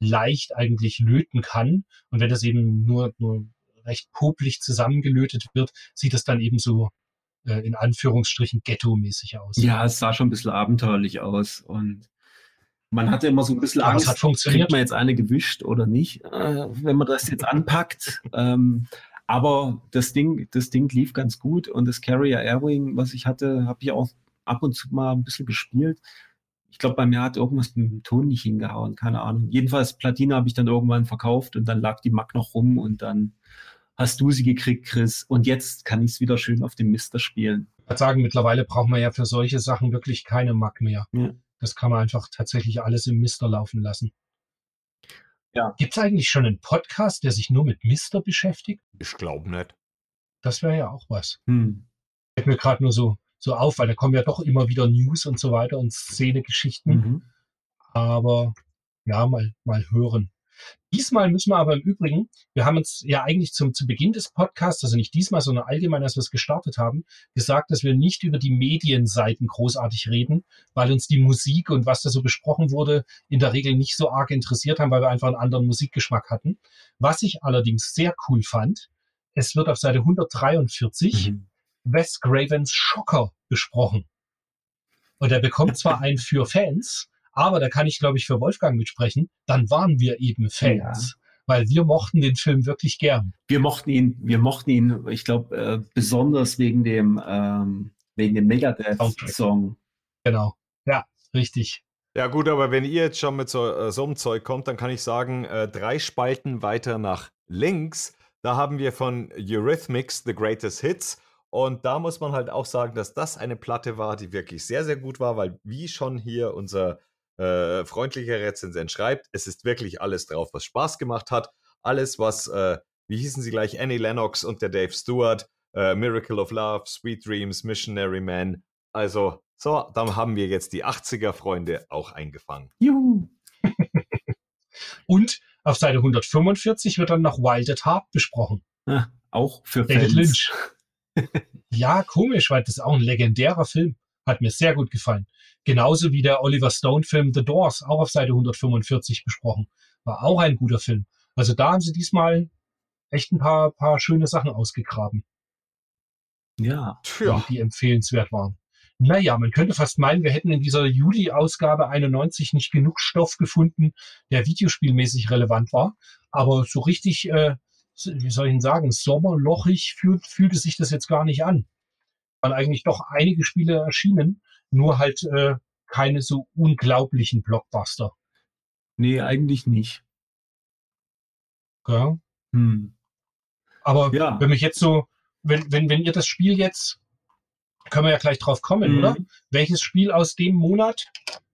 leicht eigentlich löten kann. Und wenn das eben nur, nur recht popelig zusammengelötet wird, sieht es dann eben so äh, in Anführungsstrichen ghetto-mäßig aus. Ja, es sah schon ein bisschen abenteuerlich aus und man hatte immer so ein bisschen Angst, hat funktioniert. kriegt man jetzt eine gewischt oder nicht, äh, wenn man das jetzt anpackt. ähm, aber das Ding, das Ding lief ganz gut und das Carrier Airwing, was ich hatte, habe ich auch ab und zu mal ein bisschen gespielt. Ich glaube, bei mir hat irgendwas mit dem Ton nicht hingehauen, keine Ahnung. Jedenfalls Platine habe ich dann irgendwann verkauft und dann lag die Mac noch rum und dann hast du sie gekriegt, Chris. Und jetzt kann ich es wieder schön auf dem Mister spielen. Ich würde sagen, mittlerweile braucht man ja für solche Sachen wirklich keine Mac mehr. Ja. Das kann man einfach tatsächlich alles im Mister laufen lassen. Ja. Gibt es eigentlich schon einen Podcast, der sich nur mit Mister beschäftigt? Ich glaube nicht. Das wäre ja auch was. Hm. Fällt mir gerade nur so, so auf, weil da kommen ja doch immer wieder News und so weiter und Szene-Geschichten. Mhm. Aber ja, mal, mal hören. Diesmal müssen wir aber im Übrigen, wir haben uns ja eigentlich zum, zu Beginn des Podcasts, also nicht diesmal, sondern allgemein, als wir es gestartet haben, gesagt, dass wir nicht über die Medienseiten großartig reden, weil uns die Musik und was da so besprochen wurde, in der Regel nicht so arg interessiert haben, weil wir einfach einen anderen Musikgeschmack hatten. Was ich allerdings sehr cool fand, es wird auf Seite 143 Mhm. Wes Cravens Schocker besprochen. Und er bekommt zwar einen für Fans, aber da kann ich, glaube ich, für Wolfgang mitsprechen, dann waren wir eben Fans. Weil wir mochten den Film wirklich gern. Wir mochten ihn, wir mochten ihn, ich glaube, äh, besonders wegen dem, ähm, wegen dem Megadeth-Song. Genau. Ja, richtig. Ja gut, aber wenn ihr jetzt schon mit so, äh, so einem Zeug kommt, dann kann ich sagen, äh, drei Spalten weiter nach links, da haben wir von Eurythmics The Greatest Hits. Und da muss man halt auch sagen, dass das eine Platte war, die wirklich sehr, sehr gut war, weil wie schon hier unser äh, freundlicher Rezensent schreibt, es ist wirklich alles drauf, was Spaß gemacht hat. Alles, was, äh, wie hießen sie gleich, Annie Lennox und der Dave Stewart, äh, Miracle of Love, Sweet Dreams, Missionary Man. Also, so, dann haben wir jetzt die 80er-Freunde auch eingefangen. Juhu. Und auf Seite 145 wird dann noch Wild at Heart besprochen. Ah, auch für David Fans. Lynch. ja, komisch, weil das ist auch ein legendärer Film. Hat mir sehr gut gefallen. Genauso wie der Oliver Stone-Film The Doors, auch auf Seite 145 besprochen. War auch ein guter Film. Also da haben sie diesmal echt ein paar, paar schöne Sachen ausgegraben, Ja. Tja, die empfehlenswert waren. Naja, man könnte fast meinen, wir hätten in dieser Juli-Ausgabe 91 nicht genug Stoff gefunden, der videospielmäßig relevant war. Aber so richtig, äh, wie soll ich denn sagen, sommerlochig fühlt, fühlte sich das jetzt gar nicht an. Waren eigentlich doch einige Spiele erschienen, nur halt äh, keine so unglaublichen Blockbuster. Nee, eigentlich nicht. Gell? Hm. Aber Ja. wenn mich jetzt so, wenn, wenn, wenn ihr das Spiel jetzt, können wir ja gleich drauf kommen, Mhm. oder? Welches Spiel aus dem Monat,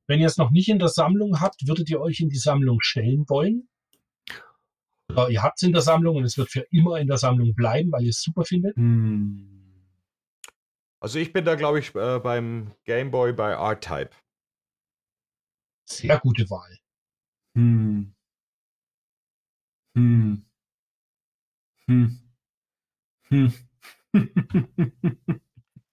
wenn ihr es noch nicht in der Sammlung habt, würdet ihr euch in die Sammlung stellen wollen? Oder ihr habt es in der Sammlung und es wird für immer in der Sammlung bleiben, weil ihr es super findet? Hm. Also ich bin da, glaube ich, äh, beim Game Boy bei R-Type. Sehr gute Wahl. Hm. Hm. Hm. Hm.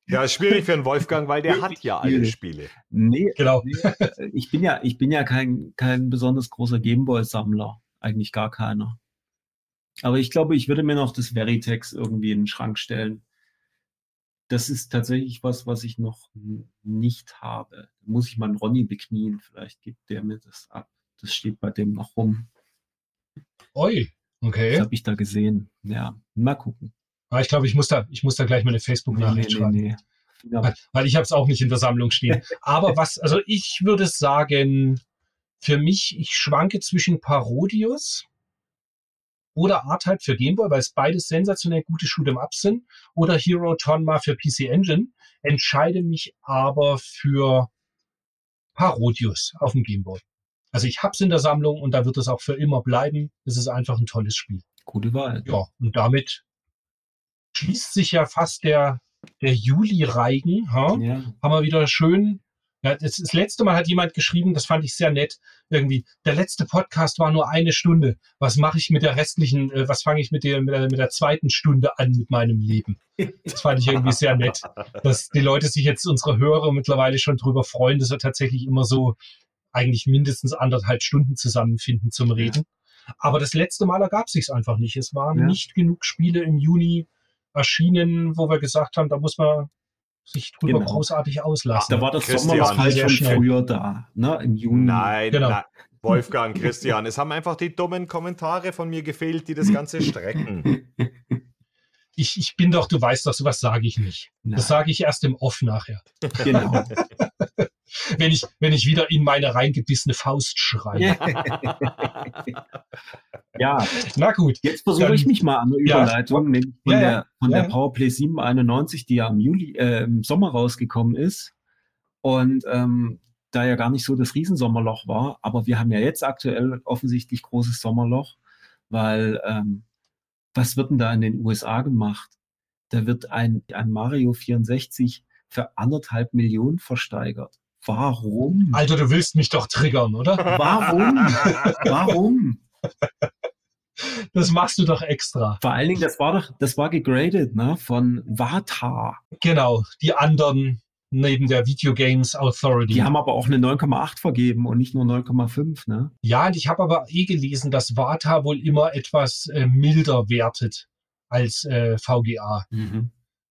Ja, ist schwierig für einen Wolfgang, weil der hat ja alle. Spiele. nee, Genau. nee, äh, ich bin ja, ich bin ja kein, kein besonders großer Gameboy-Sammler. Eigentlich gar keiner. Aber ich glaube, ich würde mir noch das Veritex irgendwie in den Schrank stellen. Das ist tatsächlich was, was ich noch nicht habe. Muss ich mal einen Ronny beknien. Vielleicht gibt der mir das ab. Das steht bei dem noch rum. Oi. Das Okay. habe ich da gesehen. Ja, mal gucken. Aber ich glaube, ich muss da, ich muss da gleich meine Facebook-Nachricht schreiben. Finger Weil, weil ich habe es auch nicht in der Sammlung stehen. Aber was, also ich würde sagen, für mich, ich schwanke zwischen Parodius oder R-Type für Gameboy, weil es beides sensationell gute Shoot'em Ups sind, oder Hero Tonma für PC Engine, entscheide mich aber für Parodius auf dem Gameboy. Also ich hab's in der Sammlung und da wird es auch für immer bleiben. Es ist einfach ein tolles Spiel. Gute Wahl. Ja, und damit schließt sich ja fast der, der Juli-Reigen. Ha? Ja. Haben wir wieder schön. Ja, das, das letzte Mal hat jemand geschrieben, das fand ich sehr nett. Irgendwie, der letzte Podcast war nur eine Stunde. Was mache ich mit der restlichen, äh, was fange ich mit der, mit, der, mit der zweiten Stunde an mit meinem Leben? Das fand ich irgendwie sehr nett, dass die Leute sich jetzt, unsere Hörer mittlerweile schon drüber freuen, dass wir tatsächlich immer so eigentlich mindestens anderthalb Stunden zusammenfinden zum Reden. Aber das letzte Mal ergab sich's einfach nicht. Es waren Ja. nicht genug Spiele im Juni erschienen, wo wir gesagt haben, da muss man sich drüber Genau. großartig auslassen. Da war das. Sommerloch halt schon schnell. früher da, ne? Im Juni. Nein, Genau. nein. Wolfgang, Christian, es haben einfach die dummen Kommentare von mir gefehlt, die das Ganze strecken. ich, ich bin doch, du weißt doch, sowas sage ich nicht. Nein, Das sage ich erst im Off nachher. genau. Wenn ich, wenn ich wieder in meine reingebissene Faust schreie. ja, Na gut. jetzt versuche ich mich mal an der Ja. Überleitung, nämlich von Ja, ja. der, von Ja, der ja. Powerplay 791, die ja im Juli, äh, im Sommer rausgekommen ist. Und ähm, da ja gar nicht so das Riesensommerloch war, aber wir haben ja jetzt aktuell offensichtlich großes Sommerloch, weil ähm, was wird denn da in den USA gemacht? Da wird ein, ein Mario 64 für anderthalb Millionen versteigert. Warum? Alter, du willst mich doch triggern, oder? Warum? Warum? Das machst du doch extra. Vor allen Dingen, das war doch, das war gegradet, ne, von Vata. Genau. Die anderen neben der Video Games Authority. Die haben aber auch eine 9,8 vergeben und nicht nur 9,5, ne? Ja, und ich habe aber eh gelesen, dass Vata wohl immer etwas äh, milder wertet als äh, VGA.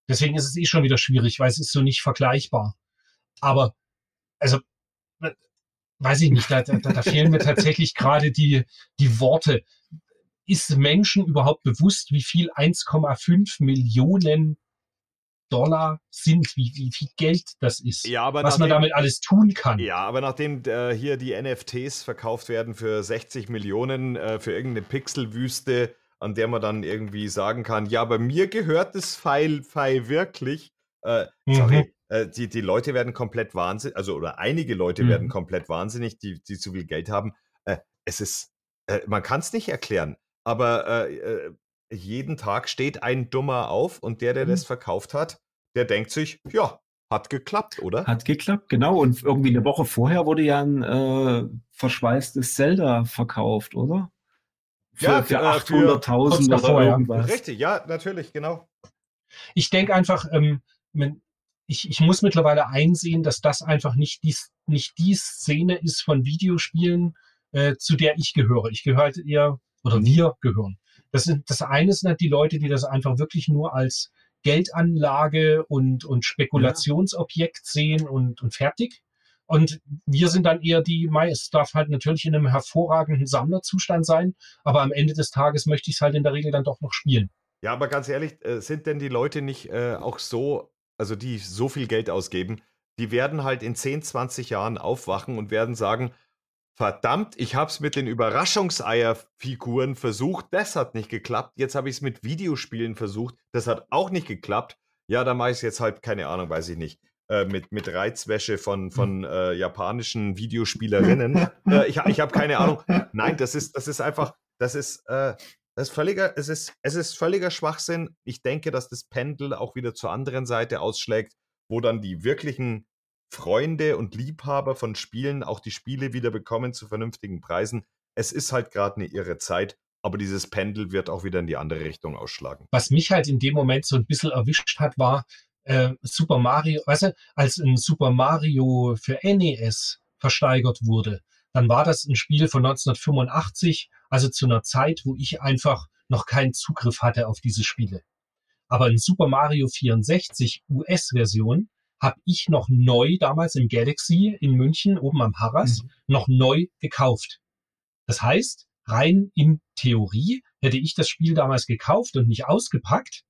Deswegen ist es eh schon wieder schwierig, weil es ist so nicht vergleichbar. Aber, also, äh, weiß ich nicht, da, da, da fehlen mir tatsächlich gerade die, die Worte. Ist Menschen überhaupt bewusst, wie viel 1,5 Millionen Dollar sind, wie, wie viel Geld das ist, Ja, was man nachdem- damit alles tun kann? Ja, aber nachdem äh, hier die NFTs verkauft werden für 60 Millionen äh, für irgendeine Pixelwüste, an der man dann irgendwie sagen kann, ja, aber mir gehört das Pfeil, Pfeil wirklich. Äh, Mhm. Äh, die, die Leute werden komplett wahnsinnig, also oder einige Leute Mhm. werden komplett wahnsinnig, die, die zu viel Geld haben. Äh, es ist, äh, man kann es nicht erklären, aber äh, äh, jeden Tag steht ein Dummer auf und der, der Mhm. das verkauft hat, der denkt sich, ja, hat geklappt, oder? Hat geklappt, genau. Und irgendwie eine Woche vorher wurde ja ein äh, verschweißtes Zelda verkauft, oder? Für, Ja, für äh, für- 800.000 kurz oder irgendwas. Richtig, ja, natürlich, genau. ich denke einfach, ähm, wenn- ich, ich muss mittlerweile einsehen, dass das einfach nicht die, nicht die Szene ist von Videospielen, äh, zu der ich gehöre. Ich gehöre halt eher, oder wir gehören. Das, sind, das eine sind halt die Leute, die das einfach wirklich nur als Geldanlage und, und Spekulationsobjekt sehen und, und fertig. Und wir sind dann eher die, mei, es darf halt natürlich in einem hervorragenden Sammlerzustand sein, aber am Ende des Tages möchte ich es halt in der Regel dann doch noch spielen. Ja, aber ganz ehrlich, äh, sind denn die Leute nicht äh, auch so, also die so viel Geld ausgeben, die werden halt in 10, 20 Jahren aufwachen und werden sagen, verdammt, ich habe es mit den Überraschungseierfiguren versucht, das hat nicht geklappt. Jetzt habe ich es mit Videospielen versucht, das hat auch nicht geklappt. Ja, da mache ich es jetzt halt, keine Ahnung, weiß ich nicht. Äh, mit, mit Reizwäsche von, von äh, japanischen Videospielerinnen. äh, ich ich habe keine Ahnung. Nein, das ist, das ist einfach, das ist, äh, das ist völliger, es ist, es ist völliger Schwachsinn. Ich denke, dass das Pendel auch wieder zur anderen Seite ausschlägt, wo dann die wirklichen Freunde und Liebhaber von Spielen auch die Spiele wieder bekommen zu vernünftigen Preisen. Es ist halt gerade eine irre Zeit, aber dieses Pendel wird auch wieder in die andere Richtung ausschlagen. was mich halt in dem Moment so ein bisschen erwischt hat, war äh, Super Mario, weißt du, als ein Super Mario für NES versteigert wurde, dann war das ein Spiel von 1985, also zu einer Zeit, wo ich einfach noch keinen Zugriff hatte auf diese Spiele. Aber ein Super Mario 64 US-Version habe ich noch neu damals im Galaxy in München oben am Harras noch neu gekauft. Das heißt, rein in Theorie hätte ich das Spiel damals gekauft und nicht ausgepackt,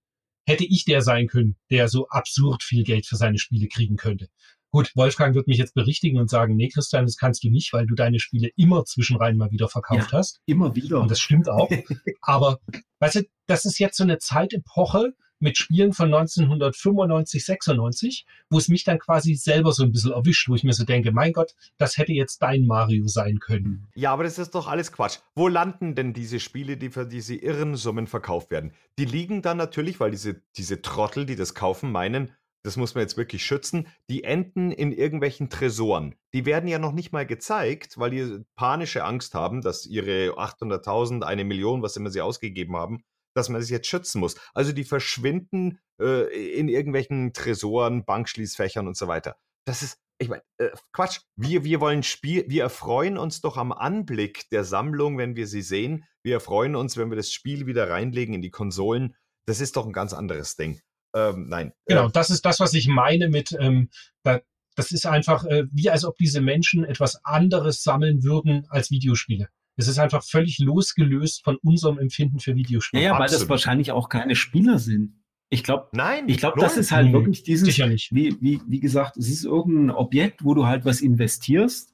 hätte ich der sein können, der so absurd viel Geld für seine Spiele kriegen könnte. Gut, Wolfgang wird mich jetzt berichtigen und sagen, nee, Christian, das kannst du nicht, weil du deine Spiele immer zwischenrein mal wieder verkauft hast. Immer wieder. Und das stimmt auch. Aber, weißt du, das ist jetzt so eine Zeitepoche mit Spielen von 1995, 96, wo es mich dann quasi selber so ein bisschen erwischt, wo ich mir so denke, mein Gott, das hätte jetzt dein Mario sein können. Ja, aber das ist doch alles Quatsch. Wo landen denn diese Spiele, die für diese irren Summen verkauft werden? Die liegen dann natürlich, weil diese, diese Trottel, die das kaufen, meinen, das muss man jetzt wirklich schützen, die enden in irgendwelchen Tresoren. Die werden ja noch nicht mal gezeigt, weil die panische Angst haben, dass ihre 800.000, eine Million, was immer sie ausgegeben haben, dass man das jetzt schützen muss. Also die verschwinden äh, in irgendwelchen Tresoren, Bankschließfächern und so weiter. Das ist, ich meine, äh, Quatsch. Wir, wir wollen Spiel, wir erfreuen uns doch am Anblick der Sammlung, wenn wir sie sehen. Wir erfreuen uns, wenn wir das Spiel wieder reinlegen in die Konsolen. Das ist doch ein ganz anderes Ding. Ähm, nein. Genau, Äh, das ist das, was ich meine mit, ähm, da, das ist einfach äh, wie als ob diese Menschen etwas anderes sammeln würden als Videospiele. Es ist einfach völlig losgelöst von unserem Empfinden für Ja, Videospiele. ja, weil das wahrscheinlich auch keine Spieler sind. Ich glaube, nein, ich glaube, das ist halt wirklich dieses, wie, wie, wie gesagt, es ist irgendein Objekt, wo du halt was investierst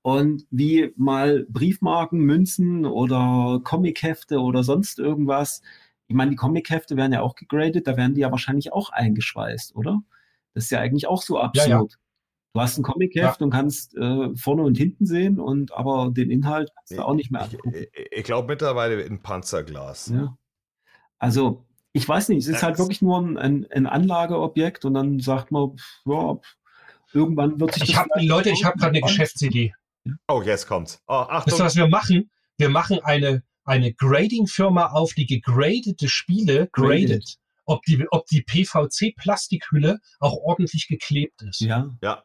und wie mal Briefmarken, Münzen oder Comichefte oder sonst irgendwas. Ich meine, die Comichefte werden ja auch gegradet, da werden die ja wahrscheinlich auch eingeschweißt, oder? Das ist ja eigentlich auch so absurd. Ja, ja. Du hast ein Comicheft und kannst äh, vorne und hinten sehen und aber den Inhalt kannst du auch nicht mehr Ich, angucken. ich, ich glaube mittlerweile in Panzerglas. Ja. Also, ich weiß nicht, es ist Das- halt wirklich nur ein, ein, ein Anlageobjekt und dann sagt man, ja, irgendwann wird sich Ich das Leute, ich habe gerade eine Geschäftsidee. Oh, jetzt kommt's. Oh, Wisst ihr, Achtung. was wir machen? Wir machen eine, eine Grading-Firma auf, die gegradete Spiele gradet. Ob die, ob die PVC-Plastikhülle auch ordentlich geklebt ist. Ja, Ja.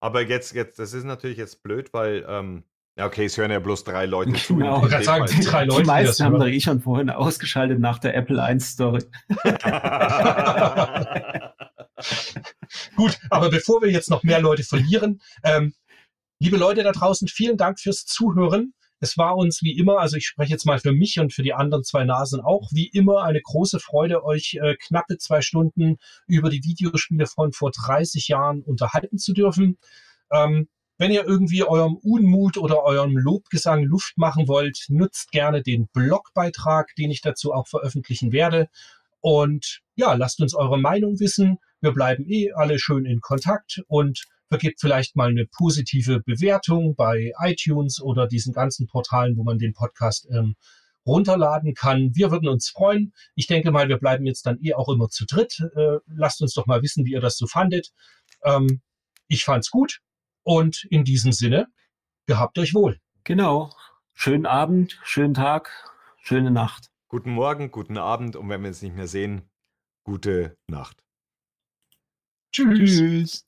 Aber jetzt, jetzt, das ist natürlich jetzt blöd, weil, ähm, ja, okay, es hören ja bloß drei Leute zu. Genau. Ich sagen, die drei. Leute, die meisten haben doch eh schon vorhin ausgeschaltet nach der Apple 1 Story. Gut, aber bevor wir jetzt noch mehr Leute verlieren, ähm, liebe Leute da draußen, vielen Dank fürs Zuhören. Es war uns wie immer, also ich spreche jetzt mal für mich und für die anderen zwei Nasen auch, wie immer eine große Freude, euch äh, knappe zwei Stunden über die Videospiele von vor 30 Jahren unterhalten zu dürfen. Ähm, wenn ihr irgendwie eurem Unmut oder eurem Lobgesang Luft machen wollt, nutzt gerne den Blogbeitrag, den ich dazu auch veröffentlichen werde. Und ja, lasst uns eure Meinung wissen. Wir bleiben eh alle schön in Kontakt und vergebt vielleicht mal eine positive Bewertung bei iTunes oder diesen ganzen Portalen, wo man den Podcast ähm, runterladen kann. Wir würden uns freuen. Ich denke mal, wir bleiben jetzt dann eh auch immer zu dritt. Äh, lasst uns doch mal wissen, wie ihr das so fandet. Ähm, ich fand's gut und in diesem Sinne, gehabt euch wohl. Genau. Schönen Abend, schönen Tag, schöne Nacht. Guten Morgen, guten Abend und wenn wir uns nicht mehr sehen, gute Nacht. Tschüss. Tschüss.